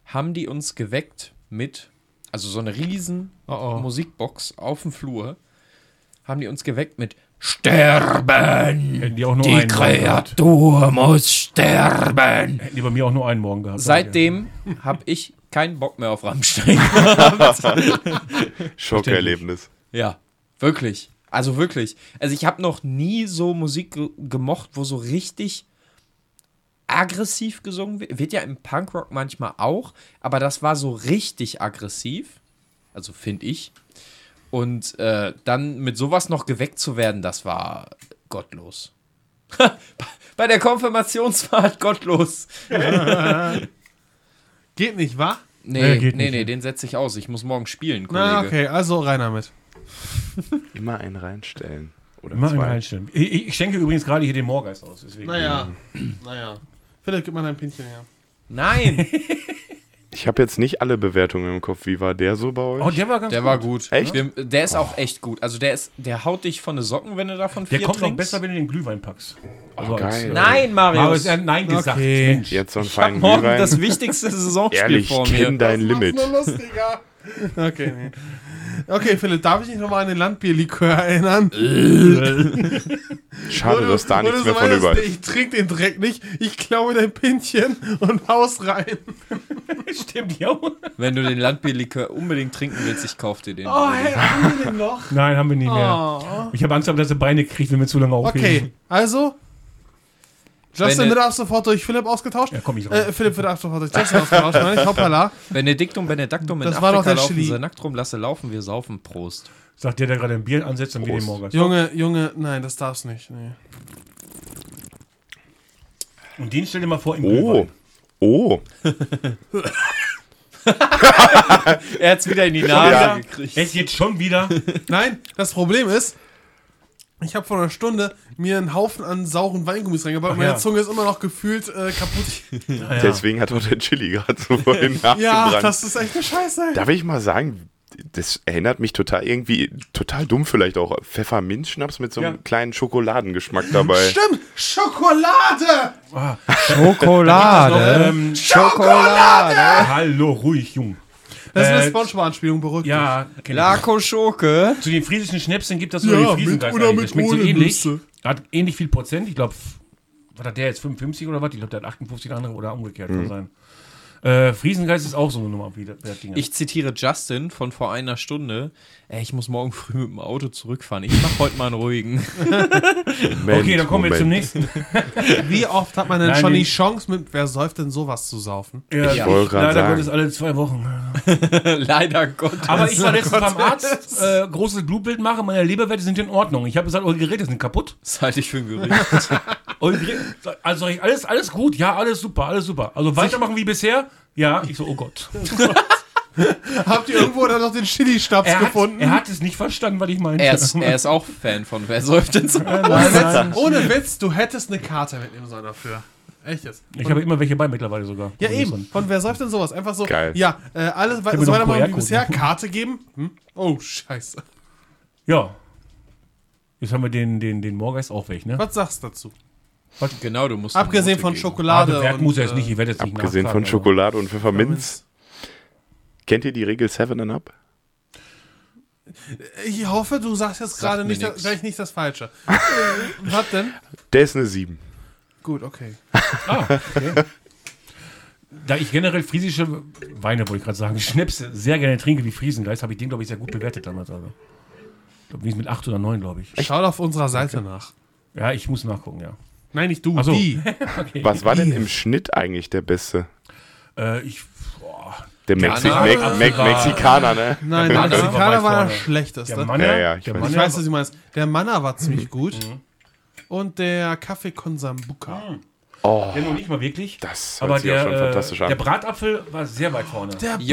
haben die uns geweckt mit, also so eine riesen Oh, oh. Musikbox auf dem Flur, haben die uns geweckt mit Sterben! Hätten die auch nur Die einen Morgen gehabt. Kreatur muss sterben! Hätten die bei mir auch nur einen Morgen gehabt. Seitdem habe ich keinen Bock mehr auf Rammstein. [LAUGHS] Schockerlebnis. Ja, wirklich. Also wirklich. Also ich habe noch nie so Musik ge gemocht, wo so richtig aggressiv gesungen wird. Wird ja im Punkrock manchmal auch, aber das war so richtig aggressiv. Also finde ich. Und äh, dann mit sowas noch geweckt zu werden, das war gottlos. [LAUGHS] Bei der Konfirmationsfahrt gottlos. Gib [LAUGHS] Geht nicht, wa? Nee, Nee, geht nee, nicht, nee, den setze ich aus. Ich muss morgen spielen, Kollege. Na, okay, also rein damit. [LAUGHS] Immer einen reinstellen. Oder Immer einen zwei. reinstellen. Ich, ich schenke übrigens gerade hier den Morgeist aus. Deswegen. Naja, naja. Philipp, gib mal dein Pinchen her. Nein, Ich habe jetzt nicht alle Bewertungen im Kopf. Wie war der so bei euch? Oh, der war ganz der gut. war gut. Echt? Wir, der ist auch echt gut. Also der ist, der haut dich von den Socken, wenn du davon vier Der kommt noch trinkst. besser, wenn du den Glühwein packst. Also geil. als, Nein, Marius. Marius, hat Nein gesagt. Okay. Mensch. Jetzt so einen ich feinen morgen Glühwein. das wichtigste Saisonspiel Ehrlich, vor kenn mir. dein Limit. nur lustiger. Okay, nee. Okay, Philipp, darf ich dich nochmal an den Landbierlikör erinnern? [LAUGHS] Schade, dass da nichts mehr von über ist. Ich trinke den Dreck nicht, ich klaue dein Pinchen und haus rein. [LAUGHS] Stimmt, ja. Wenn du den Landbierlikör unbedingt trinken willst, ich kauf dir den. Oh, hey, haben wir den noch? Nein, haben wir nicht mehr. Oh. Ich habe Angst, dass er Beine kriegt, wenn wir zu lange aufheben. Okay, also. Justin wird ab sofort durch Philipp ausgetauscht. Ja, komm ich rein. Äh, Philipp wird ab sofort durch Justin ausgetauscht, meine ich. Hoppala. Benediktum, Benedaktum, in Das war doch Afrika der laufen Chili. sie nackt rum, lasse laufen, wir saufen, Prost. Sagt der, der gerade ein Bier ansetzt und wir den Prost. Morgeist. Junge, Junge, nein, das darf's nicht. Nee. Und den stell dir mal vor im Oh. Glühwein. Oh. [LAUGHS] Er hat's wieder in die Nase Ja. gekriegt. Echt jetzt schon wieder? Nein, das Problem ist, ich habe vor einer Stunde mir einen Haufen an sauren Weingummis reingebaut. Meine ja. Zunge ist immer noch gefühlt äh, kaputt. [LAUGHS] Ja, ja. Deswegen hat auch der Chili gerade so vorhin [LAUGHS] Ja, das ist echt eine Scheiße. Darf ich mal sagen, das erinnert mich total irgendwie, total dumm vielleicht auch, Pfefferminzschnaps mit so einem Ja. kleinen Schokoladengeschmack dabei. Stimmt, Schokolade! [LAUGHS] Schokolade. Ähm, Schokolade. hallo, ruhig, Jung. Das ist eine Äh, Spongebob-Anspielung, beruhigt Ja. Laco Schoke. Zu den friesischen Schnäpsen gibt das so Ja, den mit Friesengeist oder mit Das schmeckt so ähnlich. Nüsse. Hat ähnlich viel Prozent. Ich glaube, was hat der jetzt? 55 oder was? Ich glaube, der hat 58 der andere oder umgekehrt kann sein. Äh, Friesengeist ist auch so eine Nummer wie der, der Dinger. Ich zitiere Justin von vor einer Stunde. Ey, ich muss morgen früh mit dem Auto zurückfahren. Ich mach heute mal einen ruhigen. Moment, okay, dann kommen wir zum Moment. nächsten. Wie oft hat man denn Nein, schon die Chance, mit wer säuft denn sowas zu saufen? Ja, Ich wollte gerade leider sagen. Gottes alle zwei Wochen. [LAUGHS] Leider Gott. Aber ich war letztens beim Arzt, äh, großes Blutbild machen, meine Leberwerte sind in Ordnung. Ich habe gesagt, eure Geräte sind kaputt. Das halte ich für ein Gerücht. [LAUGHS] Geräte, also ich, alles, alles gut, ja, alles super, alles super. Also weitermachen wie bisher. Ja, ich so, oh Gott. [LAUGHS] Habt ihr irgendwo da noch den Chili-Stabs Er hat, gefunden? er hat es nicht verstanden, was ich meinte. er, ist, er ist auch Fan von Wer säuft denn so? [LAUGHS] [LAUGHS] Ohne Witz, du hättest eine Karte mitnehmen sollen dafür. Echt jetzt? Ich habe immer welche bei mittlerweile sogar. Ja, eben. Von wer säuft denn sowas? Einfach so. Geil. Ja, äh, alles mir we noch so einen weitermachen wie bisher. Karte geben. Hm? Oh, scheiße. Ja. Jetzt haben wir den, den, den Morgeist auch weg, ne? Was sagst du dazu? Genau, du musst. Abgesehen von geben. Schokolade. Wert und, muss er jetzt äh, nicht, ich werde jetzt nicht Abgesehen von Schokolade und Pfefferminz. Kennt ihr die Regel 7 and Up? Ich hoffe, du sagst jetzt gerade nicht, nix. gleich nicht das Falsche. [LAUGHS] Äh, Was denn? Der ist eine 7. Gut, okay. Ah, okay. Da ich generell friesische Weine, wollte ich gerade sagen, Schnäpse sehr gerne trinke wie Friesengeist, habe ich den, glaube ich, sehr gut bewertet damals. Also. Ich glaube, mit 8 oder 9, glaube ich. Schaut auf unserer Seite nach. Ja, ich muss nachgucken, ja. Nein, nicht du, so. die. [LAUGHS] Okay. Was war denn im Schnitt eigentlich der beste? Äh, ich, boah, Der Mexi Ghana? Me Ah, Me war- Mexikaner, ne? Nein, Der Mexikaner war der schlechteste. der Manner, Ja, ja, ich der weiß. Manner ich weiß, was du meinst. Der Manna war ziemlich gut. Und der Kaffee con Sambuca. Oh, Der noch nicht mal wirklich. das hört aber sich auch der, schon äh, fantastisch der an. Bratapfel war sehr weit vorne. Der stimmt.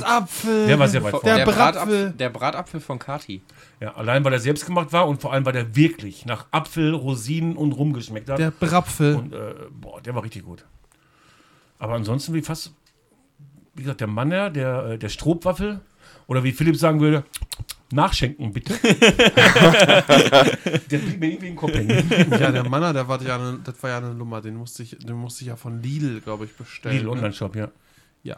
Bratapfel. Der war sehr weit Der, vorne. Der Bratapfel, Bratapfel. der Bratapfel von Kati. Ja, allein weil er selbst gemacht war und vor allem weil der wirklich nach Apfel, Rosinen und Rum geschmeckt hat. Der Brapfel. Und äh, boah, der war richtig gut. Aber ansonsten wie fast, wie gesagt, der Manner, der, äh, der Strohwaffel oder wie Philipp sagen würde, nachschenken bitte. [LAUGHS] der blieb mir irgendwie im Kopf hängen. Ja, der Manna, der war ja eine, das war ja eine Nummer. Den musste ich, den musste ich ja von Lidl, glaube ich, bestellen. Lidl Online-Shop, ja. Ja.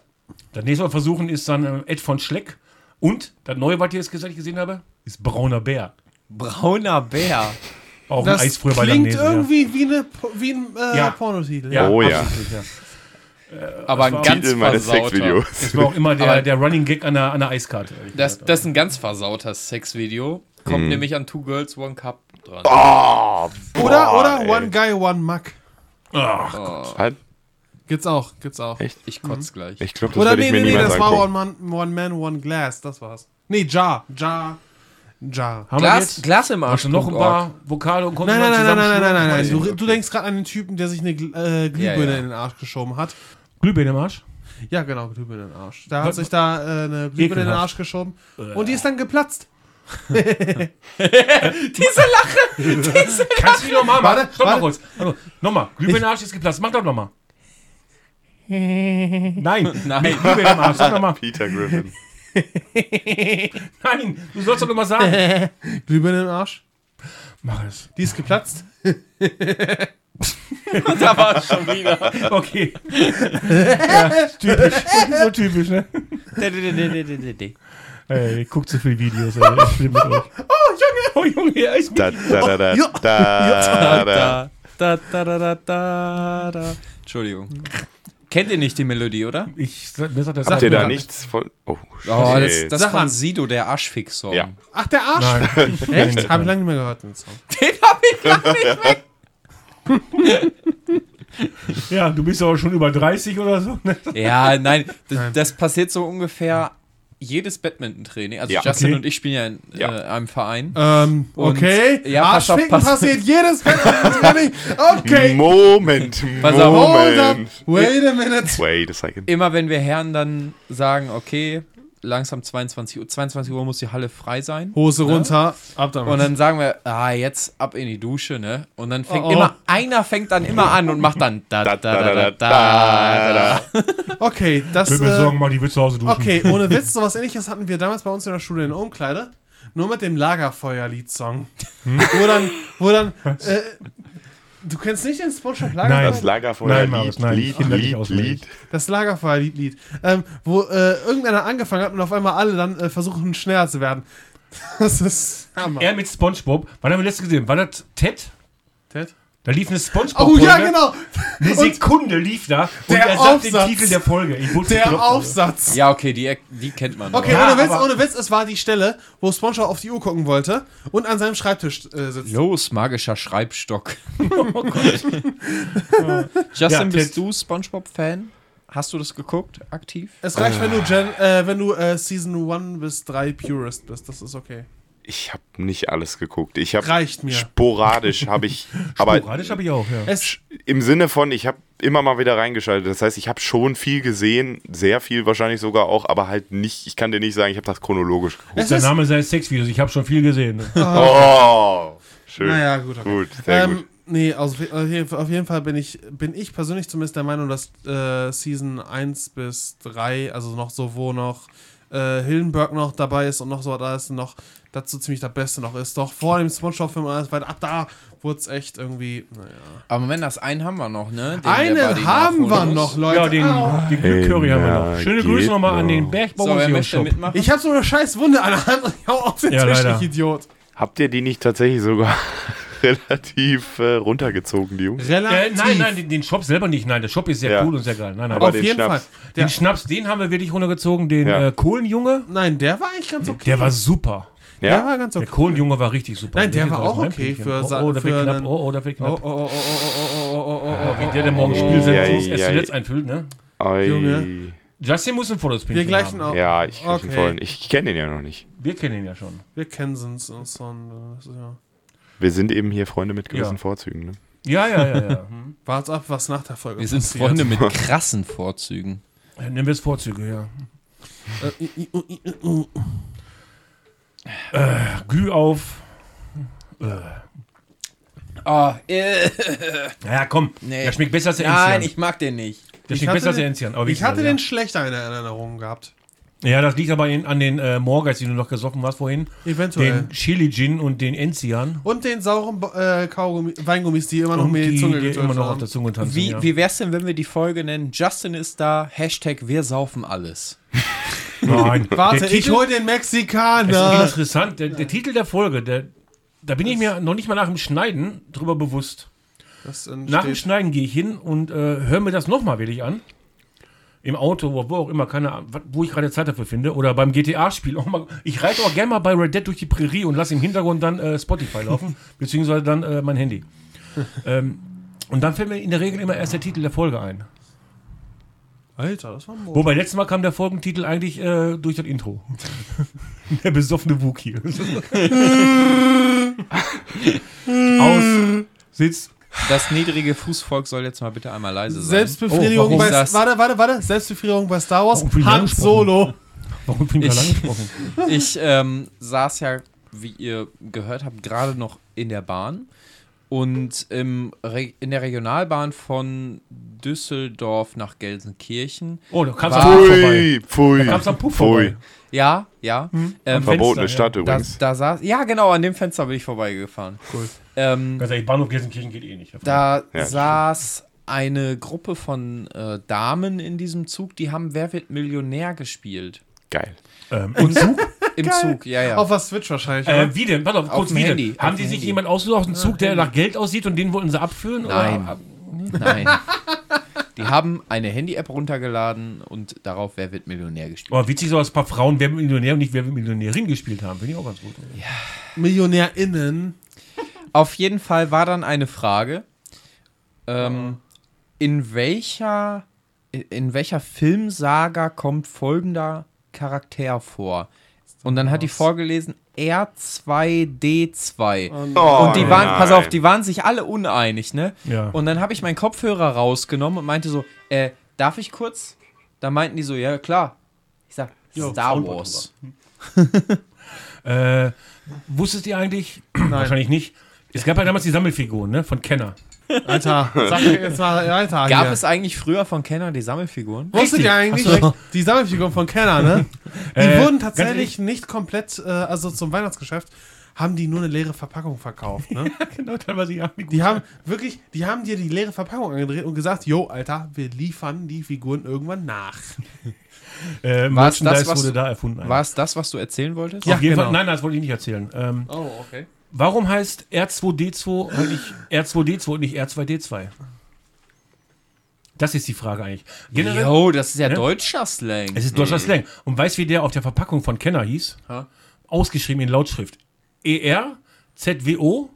Das nächste Mal versuchen ist dann äh, Ed von Schleck. Und das neue, was ich jetzt gesagt gesehen habe, ist Brauner Bär. Brauner Bär. Auch Das ein Eis früher bei klingt Langnese. irgendwie wie, eine, wie ein äh, Ja. Pornotitel. Ja, Oh ja. absolut, ja. Aber ein ganz Titel meines versauter. Sexvideos. Das war auch immer der, Aber- der Running Gag an der, an der Eiskarte. Das, das ist ein ganz versauter Sexvideo. Kommt nämlich an Two Girls, One Cup dran. Oh, Oder, boah, oder ey. One Guy, One Muck. Ach, Halt, Gibt's auch, gibt's auch. Ich kotz gleich. ich glaube, das Oder nee, ich mir nee, nee, das war. One Man, One Man, One Glass. Das war's. Nee, Jar. Jar. Jar. haben wir Glas, jetzt Glas im Arsch. noch ein paar Vokale und Nein, nein, nein, nein, nein, nein, nein, nein. Du, Du, denkst gerade an den Typen, der sich eine äh, Glühbirne Ja, ja. in den Arsch geschoben hat. Glühbirne im Arsch? Ja, genau, Glühbirne in den Arsch. Da hat sich da äh, eine Glühbirne in den. Arsch geschoben und die ist dann geplatzt. [LAUGHS] Kannst du die nochmal machen? Warte, Stopp mal warte. kurz. Also, nochmal. Glühbirne Arsch ist geplatzt. Mach doch nochmal. [LAUGHS] Nein, Nein. Glühbirne im Arsch. Sag nochmal. Peter Griffin. [LAUGHS] Nein, du sollst doch nochmal sagen. Glühbirne in den Arsch. Mach es. Die ist geplatzt. [LAUGHS] da war es schon wieder. Okay. [LAUGHS] ja, typisch. So typisch, ne? Ey, ich guck zu viele Videos, ey. Ich bin mit euch. Oh, Junge! Oh, Junge, er ist mit. Da, da, da, da, Ja. da, da. Da, da, da, da, da, da. Entschuldigung. Kennt ihr nicht die Melodie, oder? Ich, mir sagt das Habt ihr da nichts von. Oh, Oh, das, das Sag von an. Sido, der Aschfix-Song. Ja. Ach, der Arsch. Nein. Echt? Hab ich lange nicht mehr gehört, den Song. Den hab ich lange nicht [LAUGHS] weg. [LAUGHS] Ja, du bist aber schon über 30 oder so. Ne? Ja, nein, das, das passiert so ungefähr jedes Badminton-Training. Also Ja. Justin Okay. und ich spielen ja in Ja. äh, einem Verein. Ähm, Und- okay. ja, pass auf, pass- passiert jedes Training. Okay. Moment, Pass auf. Hold up. Moment. Wait a minute. Wait a second. Immer wenn wir Herren dann sagen, okay, langsam 22 Uhr, 22 Uhr muss die Halle frei sein. Hose runter. Ab damit. Und dann sagen wir, ah, jetzt ab in die Dusche, ne? Und dann fängt Oh, oh. immer, einer fängt dann immer an und macht dann da, da, Da, da, da, da, da, [LAUGHS] da. okay, das. Ich will mir Äh, Sorgen machen, die will zu Hause duschen. okay, ohne [LAUGHS] Witz, sowas ähnliches hatten wir damals bei uns in der Schule in der Umkleide. Nur mit dem Lagerfeuer-Lied-Song. Wo dann, wo dann, [LAUGHS] äh, du kennst nicht den Spongebob Nein. Lagerfeuer? Das Lagerfeuer, Nein, Lied, Marius, nein, Lied, ich kann das nicht Lied. Lied. Das Lagerfeuer-Lied, ähm, wo äh, irgendeiner angefangen hat und auf einmal alle dann äh, versuchen, schneller zu werden. [LAUGHS] Das ist Hammer. Er mit Spongebob. Wann haben wir letztes gesehen? War das Ted? Ted? Da lief eine spongebob Oh ja, genau. Eine Und Sekunde lief da und Der er sagt den. Titel der Folge. Der Aufsatz. Ja, okay, die, die kennt man. Okay, Ja, ohne Witz, ohne Witz, es war die Stelle, wo SpongeBob auf die Uhr gucken wollte und an seinem Schreibtisch äh, sitzt. Los, magischer Schreibstock. [LAUGHS] [LAUGHS] Justin, Ja, bist du Spongebob-Fan? Hast du das geguckt, aktiv? Es reicht, wenn du, Gen, äh, wenn du äh, Season 1 bis 3 Purist bist, das ist okay. Ich habe nicht alles geguckt. Ich habe Reicht mir. sporadisch habe ich, [LAUGHS] aber Sporadisch habe ich auch, ja. Es, im Sinne von, ich habe immer mal wieder reingeschaltet. Das heißt, ich habe schon viel gesehen, sehr viel wahrscheinlich sogar auch, aber halt nicht, ich kann dir nicht sagen, ich habe das chronologisch geguckt. es Der Name seines Sexvideos. Ich habe schon viel gesehen. Ne? [LAUGHS] Oh, schön. naja, gut. Okay. Gut, sehr ähm, gut. Nee, also auf jeden, Fall- auf jeden Fall bin ich, bin ich persönlich zumindest der Meinung, dass äh, Season 1 bis 3, also noch so, wo noch äh, Hillenberg noch dabei ist und noch so, da ist noch dazu ziemlich das Beste noch ist. Doch vor dem Spongebob-Film und alles weiter, ab da wurde es echt irgendwie, naja. Aber Moment, das einen haben wir noch, ne? Den Einen haben wir noch. Leute. Ja, den, Au. den Glück-Curry haben wir noch. Schöne Grüße nochmal an den noch. Bergbau So? Ich habe so eine scheiß Wunde an der Hand und ich hau auf den Ja, Tisch, ich Idiot. Habt ihr die nicht tatsächlich sogar relativ äh, runtergezogen, die Jungs. Relativ. Äh, nein, nein, den, den, Shop selber nicht. Nein, der Shop ist sehr ja. cool und sehr geil. Nein, nein. Aber auf jeden Schnaps. Fall. Den Schnaps, den haben wir wirklich runtergezogen. Den ja. äh, Kohlenjunge. Nein, der war eigentlich ganz okay. Der war super. Ja? Der war ganz okay. Der Kohlenjunge war richtig super. Nein, der, der war auch okay für Oh, oh, da wird knapp. Oh, oh, da wird knapp. Oh, oh, oh, oh, oh, oh, oh, oh, oh, oh, oh, oh, Wie der, der morgen spielt, oh, zuletzt einfüllt, ne? Junge. Justin muss ein Fotospin Wir gleichen haben. auch. Ja, ich gleich okay. vollen. Ich kenne den ja noch nicht. Wir kennen ihn ja schon. Wir kennen sonst ja. Wir sind eben hier Freunde mit gewissen Ja. Vorzügen. Ne? Ja, ja, ja, ja. [LAUGHS] Hm. Wart's ab, was nach der Folge Wir sind passiert. Freunde mit [LAUGHS] krassen Vorzügen. Ja, Nehmen wir es Vorzüge, ja. Äh, Glüh auf. Oh, äh, Ja, komm. Nee. Der schmeckt besser als der nein, Enzian. ich mag den nicht. Der Ich schmeckt hatte besser als der den- Enzian. aber Ich hatte den schlechter in Erinnerung gehabt. Ja. das liegt aber in, an den äh, Morgais, die du noch gesoffen hast vorhin. Eventuell. Den Chili Gin und den Enzian. Und den sauren äh, Kaugummi, Weingummis, die immer noch Und mir die die, Zunge die immer noch auf der Zunge tanzen. Wie, ja. wie wär's denn, wenn wir die Folge nennen? Justin ist da, Hashtag wir saufen alles. [LAUGHS] Nein, Warte, ich hol den es ist Mexikaner. interessant. Der, der Titel der Folge, der, da bin ich mir noch nicht mal nach dem Schneiden drüber bewusst. Das Nach dem Schneiden gehe ich hin und äh, höre mir das nochmal wirklich an. Im Auto, wo, wo auch immer, keine Ahnung, wo ich gerade Zeit dafür finde. Oder beim GTA-Spiel. auch mal- Ich reite auch gerne mal bei Red Dead durch die Prärie und lasse im Hintergrund dann äh, Spotify laufen. [LAUGHS] beziehungsweise dann äh, mein Handy. ähm, und dann fällt mir in der Regel immer erst der Titel der Folge ein. Alter, das war ein Mord. Wobei letztes Mal kam der Folgentitel eigentlich äh, durch das Intro. [LAUGHS] der besoffene Wookie. [LAUGHS] Aus, sitzt, Das niedrige Fußvolk soll jetzt mal bitte einmal leise sein. Selbstbefriedigung Oh, bei das? warte, warte, warte, Selbstbefriedigung bei Star Wars, Han? Solo. Warum bin ich da Ich- lang gesprochen? [LAUGHS] Ich ähm, saß ja, wie ihr gehört habt, gerade noch in der Bahn. Und im Re in der Regionalbahn von Düsseldorf nach Gelsenkirchen. Oh, da kamst du War- am Puff vorbei. Pfui, Da kamst du am Puff vorbei. Ja, ja. Ähm, Verbotene Fenster, Stadt da, übrigens. da saß, ja, genau, an dem Fenster bin ich vorbeigefahren. Cool. Ähm, Ganz ehrlich, Bahnhof Gelsenkirchen geht eh nicht. da Ja, saß eine Gruppe von äh, Damen in diesem Zug, die haben Wer wird Millionär gespielt. Geil. ähm, Im Zug? Im Zug, ja, ja. Auf der Switch wahrscheinlich. Äh, wie denn? Warte, kurz dem wie denn? Handy, Haben auf die sich Handy. jemand ausgesucht, einen Zug, der nach Geld aussieht und den wollten sie abfüllen? Nein. Oder? Nein. Die haben eine Handy-App runtergeladen und darauf Wer wird Millionär gespielt. Aber witzig so, dass ein paar Frauen Wer wird Millionär und nicht Wer wird Millionärin gespielt haben. Finde ich auch ganz gut. MillionärInnen. Auf jeden Fall war dann eine Frage, ähm, in welcher in welcher Filmsaga kommt folgender Charakter vor? Und dann hat die vorgelesen R2D2. Oh, Und die waren, nein. pass auf, die waren sich alle uneinig, ne? Ja. Und dann habe ich meinen Kopfhörer rausgenommen und meinte so, äh, darf ich kurz? Da meinten die so, ja klar. Ich sag, Star Soundboard Wars. [LAUGHS] Äh, wusstet ihr eigentlich? Wahrscheinlich nicht. Es gab ja damals die Sammelfiguren, ne? Von Kenner. Alter, [LAUGHS] sag jetzt mal, Alter. Gab hier. es eigentlich früher von Kenner die Sammelfiguren? Wusstet ihr eigentlich, du die Sammelfiguren von Kenner, ne? [LAUGHS] Die Äh, wurden tatsächlich nicht komplett, äh, also zum Weihnachtsgeschäft, haben die nur eine leere Verpackung verkauft, ne? [LAUGHS] genau, teilweise ja. Die haben wirklich, die haben dir die leere Verpackung angedreht und gesagt, jo, Alter, wir liefern die Figuren irgendwann nach. Äh, War es Merchandise das, was- wurde da erfunden. War es das, was du erzählen wolltest? Ja, Auf jeden genau. Fall, nein, das wollte ich nicht erzählen. Ähm, Oh, okay. Warum heißt R2D2 eigentlich R2D2 und nicht R2D2? Das ist die Frage eigentlich. Generell, Jo, das ist ja Ne? deutscher Slang. es ist deutscher Slang. Und weißt du, wie der auf der Verpackung von Kenner hieß? Ha? Ausgeschrieben in Lautschrift. ER, ZWO,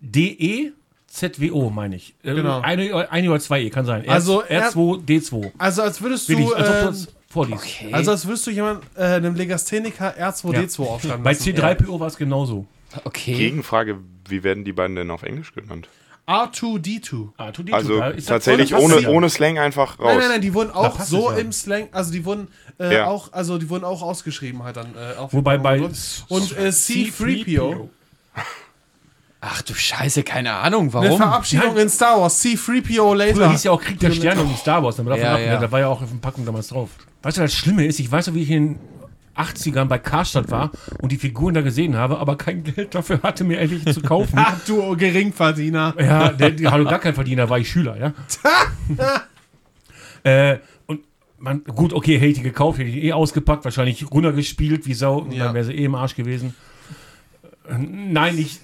DE, ZWO, meine ich. Äh, Genau. Eine, eine oder zwei E, kann sein. Also, R2D2. Also als würdest du, als ob du äh, das vorliest. also als würdest du jemand, äh, einem Legastheniker R2D2 aufschreiben Bei lassen. C3PO war es genauso. Okay. Gegenfrage, wie werden die beiden denn auf Englisch genannt? R2D2. R2D2. Also das tatsächlich voll ohne, ohne Slang einfach raus. Nein, nein, nein, die wurden auch so ja. im Slang, also die wurden äh, Ja. auch, also die wurden auch ausgeschrieben halt dann. Äh, Wobei bei und äh, C3PO, Ach du Scheiße, keine Ahnung, eine warum? Verabschiedung in Star Wars, C3PO Früher later. hieß ja auch Krieg der Sterne nicht Star Wars. Davon Ja, ab, ja. Da war ja auch auf der Packung damals drauf. Weißt du, das Schlimme ist, ich weiß noch, wie ich in 80ern bei Karstadt war und die Figuren da gesehen habe, aber kein Geld dafür hatte, mir endlich zu kaufen. [LAUGHS] Ach du Geringverdiener. ja, der, der hallo, gar kein Verdiener, war ich Schüler, ja. [LAUGHS] äh, und man, gut, okay, hätte ich die gekauft, hätte ich die eh ausgepackt, wahrscheinlich runtergespielt wie Sau, und Ja. dann wäre sie eh im Arsch gewesen. Nein, nicht.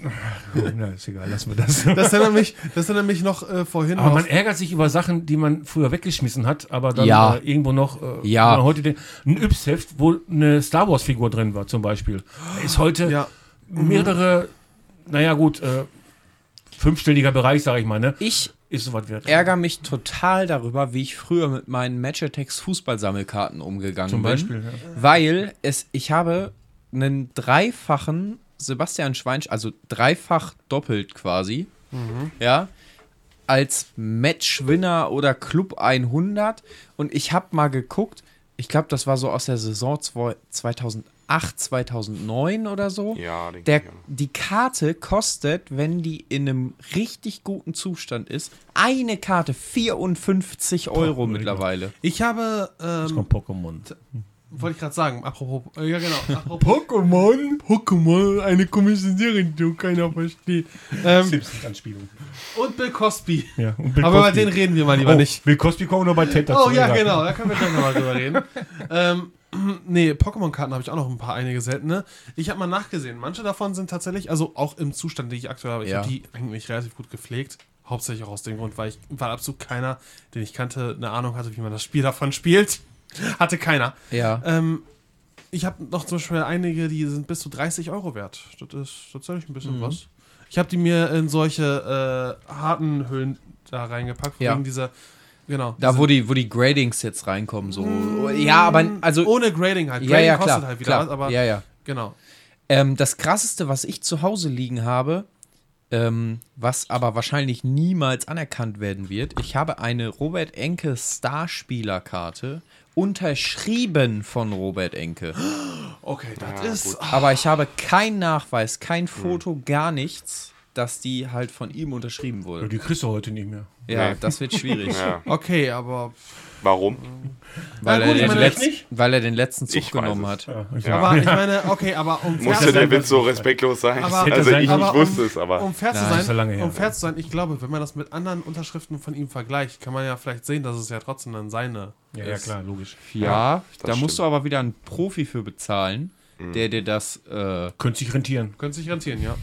Na, ist egal, lassen wir das. Das erinnert mich, das erinnert mich noch äh, vorhin Aber auf, man ärgert sich über Sachen, die man früher weggeschmissen hat, aber dann Ja. äh, irgendwo noch. Äh, Ja. Heute den, ein Yps-Heft, wo eine Star Wars-Figur drin war, zum Beispiel. Ist heute ja, mehrere, naja, gut, äh, fünfstelliger Bereich, sag ich mal, ne? Ich Ist sowas wert. ärgere mich total darüber, wie ich früher mit meinen Matchatex Fußballsammelkarten umgegangen Zum bin. Beispiel, ja. Weil es, ich habe einen dreifachen Sebastian Schweinsch, also dreifach doppelt quasi, ja, als Matchwinner oder Club 100 und ich habe mal geguckt, ich glaube, das war so aus der Saison zwei- 2008, 2009 oder so. Ja, denke Der, die Karte kostet, wenn die in einem richtig guten Zustand ist, eine Karte 54 Euro mein mittlerweile. ich habe, Das ähm, kommt Pokémon. Wollte ich gerade sagen, apropos, äh, ja genau, [LAUGHS] apropos Pokémon, Pokémon, eine komische Serie, die keiner versteht. Ähm, Simpsons-Anspielung. und Bill Cosby. Ja, und Bill Aber über Cosby. den reden wir mal lieber oh, nicht. Bill Cosby kommt nur bei Ted dazu. Oh ja, egal. genau, da können wir gleich nochmal drüber reden. [LAUGHS] ähm, [CLEARS THROAT] nee, Pokémon-Karten habe ich auch noch ein paar, einige seltene. Ich habe mal nachgesehen, manche davon sind tatsächlich, also auch im Zustand, den ich aktuell habe, ich Ja. habe die eigentlich relativ gut gepflegt. Hauptsächlich auch aus dem Grund, weil ich, weil absolut keiner, den ich kannte, eine Ahnung hatte, wie man das Spiel davon spielt. Hatte keiner. Ja. Ähm, ich habe noch zum Beispiel einige, die sind bis zu 30 Euro wert. Das ist tatsächlich ein bisschen was. Ich habe die mir in solche äh, harten Hüllen da reingepackt, Ja. wegen dieser, genau. Da, wo die, wo die Gradings jetzt reinkommen, so. Ja, aber also. ohne Grading halt. ja, Grading ja, kostet klar. halt wieder klar. was, aber ja, ja. genau. Ähm, das krasseste, was ich zu Hause liegen habe, Ähm, was aber wahrscheinlich niemals anerkannt werden wird. Ich habe eine Robert Enke Starspielerkarte unterschrieben von Robert Enke. [GASPS] Okay, das ist. Aber ich habe keinen Nachweis, kein Foto, gar nichts, dass die halt von ihm unterschrieben Ja, wurde. Die kriegst du heute nicht mehr. Ja, Nee. das wird schwierig. [LAUGHS] Ja. Okay, aber. Warum? Weil, gut, ich er den meine, letz- nicht? weil er den letzten Zug Ich genommen hat. Ja, ich Ja. Aber ich meine, okay, aber um fair Musste zu der sein. Witz so respektlos sein? Aber- also ich, sein- ich aber wusste um, es, aber. Um fair, zu Nein, sein, ist ja lange her. um fair zu sein, ich glaube, wenn man das mit anderen Unterschriften von ihm vergleicht, kann man ja vielleicht sehen, dass es ja trotzdem dann seine Ja, ja, ist. klar, logisch. Ja, da das musst stimmt. du aber wieder einen Profi für bezahlen, der dir das. Äh, Könnte sich rentieren. Könnte sich rentieren, ja.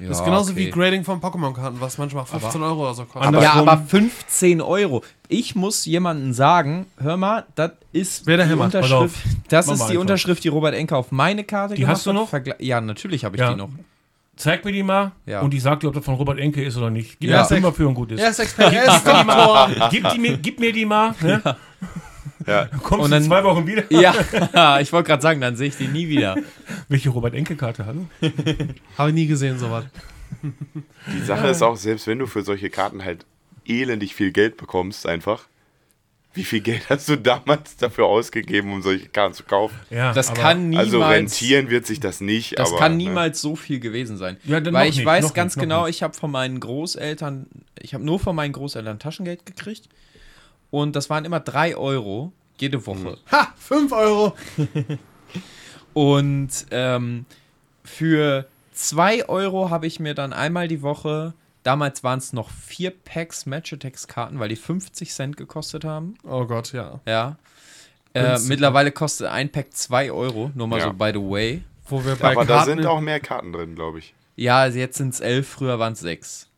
Ja, das ist genauso okay. wie Grading von Pokémon-Karten, was manchmal 15 Euro oder so kostet. Anders- Ja, aber 15 Euro. Ich muss jemandem sagen, hör mal, das ist Wer die Unterschrift. Das Mach ist die einfach. Unterschrift, die Robert Enke auf meine Karte Die gemacht hast du hat. noch? Ja, natürlich habe ich Ja. die noch. Zeig mir die mal Ja. und ich sag dir, ob das von Robert Enke ist oder nicht. Gib Ja. mir das immer für und gut ist. er ist Experte, er ist. Gib, die mir, gib mir die mal. Ne? Ja. Kommst Und du in dann- zwei Wochen wieder? Ja, [LAUGHS] ich wollte gerade sagen, dann sehe ich die nie wieder. Welche Robert Enke-Karte, hallo? [LAUGHS] Habe ich nie gesehen, sowas. Die Sache ist auch, selbst wenn du für solche Karten halt elendig viel Geld bekommst, einfach. Wie viel Geld hast du damals dafür ausgegeben, um solche Karten zu kaufen? Ja, Das kann niemals. Also rentieren wird sich das nicht, Das aber. kann ne? niemals so viel gewesen sein. Ja, dann Weil noch ich nicht, weiß noch ganz nicht, genau, nicht. ich habe von meinen Großeltern, ich habe nur von meinen Großeltern Taschengeld gekriegt. Und das waren immer drei Euro jede Woche. Ha, 5 Euro. [LAUGHS] Und ähm, für 2 Euro habe ich mir dann einmal die Woche, damals waren es noch vier Packs Match Attacks Karten, weil die 50 Cent gekostet haben. Oh Gott, ja. Ja. Äh, Günstig. mittlerweile kostet ein Pack 2 Euro, nur mal Ja. so by the way. Wo wir bei Aber da Karten sind auch mehr Karten drin, glaube ich. Ja, also jetzt sind es 11, früher waren es 6.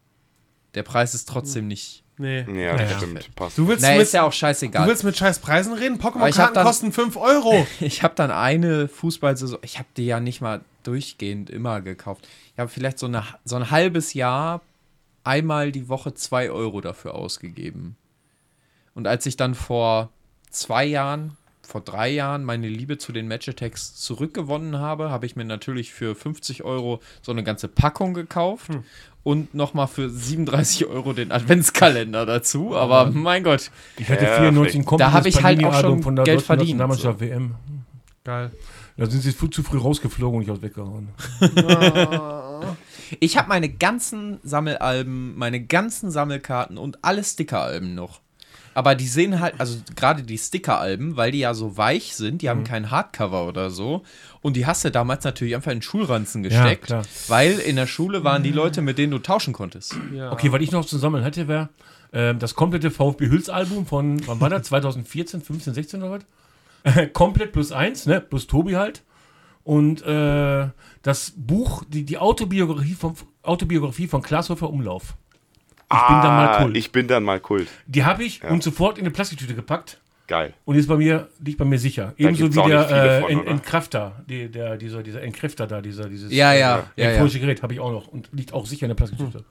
Der Preis ist trotzdem nicht. Nee. Ja, das Ja. stimmt. Passt. Du willst, Naja, mit, ist ja auch du scheißegal. willst mit scheiß Preisen reden? Pokémon-Karten kosten 5 Euro. [LAUGHS] Ich habe dann eine Fußballsaison, ich habe die ja nicht mal durchgehend immer gekauft. Ich habe vielleicht so, eine, so ein halbes Jahr einmal die Woche 2 Euro dafür ausgegeben. Und als ich dann vor zwei Jahren, vor drei Jahren meine Liebe zu den Match-Attacks zurückgewonnen habe, habe ich mir natürlich für 50 Euro so eine ganze Packung gekauft und nochmal für 37 Euro den Adventskalender dazu. Aber mein Gott, Ich hatte Ja, 94 ein komplettes Da hab ich halt auch schon von der Geld verdient, Nationalmannschaft WM. Geil. Da sind sie zu früh rausgeflogen und ich hab's weggehauen. [LAUGHS] Ich habe meine ganzen Sammelalben, meine ganzen Sammelkarten und alle Stickeralben noch. Aber die sehen halt, also gerade die Stickeralben, weil die ja so weich sind, die Mhm. haben kein Hardcover oder so. Und die hast du damals natürlich einfach in den Schulranzen gesteckt. klar. weil in der Schule waren die Leute, mit denen du tauschen konntest. Ja. Okay, was ich noch zu sammeln hatte, wäre ähm, das komplette VfB Hüls-Album von, wann war das? 2014, 15, 16 oder was? [LAUGHS] Komplett plus eins, ne? Plus Tobi halt. Und äh, das Buch, die, die Autobiografie, vom, Autobiografie von Klaashofer Umlauf. Ich bin dann mal Kult. Ah, Ich bin dann mal Kult. Die habe ich und sofort in eine Plastiktüte gepackt. Geil. Und ist bei mir, liegt bei mir sicher. Ebenso wie der äh? Entkräfter, die, der, dieser, dieser Entkräfter da, dieser, dieses Ja, ja, äh, ja, ja. elektronische Gerät habe ich auch noch und liegt auch sicher in der Plastiktüte.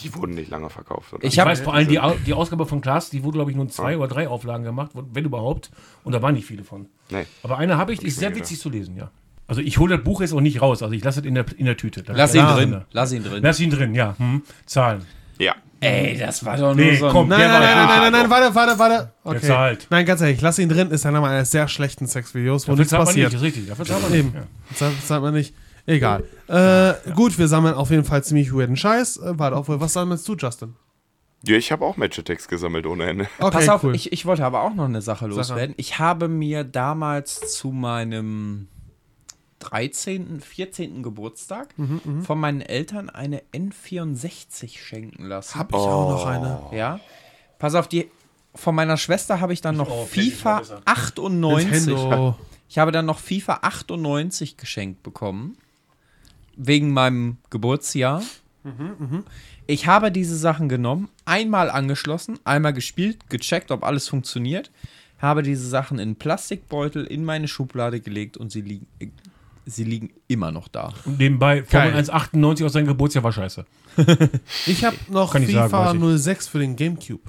Die wurden nicht lange verkauft. Oder? Ich Ich weiß vor allem, die, die Ausgabe von Klaas, die wurde, glaube ich, nur in zwei oder drei Auflagen gemacht, wenn überhaupt. Und da waren nicht viele von. nee. Aber eine habe ich, die ist sehr gedacht. witzig zu lesen, ja. Also ich hole das Buch jetzt auch nicht raus, also ich lasse es in der, in der Tüte. Da- Lass ihn drin. drin. Lass ihn drin. Lass ihn drin, ja. Hm. Zahlen. Ja. Ey, das war doch nur Nee, so ein komm. Nein, nein, nein, nein, nein, nein, Ja, nein, warte, warte, warte. Okay. Jetzt halt. Nein, ganz ehrlich, lass ihn drin, ist einer meiner sehr schlechten Sexvideos, wo Dafür nichts zahlt man passiert. nicht, ist richtig. Dafür zahlt man Eben. nicht. Ja. Das zahlt man nicht. Egal. Äh, Gut, wir sammeln auf jeden Fall ziemlich weirden Scheiß. Äh, warte, auf, was sammelst du, Justin? ja ich habe auch Match-Attacks gesammelt ohne Ende. [LAUGHS] Okay, Pass auf, cool. ich, ich wollte aber auch noch eine Sache Sache. loswerden. Ich habe mir damals zu meinem 13., 14. Geburtstag Mhm, von meinen Eltern eine N64 schenken lassen. Hab ich auch noch eine. Ja. Pass auf, die von meiner Schwester habe ich dann noch auch, PlayStation FIFA war besser. 98. Nintendo. Ich habe dann noch FIFA 98 geschenkt bekommen. Wegen meinem Geburtsjahr. Ich habe diese Sachen genommen, einmal angeschlossen, einmal gespielt, gecheckt, ob alles funktioniert. Habe diese Sachen in einen Plastikbeutel in meine Schublade gelegt und sie liegen, sie liegen immer noch da. Und nebenbei, Formel Geil. 1,98 aus seinem Geburtsjahr war scheiße. [LAUGHS] Ich habe noch Kann sagen, FIFA weiß 06 für den Gamecube.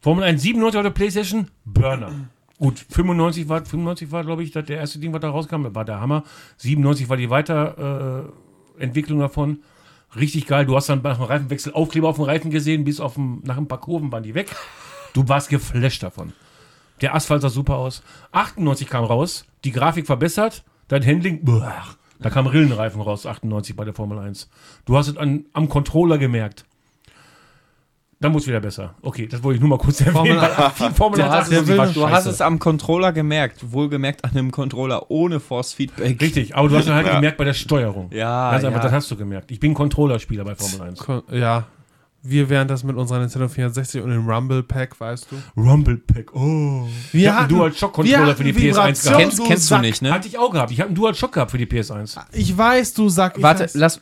Formel 1,97 auf der Playstation, Burner. Gut, 95 war, 95 war glaube ich, das der erste Ding, was da rauskam, war der Hammer. 97 war die Weiterentwicklung davon. Richtig geil. Du hast dann nach dem Reifenwechsel Aufkleber auf dem Reifen gesehen, bis auf dem, nach ein paar Kurven waren die weg. Du warst geflasht davon. Der Asphalt sah super aus. 98 kam raus, die Grafik verbessert, dein Handling, boah, da kam Rillenreifen raus, 98 bei der Formel 1. Du hast es an, am Controller gemerkt. Dann muss wieder besser. Okay, das wollte ich nur mal kurz erwähnen. [LAUGHS] viel Formel Du 1 hast, du hast scheiße. es am Controller gemerkt, wohlgemerkt an einem Controller ohne Force Feedback. Richtig, aber du hast es halt gemerkt bei der Steuerung. Ja, Ganz einfach, ja. das hast du gemerkt. Ich bin Controllerspieler bei Formel 1. Ko- Ja. Wir wären das mit unserer Nintendo 64 und dem Rumble Pack, weißt du? Rumble Pack, oh. Wir ich habe einen hatten- Dual Shock Controller wir für die hatten PS1 Vibration, gehabt. Kennst, du kennst du nicht, ne? Hatte ich auch gehabt. Ich habe einen Dual Shock gehabt für die PS1. Ich weiß, du. Ich Warte, weiß. lass.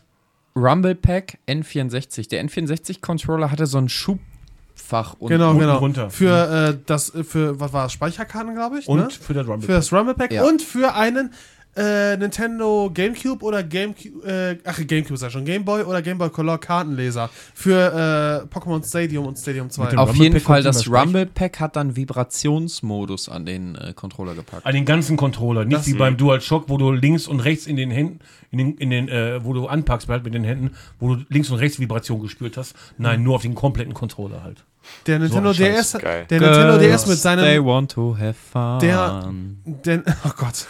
Rumble Pack N64. Der N64-Controller hatte so ein Schubfach und Genau, unten genau. runter. Für äh, das, für, was war das? Speicherkarten, glaube ich. Und ne? für das Rumble für das Rumble Pack Ja. und für einen äh, Nintendo GameCube oder GameCube, äh, ach GameCube ist ja schon, Game Boy oder Game Boy Color Kartenleser für äh, Pokémon Stadium und Stadium 2. dem Auf Rumble jeden Pack Fall, das Rumble Pack hat dann Vibrationsmodus an den äh, Controller gepackt. An den ganzen Controller, nicht Das- wie beim Dual Shock, wo du links und rechts in den Händen, in den, in den äh, wo du anpackst halt mit den Händen, wo du links und rechts Vibration gespürt hast. Nein, nur auf den kompletten Controller halt. Der Nintendo Scheiß. DS, der Nintendo DS mit They seinem, want to have fun. Der- der, oh Gott,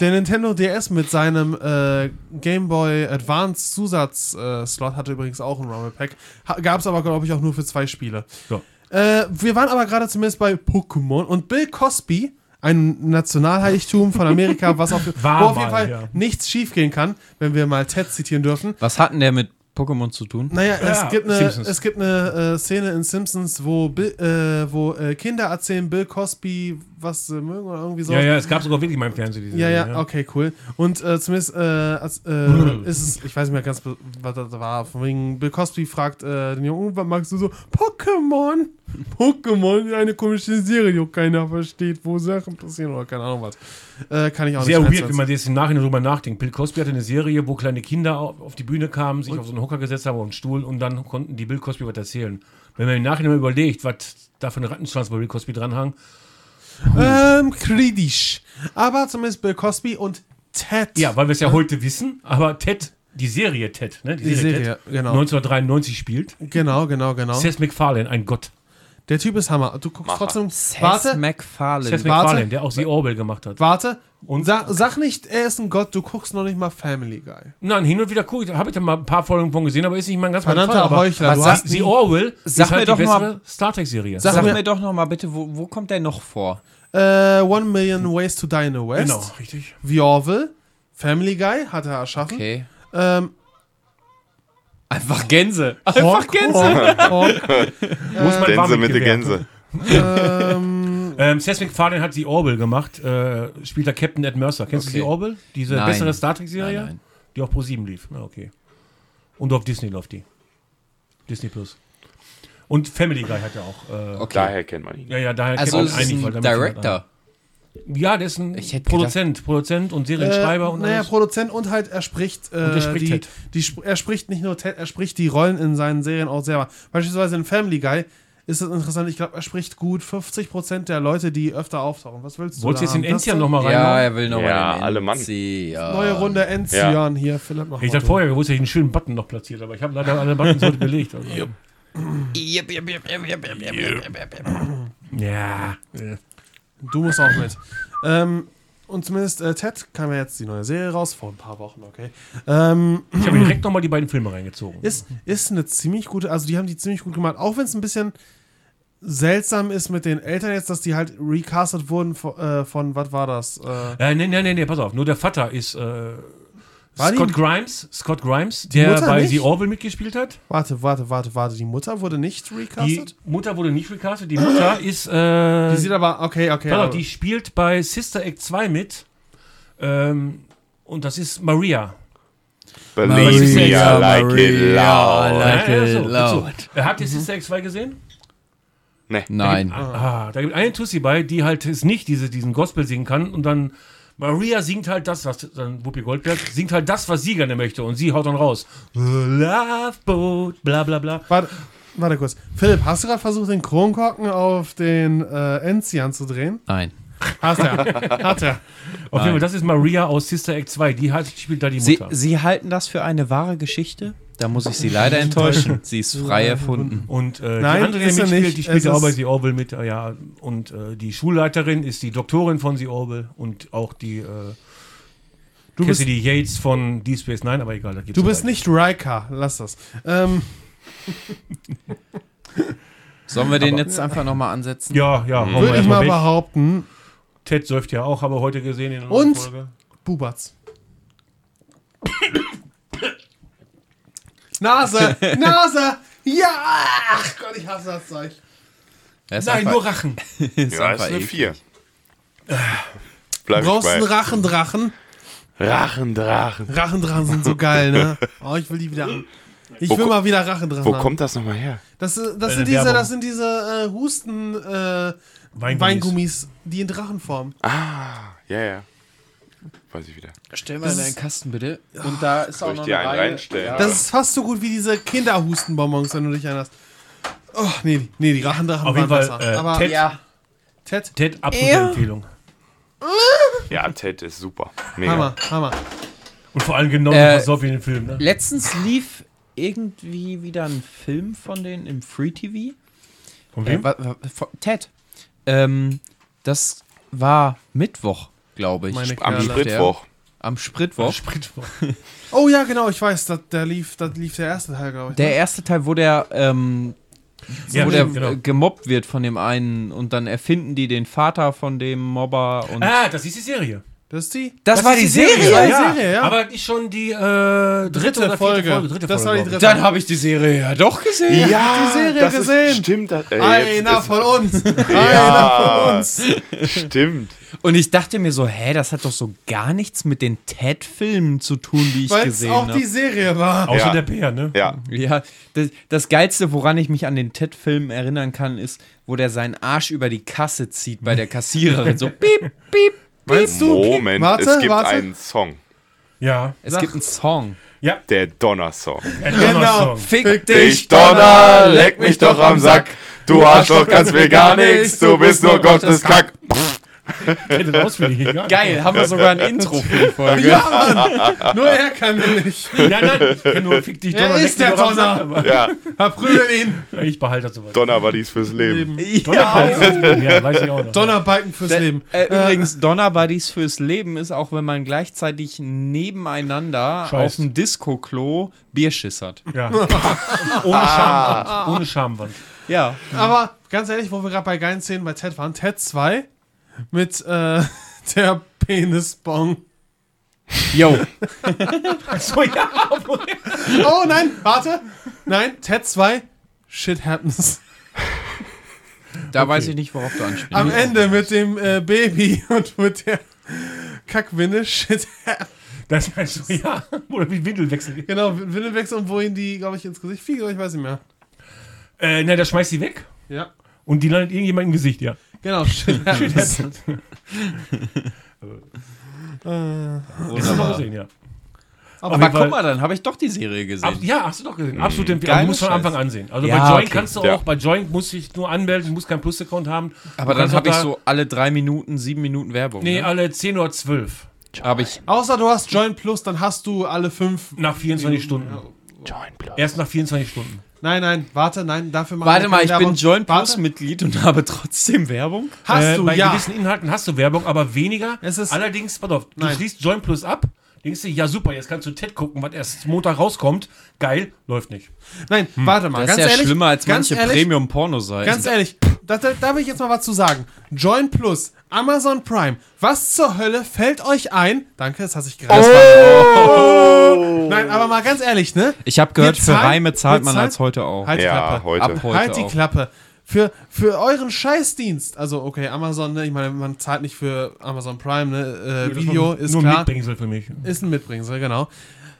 der Nintendo DS mit seinem äh, Game Boy Advance Zusatz-Slot hatte übrigens auch ein Rumble Pack. Gab es aber, glaube ich, auch nur für zwei Spiele. Ja. Äh, wir waren aber gerade zumindest bei Pokémon und Bill Cosby, ein Nationalheiligtum von Amerika, was auf, [LAUGHS] War wo auf jeden Fall ja. nichts schiefgehen kann, wenn wir mal Ted zitieren dürfen. Was hat denn der mit Pokémon zu tun? Naja, Ja, es gibt eine, es gibt eine äh, Szene in Simpsons, wo, Bill, äh, wo äh, Kinder erzählen Bill Cosby, was sie mögen oder irgendwie so. Ja, ja, es gab sogar wirklich mal im Fernsehen diese Ja, Serie, ja, okay, cool. Und äh, zumindest äh, als, äh, [LAUGHS] ist es, ich weiß nicht mehr ganz, was das war, von wegen Bill Cosby fragt äh, den Jungen, was magst du so? Pokémon! [LAUGHS] Pokémon, eine komische Serie, die auch keiner versteht, wo Sachen passieren oder keine Ahnung was. Äh, kann ich auch Sehr nicht weird, eins wenn man jetzt im Nachhinein drüber nachdenkt. Bill Cosby hatte eine Serie, wo kleine Kinder auf, auf die Bühne kamen, sich auf so einen Hocker gesetzt haben, auf einen Stuhl und dann konnten die Bill Cosby was erzählen. Wenn man im Nachhinein mal überlegt, was da für eine Rattenschwanz bei Bill Cosby dranhang. Ähm, kritisch. Aber zumindest Bill Cosby und Ted. Ja, weil wir es ja heute wissen, aber Ted, die Serie Ted, ne? Die Serie, Ted, genau. 1993 spielt. Genau, genau, genau. Seth MacFarlane, ein Gott. Der Typ ist Hammer. Du guckst Macher. trotzdem. Seth Warte, MacFarlane. Seth Warte. MacFarlane, der auch The Orwell gemacht hat. warte. Und- Sa sag nicht, er ist ein Gott, du guckst noch nicht mal Family Guy. Nein, hin und wieder gucke ich, habe ich da mal ein paar Folgen von gesehen, aber ist nicht mein ganz mein Verdammter Fall. Aber Heuchler, was hast The nie- Orwell Sag ist halt mir die doch mal- Star Trek-Serie. Sag Sag mir- mir doch noch mal bitte, wo, wo kommt der noch vor? Äh, One Million Ways to Die in the West. Genau, richtig. The Orville. Family Guy hat er erschaffen. Okay. Ähm, Einfach Gänse. Einfach Gänse. Honk, Honk. Muss man Gänse warm mit der. Gänse. ähm, Ähm, Seth MacFarlane hat The Orwell gemacht, äh, spielt da Captain Ed Mercer. Kennst Okay. du The Orwell? Diese Nein. bessere Star Trek-Serie? Nein, nein. Die auf Pro 7 lief. Na, okay. Und auf Disney läuft die. Disney Plus. Und Family Guy hat er auch. Äh, Okay. Daher kennt man ihn. Ja, ja, daher Also kennt man ist eigentlich, weil ein Director. Ja, der ist ein Ich hätte Produzent, Produzent und Serienschreiber äh, und naja, alles. Produzent und halt er spricht, äh, er spricht die, Ted. die, er spricht nicht nur Ted, er spricht die Rollen in seinen Serien auch selber. Beispielsweise in Family Guy ist das interessant. Ich glaube, er spricht gut 50% der Leute, die öfter auftauchen. Was willst du? Wolltest du jetzt den Enzian nochmal rein? Ja, er will nochmal ja, den alle Mann. Neue Runde Enzian ja. hier, Philipp. Ich dachte vorher, gewusst, ich einen schönen Button noch platziert, aber ich habe leider alle Buttons heute belegt. Also. Ja. Du musst auch mit. Ähm, und zumindest äh, Ted kam ja jetzt die neue Serie raus, vor ein paar Wochen, okay. Ähm, Ich habe direkt nochmal die beiden Filme reingezogen. ist, ist eine ziemlich gute, also die haben die ziemlich gut gemacht, auch wenn es ein bisschen seltsam ist mit den Eltern jetzt, dass die halt recastet wurden von, äh, von was war das? Äh, Äh, nee, nee, nee, nee, pass auf. Nur der Vater ist äh, War die- Scott Grimes. Scott Grimes, der Mutter bei nicht? The Orville mitgespielt hat. warte, warte, warte, warte, die Mutter wurde nicht Die recastet? Mutter wurde nicht recastet. Die Mutter [GASPS] ist. Äh, Die, sieht aber, okay, okay. aber- die spielt bei Sister Act 2 mit. Ähm, und das ist Maria. Believe me, I like it loud. like Ja, it so, loud. so. Habt ihr Sister Act 2 gesehen? Nein. Ah, da gibt eine Tussi bei, die halt es nicht diese, diesen Gospel singen kann und dann Maria singt halt das, was dann Whoopi Goldberg singt halt das, was sie gerne möchte und sie haut dann raus. Love Boat, bla bla bla. Warte, warte kurz. Philipp, hast du gerade versucht, den Kronkorken auf den äh, Enzian zu drehen? Nein. Hast er. Hat er. Auf jeden Fall, das ist Maria aus Sister Act 2, die halt spielt da die Sie, Mutter. Sie halten das für eine wahre Geschichte? Da muss ich Sie leider enttäuschen. Sie ist frei erfunden. Und äh, Nein, die andere, die ist mitspielt, die spielt auch bei The Orville mit. äh, Ja, und äh, die Schulleiterin ist die Doktorin von The Orville und auch die äh, Du bist, Cassidy Yates von Deep Space Nine, aber egal, da geht's du bist nicht Riker. Lass das. Ähm, [LAUGHS] Sollen wir den jetzt einfach nochmal ansetzen? Ja, ja, wir Würde ich mal weg. behaupten. Ted säuft ja auch, aber heute gesehen in der Und? neuen Folge. Bubatz. Nase! [LAUGHS] Nase! Ja! Ach Gott, ich hasse das Zeug. Ist Nein, einfach- nur Rachen. [LAUGHS] ist Ja, ist eine eklig. 4. Du Bleib brauchst einen Rachendrachen. Rachendrachen. Rachendrachen sind so geil, ne? Oh, ich will die wieder haben. Ich Wo will mal wieder Rachendrachen Wo haben. kommt das nochmal her? Das, äh, das, sind diese, das sind diese äh, Husten äh, Weingummis. Weingummis, die in Drachenform. Ah, ja, ja. Weiß ich wieder. Stell mal in deinen Kasten bitte. Und da ist auch Soll ich noch dir eine einen Reihe. reinstellen? Ja. Das ist fast so gut wie diese Kinderhustenbonbons, wenn du dich erinnerst. Oh, nee, die- nee, die Rachendrachen Auf jeden waren Fall, besser. äh, Aber Ted- ja. Ted, Ted, absolute Er- Empfehlung. Ja, Ted ist super. Mega. Hammer, Hammer. Und vor allem genau Äh, so wie in den Film. Ne? Letztens lief irgendwie wieder ein Film von denen im Free TV. Von Äh, wem? wa- wa- von Ted. Ähm, das war Mittwoch, glaube ich. Meine Am. Spritwoch. Am Spritwoch. Spritwoch. [LAUGHS] Oh ja, genau, ich weiß, da, da, lief, da lief der erste Teil, glaube ich. Der ne? erste Teil, wo der, ähm, Ja, wo der genau. äh, gemobbt wird von dem einen und dann erfinden die den Vater von dem Mobber und Ah, das ist die Serie. Das ist die das, war ist die Serie. Ja, ja, Serie, ja. Aber nicht schon die äh, dritte, dritte oder vierte Folge. Folge. Dritte das Folge, war die dritte. Dann habe ich die Serie ja doch gesehen. Ja, die Serie das gesehen. Ist, stimmt. Das, äh, Einer von uns. [LAUGHS] Einer Ja. von uns. stimmt. Und ich dachte mir so, hä, das hat doch so gar nichts mit den Ted-Filmen zu tun, die ich Weil es gesehen auch habe. die Serie war. Außer Ja. der Bär, ne? Ja. Ja, das, das Geilste, woran ich mich an den Ted-Filmen erinnern kann, ist, wo der seinen Arsch über die Kasse zieht bei der Kassiererin. So [LAUGHS] piep, piep. Meinst du? Moment, Warte, es gibt warte. einen Song. Ja. Es gibt einen Song. Der Donnersong. Genau. Donnersong. Fick Ich Donner, leck mich doch am Sack. Du Arschloch kannst mir gar nichts, du bist nur Gottes Kack. [LAUGHS] Hätte auswendig egal. Geil, haben wir sogar ein [LAUGHS] Intro für die Folge. Ja, Mann. [LAUGHS] Nur er kann den nicht. Nein, nein, ich nur Fick dich Er Donner. ist leck der Donner. Ja, Verprügel ihn. Ich behalte das soweit. Donnerbuddies fürs Leben. Donnerbalken. Ja, weiß ich auch noch. Donnerbalken fürs Leben. Äh, übrigens, Donnerbuddies fürs Leben ist auch, wenn man gleichzeitig nebeneinander Scheiß. auf dem Disco-Klo Bierschiss hat. Ja. Ohne Schamwand. Ohne Schamwand. Ja. Aber ganz ehrlich, wo wir gerade bei geilen Szenen bei Ted waren, Ted 2 mit äh, [LAUGHS] der Penisbong. Yo. So, ja. Oh nein, warte. Nein, Ted 2, Shit happens. Da weiß ich nicht, worauf du anspielst. Am Ende mit dem äh, Baby [LAUGHS] und mit der Kackwinde, Shit happens. Das meinst du, ja. Oder wie Windelwechsel. Genau, Windelwechsel und wo ihn die, glaube ich, ins Gesicht fliegt, oder ich weiß nicht mehr. Äh, na, der schmeißt sie weg. Ja. Und die landet irgendjemand im Gesicht, ja. Genau, happens. Hast du noch gesehen, ja. Aber guck mal, dann habe ich doch die Serie Ab, gesehen. ja, hast du doch gesehen. Absolut empfehlen. Geiler Aber du musst von. Anfang an sehen. Also Ja, bei Join okay. kannst du Ja. auch, bei Join muss ich nur anmelden, muss kein Plus-Account haben. Aber Du dann habe ich da- so alle drei Minuten, sieben Minuten Werbung. Nee, ne? alle 10 oder 12. Habe ich. Außer du hast Join Plus, dann hast du alle fünf. Nach 24 Stunden. Erst nach 24 Stunden. Nein, nein, warte, nein, dafür machen Warte wir mal, ich bin Werbung. Join Plus. Mitglied und habe trotzdem Werbung. Hast Äh, du, bei ja. gewissen Inhalten hast du Werbung, aber weniger. Es ist- Allerdings, pass auf, du Nein. schließt Join Plus ab, denkst du, ja super, jetzt kannst du TED gucken, was erst Montag rauskommt. Geil, läuft nicht. Nein, warte mal, Das ganz ist ja ehrlich. schlimmer als manche Premium-Pornoseiten. Ganz ehrlich, da, da, da will ich jetzt mal was zu sagen. Join Plus, Amazon Prime. Was zur Hölle fällt euch ein? Danke, das hat sich gerade. Oh. Nein, aber mal ganz ehrlich, ne? Ich habe gehört, Wir für zahlen- Reime zahlt man zahlen- als heute auch. Halt die Ja, Klappe. heute. Ab heute halt die auch. Klappe. Für, für euren Scheißdienst, also okay, Amazon, ne, ich meine, man zahlt nicht für Amazon Prime, ne, äh, Video ist nur klar. Mitbringsel für mich. Ist ein Mitbringsel, genau.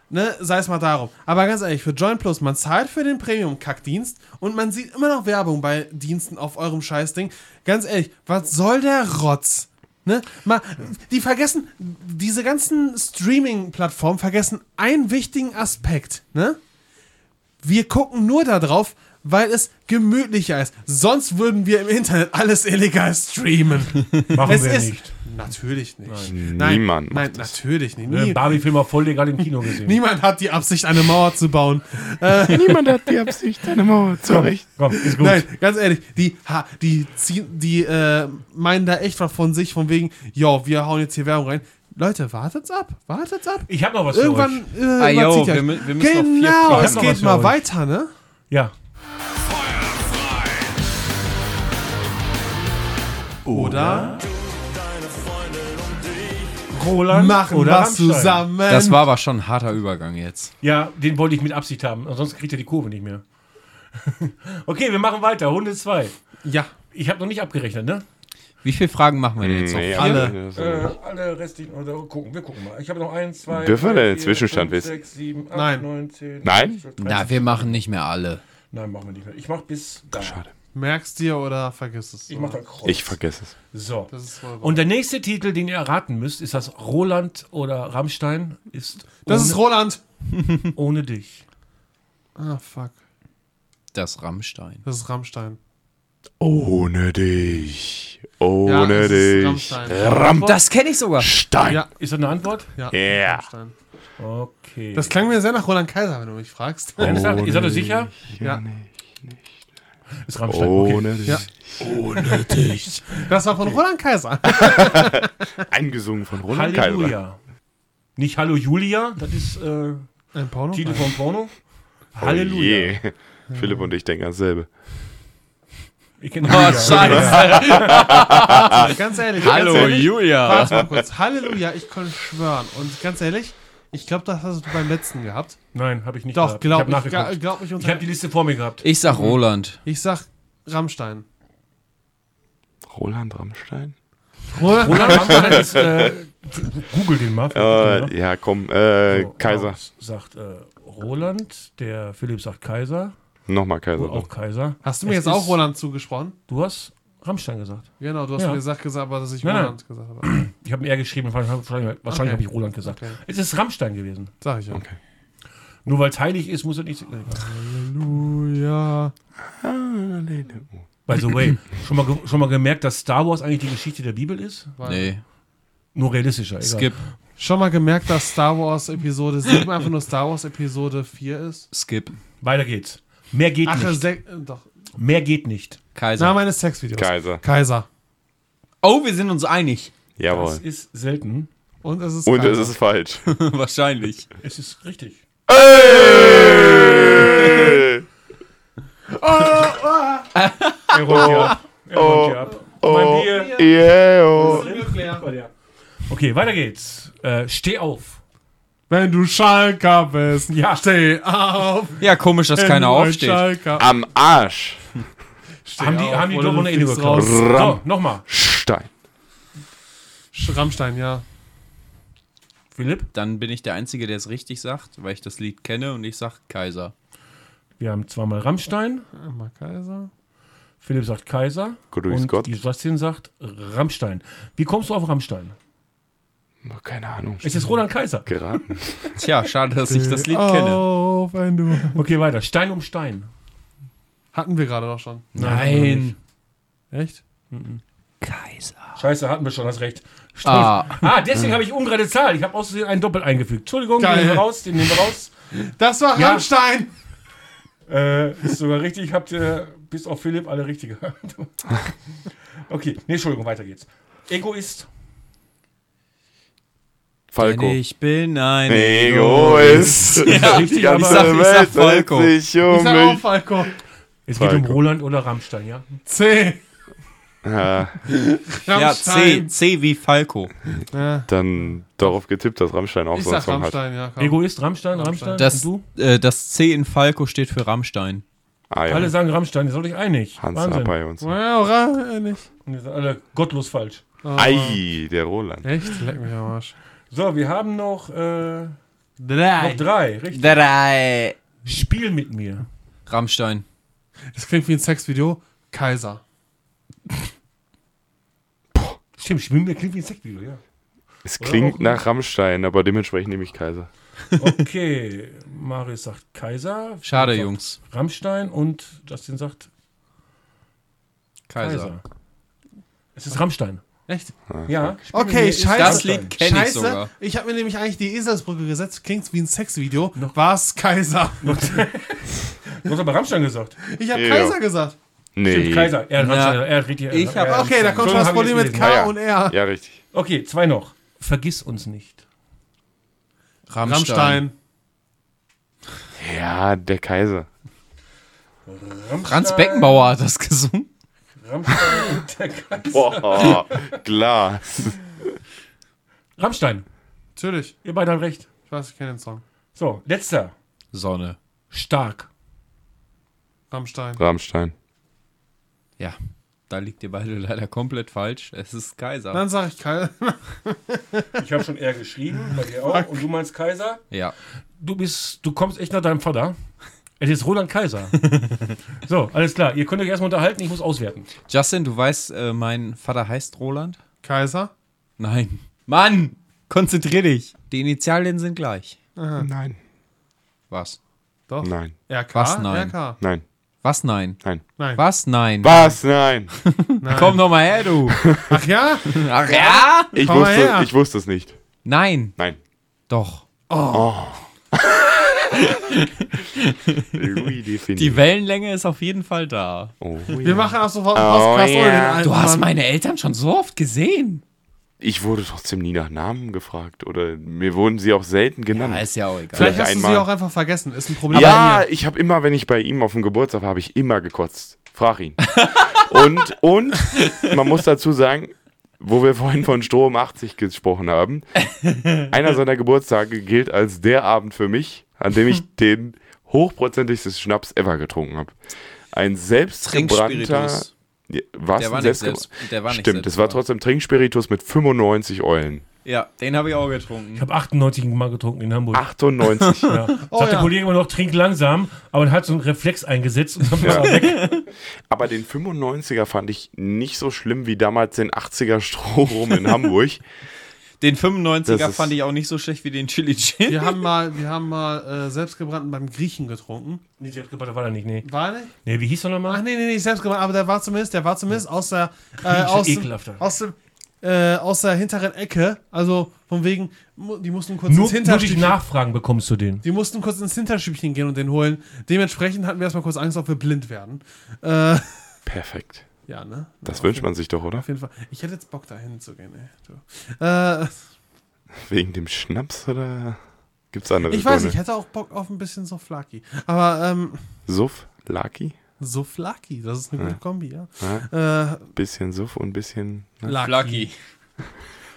Ne, sei es mal darum. Aber ganz ehrlich, für Join Plus, man zahlt für den Premium-Kackdienst und man sieht immer noch Werbung bei Diensten auf eurem Scheißding. Ganz ehrlich, was soll der Rotz? Ne? Mal, die vergessen, diese ganzen Streaming-Plattformen vergessen einen wichtigen Aspekt. Ne? Wir gucken nur darauf, weil es gemütlicher ist. Sonst würden wir im Internet alles illegal streamen. [LAUGHS] Machen Es wir ist- nicht. Natürlich nicht. Niemand Nein, macht das. natürlich nicht. Ne, Nie, Barbie-Film war voll legal im Kino gesehen. niemand hat die Absicht, eine Mauer zu bauen. [LAUGHS] Niemand hat die Absicht, eine Mauer zu errichten. Komm, ist gut. Nein, ganz ehrlich, die, die, ziehen, die äh, meinen da echt was von sich, von wegen, jo, wir hauen jetzt hier Werbung rein. Leute, wartet's ab, wartet's ab. Ich habe noch was für Irgendwann euch. äh, Ah, yo, wir wir müssen noch vier Genau, Fragen. es geht für mal euch. weiter, ne? Ja. Oder Roland machen oder was Rammstein. zusammen. Das war aber schon ein harter Übergang jetzt. Ja, den wollte ich mit Absicht haben. Ansonsten kriegt er die Kurve nicht mehr. [LAUGHS] okay, wir machen weiter. Runde 2. Ja, Ich habe noch nicht abgerechnet, ne? Wie viele Fragen machen wir denn jetzt noch? Nee, alle. Äh, alle restlichen. Oder gucken, wir gucken mal. Ich habe noch 1, 2, Dürfen wir denn den Zwischenstand wissen? 6, 7, 8, Nein. 9, 10. Nein? 12, Na, wir machen nicht mehr alle. Nein, machen wir nicht mehr. Ich mach bis da. Schade. Merkst dir oder vergiss es. Ich mach dann Kreuz. Ich vergesse es. So. Das ist Und der nächste Titel, den ihr erraten müsst, ist das Roland oder Rammstein ist das ohne, ist Roland. [LAUGHS] ohne dich. Ah, fuck. Das Rammstein. Das ist Rammstein. Ohne dich. Ja, Ohne ist dich. Rammstein. Rammstein. Das kenne ich sogar. Ja, Ist das eine Antwort? ja. Ja. Rammstein. Okay. Das klang mir sehr nach Roland Kaiser, wenn du mich fragst. Ihr seid euch sicher? Ja. Ist Rammstein. Okay. Ohne dich. Ja. Das war von Roland Kaiser. [LAUGHS] Eingesungen von Roland Kaiser. Halleluja. Nicht Hallo Julia, das ist äh, Ein Porno? Titel vom Porno. Oh Halleluja. je. Philipp und ich denken dasselbe. Ich kenne Oh, scheiße. [LAUGHS] Ganz ehrlich. Hallo, ganz ehrlich, Julia. Warte mal kurz. Halleluja, ich kann schwören. Und ganz ehrlich, ich glaube, das hast du beim letzten gehabt. Nein, habe ich nicht Doch, gehabt. glaub ich ich, habe glaub, nachgeguckt. glaub ich, Ich unter, habe die Liste vor mir gehabt. Ich sag Roland. ich sag Rammstein. Roland Rammstein? Roland, Roland Rammstein [LAUGHS] ist, äh, Google den mal. Äh, ja, komm, äh, So, Kaiser. Sagt äh, Roland, der Philipp sagt Kaiser, Nochmal Kaiser. auch Kaiser. Hast du mir Es jetzt auch Roland zugesprochen? Du hast Rammstein gesagt. Genau, du hast Ja. mir gesagt, gesagt, aber dass ich Nein, Roland gesagt habe. Ich habe eher geschrieben, wahrscheinlich, wahrscheinlich Okay. habe ich Roland gesagt. Okay. Es ist Rammstein gewesen. Sag ich ja. Okay. Nur weil es heilig ist, muss er nicht. Halleluja. By the way, schon mal, schon mal gemerkt, dass Star Wars eigentlich die Geschichte der Bibel ist? Nee. Nur realistischer. Egal. Skip. Schon mal gemerkt, dass Star Wars Episode 7 einfach nur Star Wars Episode 4 ist? Skip. Weiter geht's. Mehr geht Ach, nicht. se- äh, doch. Mehr geht nicht. Kaiser. Name eines Sexvideos. Kaiser. Kaiser. Oh, wir sind uns einig. Das Jawohl. ist selten. Und es ist Und Kaiser. es ist falsch. [LAUGHS] Wahrscheinlich. Es ist richtig. Ey! Er räumt hier ab. Er räumt hier ab. Mein Bier. Yeah, oh. Okay, weiter geht's. Äh, steh auf. Wenn du Schalker bist, Ja. steh auf. Ja, komisch, dass keiner aufsteht. Schalker- Am Arsch. Steh haben die, auf, haben die doch du eine geklaut. raus. So, nochmal. Stein. Rammstein, ja. Philipp, Dann bin ich der Einzige, der es richtig sagt, weil ich das Lied kenne und ich sag Kaiser. wir haben zweimal Rammstein. Einmal Kaiser. Philipp sagt Kaiser. Grüß und Gott. Justin sagt Rammstein. Wie kommst du auf Rammstein? Oh, Keine Ahnung. Es ist Roland Kaiser. Geraten. Tja, schade, dass ich das Lied kenne. auf, wenn du... Okay, weiter. Stein um Stein. Hatten wir gerade doch schon. Nein. Echt? Kaiser. Scheiße, hatten wir schon, hast recht. Ah. Ah, deswegen habe ich ungerade Zahl. Ich habe aus Versehen einen Doppel eingefügt. Entschuldigung, den nehmen wir raus, den nehmen wir raus. Das war Ja. Rammstein! Äh, ist sogar richtig. Habt ihr bis auf Philipp alle richtig gehabt. [LAUGHS] okay, nee, Entschuldigung, weiter geht's. Egoist. Falco. Ich bin ein Egoist. [LAUGHS] Ja, richtig, Die ganze aber- ich sag- ich sag Welt Falco. Ich um sag auch mich. Falco. Es geht um. Roland oder Rammstein, ja? C. [LAUGHS] Ja, Ja, C. C wie Falco. Ja. dann darauf getippt, dass Rammstein auch Ich so einen sag Song hat. Rammstein, ja. Komm. Egoist, Rammstein, Rammstein. Das, Und du? äh, das C in Falco steht für Rammstein. Ah ja, Alle sagen Rammstein, ihr seid euch einig. Hans Wahnsinn. Und so. Ja, nicht. Und ihr seid alle gottlos falsch. Oh, Ei, der Roland. Echt? Leck mich am Arsch. So, wir haben noch, äh, noch Drei. drei. Richtig. Drei. Spiel mit mir. Rammstein. Das klingt wie ein Sexvideo. Kaiser. Stimmt, Spiel mit mir klingt wie ein Sexvideo, ja. Es Oder klingt nach Rammstein, aber dementsprechend nehme ich Kaiser. Okay, Marius sagt Kaiser. Schade, sagt Jungs. Rammstein und Justin sagt Kaiser. Kaiser. Es ist Rammstein. Echt? Ja. Okay, scheiße. Das Lied kenn ich Scheiße. sogar. Ich habe mir nämlich eigentlich die Eselsbrücke gesetzt. Klingt wie ein Sexvideo. War's Kaiser? Du hast aber Rammstein gesagt. Ich habe Ja. Kaiser gesagt. Nee. Stimmt, Kaiser. Er hat Ja. Rammstein. Er richtig. Ich hab er- Okay, da kommt schon das Problem mit K Ah, ja. und R. Ja, richtig. Okay, zwei noch. Vergiss uns nicht. Rammstein. Ja, der Kaiser. Franz Beckenbauer hat das gesungen. Rammstein und der Kaiser. Boah, klar. Rammstein. Natürlich. Ihr beide habt recht. Ich weiß, ich kenne den Song. So, letzter. Sonne. Stark. Rammstein. Rammstein. Ja, da liegt ihr beide leider komplett falsch. Es ist Kaiser. Dann sage ich Kaiser. Ich habe schon R geschrieben, bei dir auch. Und du meinst Kaiser? Ja. Du bist, du kommst echt nach deinem Vater. Es ist Roland Kaiser. [LAUGHS] so, alles klar. Ihr könnt euch erstmal unterhalten, ich muss auswerten. Justin, du weißt, äh, mein Vater heißt Roland? Kaiser. Nein. Mann, konzentrier dich. Die Initialien sind gleich. Nein. Was? Doch. Nein. RK. Was? Nein. RK. Nein. Was nein? Nein. Nein. Was nein? Was? Nein. Nein. [LAUGHS] Komm doch mal her, du. Ach ja? Ach ja? Ich Komm mal her. wusste, ich wusste es nicht. Nein. Nein. Doch. Louis Defini. Die Wellenlänge ist auf jeden Fall da. oh, Wir ja. machen auch sofort einen Oh, Podcast ohne den alten Du hast Mann. meine Eltern schon so oft gesehen. Ich wurde trotzdem nie nach Namen gefragt. Oder mir wurden sie auch selten genannt. Ja, ist ja auch egal. Vielleicht Vielleicht hast du sie auch einfach vergessen. Ist ein Problem. Ja, ich habe immer, wenn ich bei ihm auf dem Geburtstag war, habe ich immer gekotzt. Frag ihn. [LAUGHS] und, und man muss dazu sagen, wo wir vorhin von Strom 80 gesprochen haben, [LAUGHS] einer seiner Geburtstage gilt als der Abend für mich, an dem ich [LAUGHS] den hochprozentigsten Schnaps ever getrunken habe. Ein selbstgebrannter. Ja, Was? Der war nicht selbst- der war nicht Stimmt, es war trotzdem Trinkspiritus mit 95 Eulen. Ja, den habe ich auch getrunken. Ich habe 98 Mal getrunken in Hamburg. 98. [LAUGHS] Ja. Oh, Sagt der ja. Kollege immer noch, trink langsam, aber dann hat so einen Reflex eingesetzt und dann war er weg. [LAUGHS] Aber den 95er fand ich nicht so schlimm wie damals den 80er Strohrum in Hamburg. [LAUGHS] Den 95er Das ist- fand ich auch nicht so schlecht wie den Chili Chill. Wir haben mal, wir haben mal äh, selbstgebrannten beim Griechen getrunken. Nee, selbstgebaut war er nicht, nee. War der nicht? Nee, wie hieß er Ach nochmal? nee, nee, nee, selbstgebrannt, aber der war zumindest, der war zumindest aus der, äh, aus, dem, aus, dem, äh, aus der hinteren Ecke. Also von wegen, die mussten kurz Nur, ins nur durch Hinterstübchen. Nachfragen bekommst du den. Die mussten kurz ins Hinterstübchen gehen und den holen. Dementsprechend hatten wir erstmal kurz Angst, ob wir blind werden. Äh, [LAUGHS] Perfekt. Ja, ne? Das Auf wünscht jeden- man sich doch, oder? Auf jeden Fall. Ich hätte jetzt Bock, da hinzugehen, ey. Du. Äh, Wegen dem Schnaps oder gibt's andere ich weiß Gründe? nicht, ich hätte auch Bock auf ein bisschen Soflaki. Aber, ähm, Lucky, Soflaki, das ist eine gute Kombi, ja. Äh, bisschen Suff und bisschen. Ne? Lucky. [LAUGHS]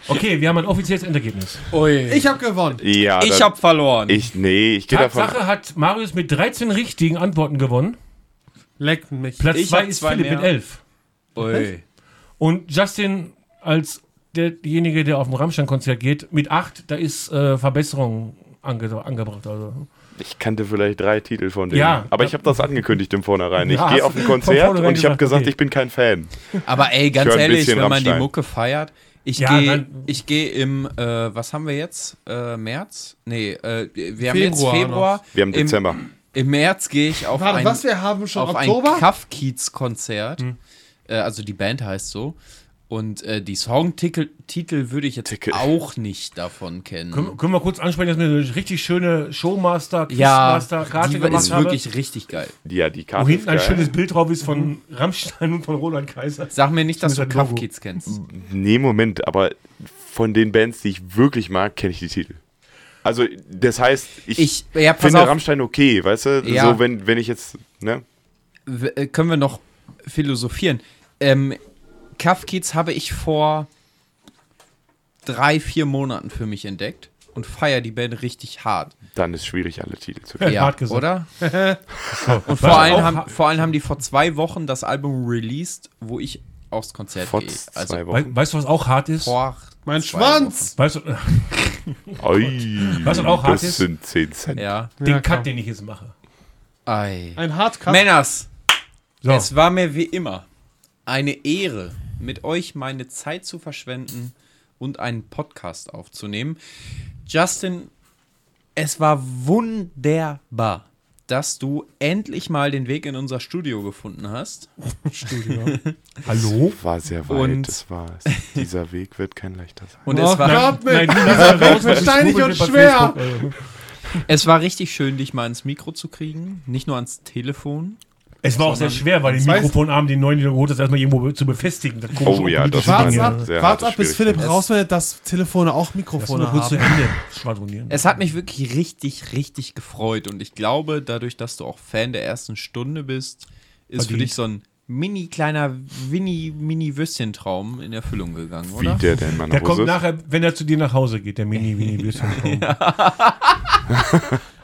Okay, wir haben ein offizielles Endergebnis. Ui. ich habe gewonnen. Ja, Ich habe verloren. Ich, nee, ich gehe davon. Tatsache hat Marius mit 13 richtigen Antworten gewonnen. Leckt mich. Platz Ich 2 hab ist zwei Philipp mehr. mit 11. Ui. Und Justin als derjenige, der auf dem Rammstein-Konzert geht, mit 8, da ist äh, Verbesserung ange angebracht. Also. Ich kannte vielleicht drei Titel von denen. Ja. aber ich habe das angekündigt im Vornherein. Ich Ja, gehe auf ein Konzert und ich habe gesagt, okay. ich bin kein Fan. Aber ey, ganz ehrlich, wenn man die. Mucke feiert, ich Ja, gehe gehe im, äh, was haben wir jetzt? Äh, März? Nee, äh, wir haben jetzt Februar Februar. Wir haben Im, Dezember. Im März gehe ich auf Warte, ein, was, wir haben schon auf Oktober? ein Kaffkiez-Konzert. Äh, also die Band heißt so. Und äh, die Songtitel Titel würde ich jetzt Titel. auch nicht davon kennen. Können, können wir kurz ansprechen, dass wir eine richtig schöne Showmaster, ja, Quizmaster-Karte die gemacht ist haben, wirklich richtig geil. Ja, die wo Karte hinten ist ein geil. schönes Bild drauf ist von Rammstein und von Roland Kaiser. Sag mir nicht, dass du. Kaffkiez kennst. Nee, Moment, aber von den Bands, die ich wirklich mag, kenne ich die Titel. Also, das heißt, ich, Ich, ja, finde auf, Rammstein okay, weißt du? Ja. So, wenn, wenn ich jetzt, ne? w- äh, können wir noch philosophieren. Ähm, Kaffkiez habe ich vor drei, vier Monaten für mich entdeckt und feiere die Band richtig hart. Dann ist schwierig, alle Titel zu [LAUGHS] Ja, kennen. hart gesagt. oder? [LAUGHS] und vor allem, haben, ha- vor allem haben die vor zwei Wochen das Album released, wo ich aufs Konzert Vor gehe. Also Wochen. weißt du, was auch hart ist? vor Mein zwei Schwanz! Weißt du, [LAUGHS] Oi, Was auch hart das ist? sind 10 Wochen. Cent. Ja. den Ja, Cut, den ich jetzt mache. Ei. Ein Hardcut. Männers, So, es war mir wie immer eine Ehre, mit euch meine Zeit zu verschwenden und einen Podcast aufzunehmen. Justin, es war wunderbar. dass du endlich mal den Weg in unser Studio gefunden hast. [LAUGHS] Hallo? War sehr weit, Und- das war es. Dieser Weg wird kein leichter sein. Und Oh es, war, Gott, Nein, lass mal raus, wird steinig und schwer. Es war richtig schön, dich mal ins Mikro zu kriegen. Nicht nur ans Telefon. Es war auch sehr schwer, weil den Mikrofonarm, den neuen, den du geholt hast, erstmal irgendwo zu befestigen. Das Oh ja, das war Wart's ab, bis Philipp rausfindet, dass Telefone auch Mikrofone kurz zu haben. Ende schwadronieren. Es hat mich wirklich richtig, richtig gefreut. Und ich glaube, dadurch, dass du auch Fan der ersten Stunde bist, ist für Verdient. dich so ein mini kleiner Winnie mini Würstchentraum in Erfüllung gegangen, Wie oder? der denn, meine Der kommt Hose? nachher, wenn er zu dir nach Hause geht, der Mini, Mini, Würstchen. [LAUGHS]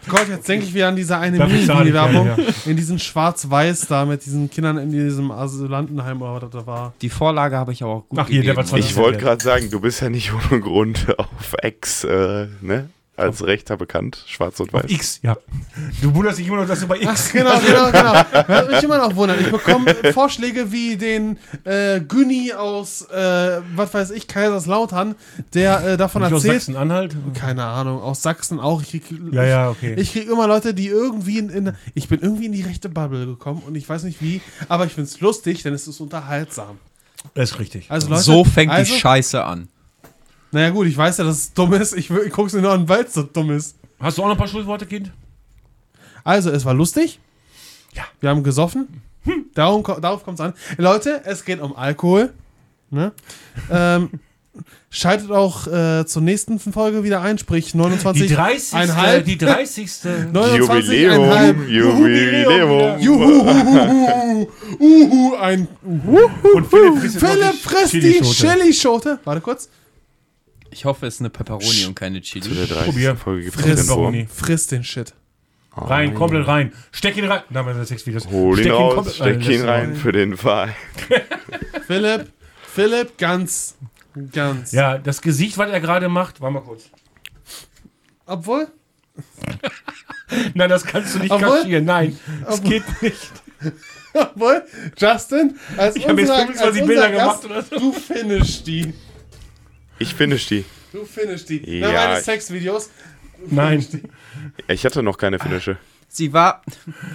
Gott, jetzt denke ich wieder an diese eine Mini-Werbung. gerne, In diesen Schwarz-Weiß da mit diesen Kindern in diesem Asylantenheim oder was das da war. Die Vorlage habe ich aber auch gut Ach, hier, der gegeben. war zwar- Ich wollte gerade sagen, du bist ja nicht ohne Grund auf Ex, äh, ne? Als Rechter bekannt, schwarz und weiß. X, ja. Du wunderst dich immer noch, dass du bei Ach, X. genau, genau, genau. Was mich immer noch wundert, ich bekomme Vorschläge wie den äh, Günni aus, äh, was weiß ich, Kaiserslautern, der äh, davon Nicht aus erzählt. Sachsen-Anhalt? Keine Ahnung, aus Sachsen auch. Ich krieg, Ja, ja, okay. Ich krieg immer Leute, die irgendwie in, in. Ich bin irgendwie in die rechte Bubble gekommen und ich weiß nicht wie, aber ich find's lustig, denn es ist unterhaltsam. Das ist richtig. Also Leute, so fängt also, die Scheiße an. Naja, gut, ich weiß ja, dass es dumm ist. Ich, ich guck's mir nur an, weil es so dumm ist. Hast du auch noch ein paar Schlussworte, Kind? Also, es war lustig. Ja. Wir haben gesoffen. Hm, darum, darauf kommt es an. Leute, es geht um Alkohol. Ne? ähm, schaltet auch äh, zur nächsten Folge wieder ein, sprich 29. Die 30. einhalb. Die 30. 29, einhalb. Jubiläum, Jubiläum. Juhu, uhu, ein Uhu. Und Philipp Philipp frisst die. Chilischote. Warte kurz. Ich hoffe, es ist eine Pepperoni und keine Zu der Chili. 30. Probier. Folge gibt es Friss. den. Friss den Shit. Rein, komplett rein. Steck ihn rein. Na, meine Sexvideos. Hol ihn Steck raus, komplett steck ihn Lass rein für den Fall. [LAUGHS] Philipp, Philipp, ganz, ganz. Ja, das Gesicht, was er gerade macht, warte mal kurz. Obwohl, [LAUGHS] Nein, das kannst du nicht Obwohl- kaschieren. Nein, das Obwohl- geht nicht. [LAUGHS] obwohl, Justin, als Ich hab jetzt unser, 25 als unser Bilder Gast, gemacht oder so. du finish die. Ich finish die. Du finish die. Ja, Na, meine ich- Sexvideos. Nein, Ich hatte noch keine Finische. Sie war,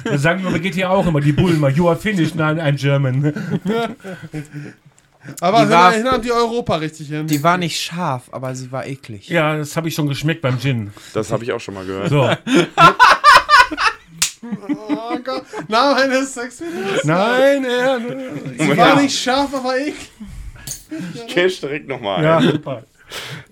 das sagen wir bei GTA auch immer, die Bullen mal. You are finished, nein, ein German. Aber Die war- hin die Europa richtig hin. die war nicht scharf, aber sie war eklig. Ja, das habe ich schon geschmeckt beim Gin. Das habe ich auch schon mal gehört. So, oh Gott. Na, meine Sexvideos. nein, er. Die war nicht scharf, aber ich. Ich cash direkt nochmal Ja, ein. super.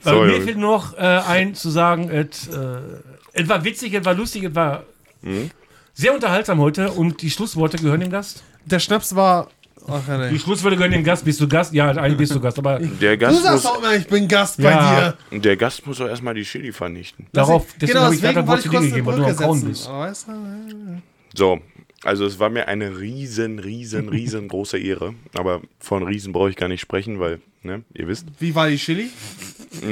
So, Aber mir fehlt noch äh, ein zu sagen, es, äh, war witzig, es war lustig, es war Mhm. sehr unterhaltsam heute und die Schlussworte gehören dem Gast. Der Schnaps war. Ach, Die nee. Schlussworte gehören dem Gast. Bist du Gast? Ja, eigentlich bist du Gast, aber Der Du Gast, sagst muss, auch immer, ich bin Gast Ja. bei dir. der Gast muss doch erstmal die Chili vernichten. darauf, deswegen genau, habe ich gerade Wort zu dir gegeben, weil du am Brücke Kauen bist. Du, So, also es war mir eine riesen, riesen, [LAUGHS] riesengroße Ehre. Aber von Riesen brauche ich gar nicht sprechen, weil, ne, ihr wisst, Wie war die Chili? [LAUGHS]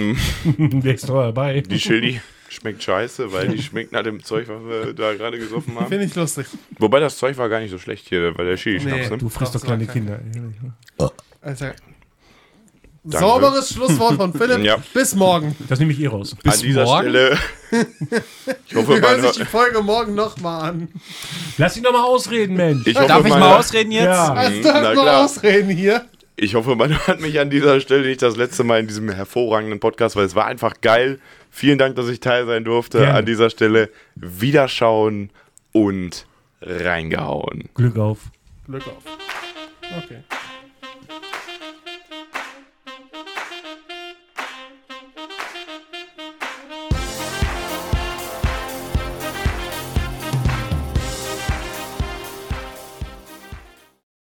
Der ist doch dabei. die Chili schmeckt scheiße, weil die schmeckt nach dem Zeug, was wir da gerade gesoffen haben. Finde ich lustig. Wobei das Zeug war gar nicht so schlecht hier, weil der Chili schnaps, ne? Du frisst doch kleine Kinder. Alter. Danke. Sauberes Schlusswort von [LAUGHS] Philipp. Ja. Bis morgen. Das nehme ich eh raus. An dieser morgen? Stelle. [LAUGHS] ich hoffe, Wir hören sich die Folge morgen nochmal an. Lass ihn doch mal ausreden, Mensch. ich hoffe, Darf ich mal ausreden jetzt? Ja. Also, Mhm, darf na mal klar. ausreden hier. Ich hoffe, man hat mich an dieser Stelle nicht das letzte Mal in diesem hervorragenden Podcast, weil es war einfach geil. Vielen Dank, dass ich Teil sein durfte. Gerne. An dieser Stelle wiederschauen und reingehauen. Glück auf. Glück auf. Okay.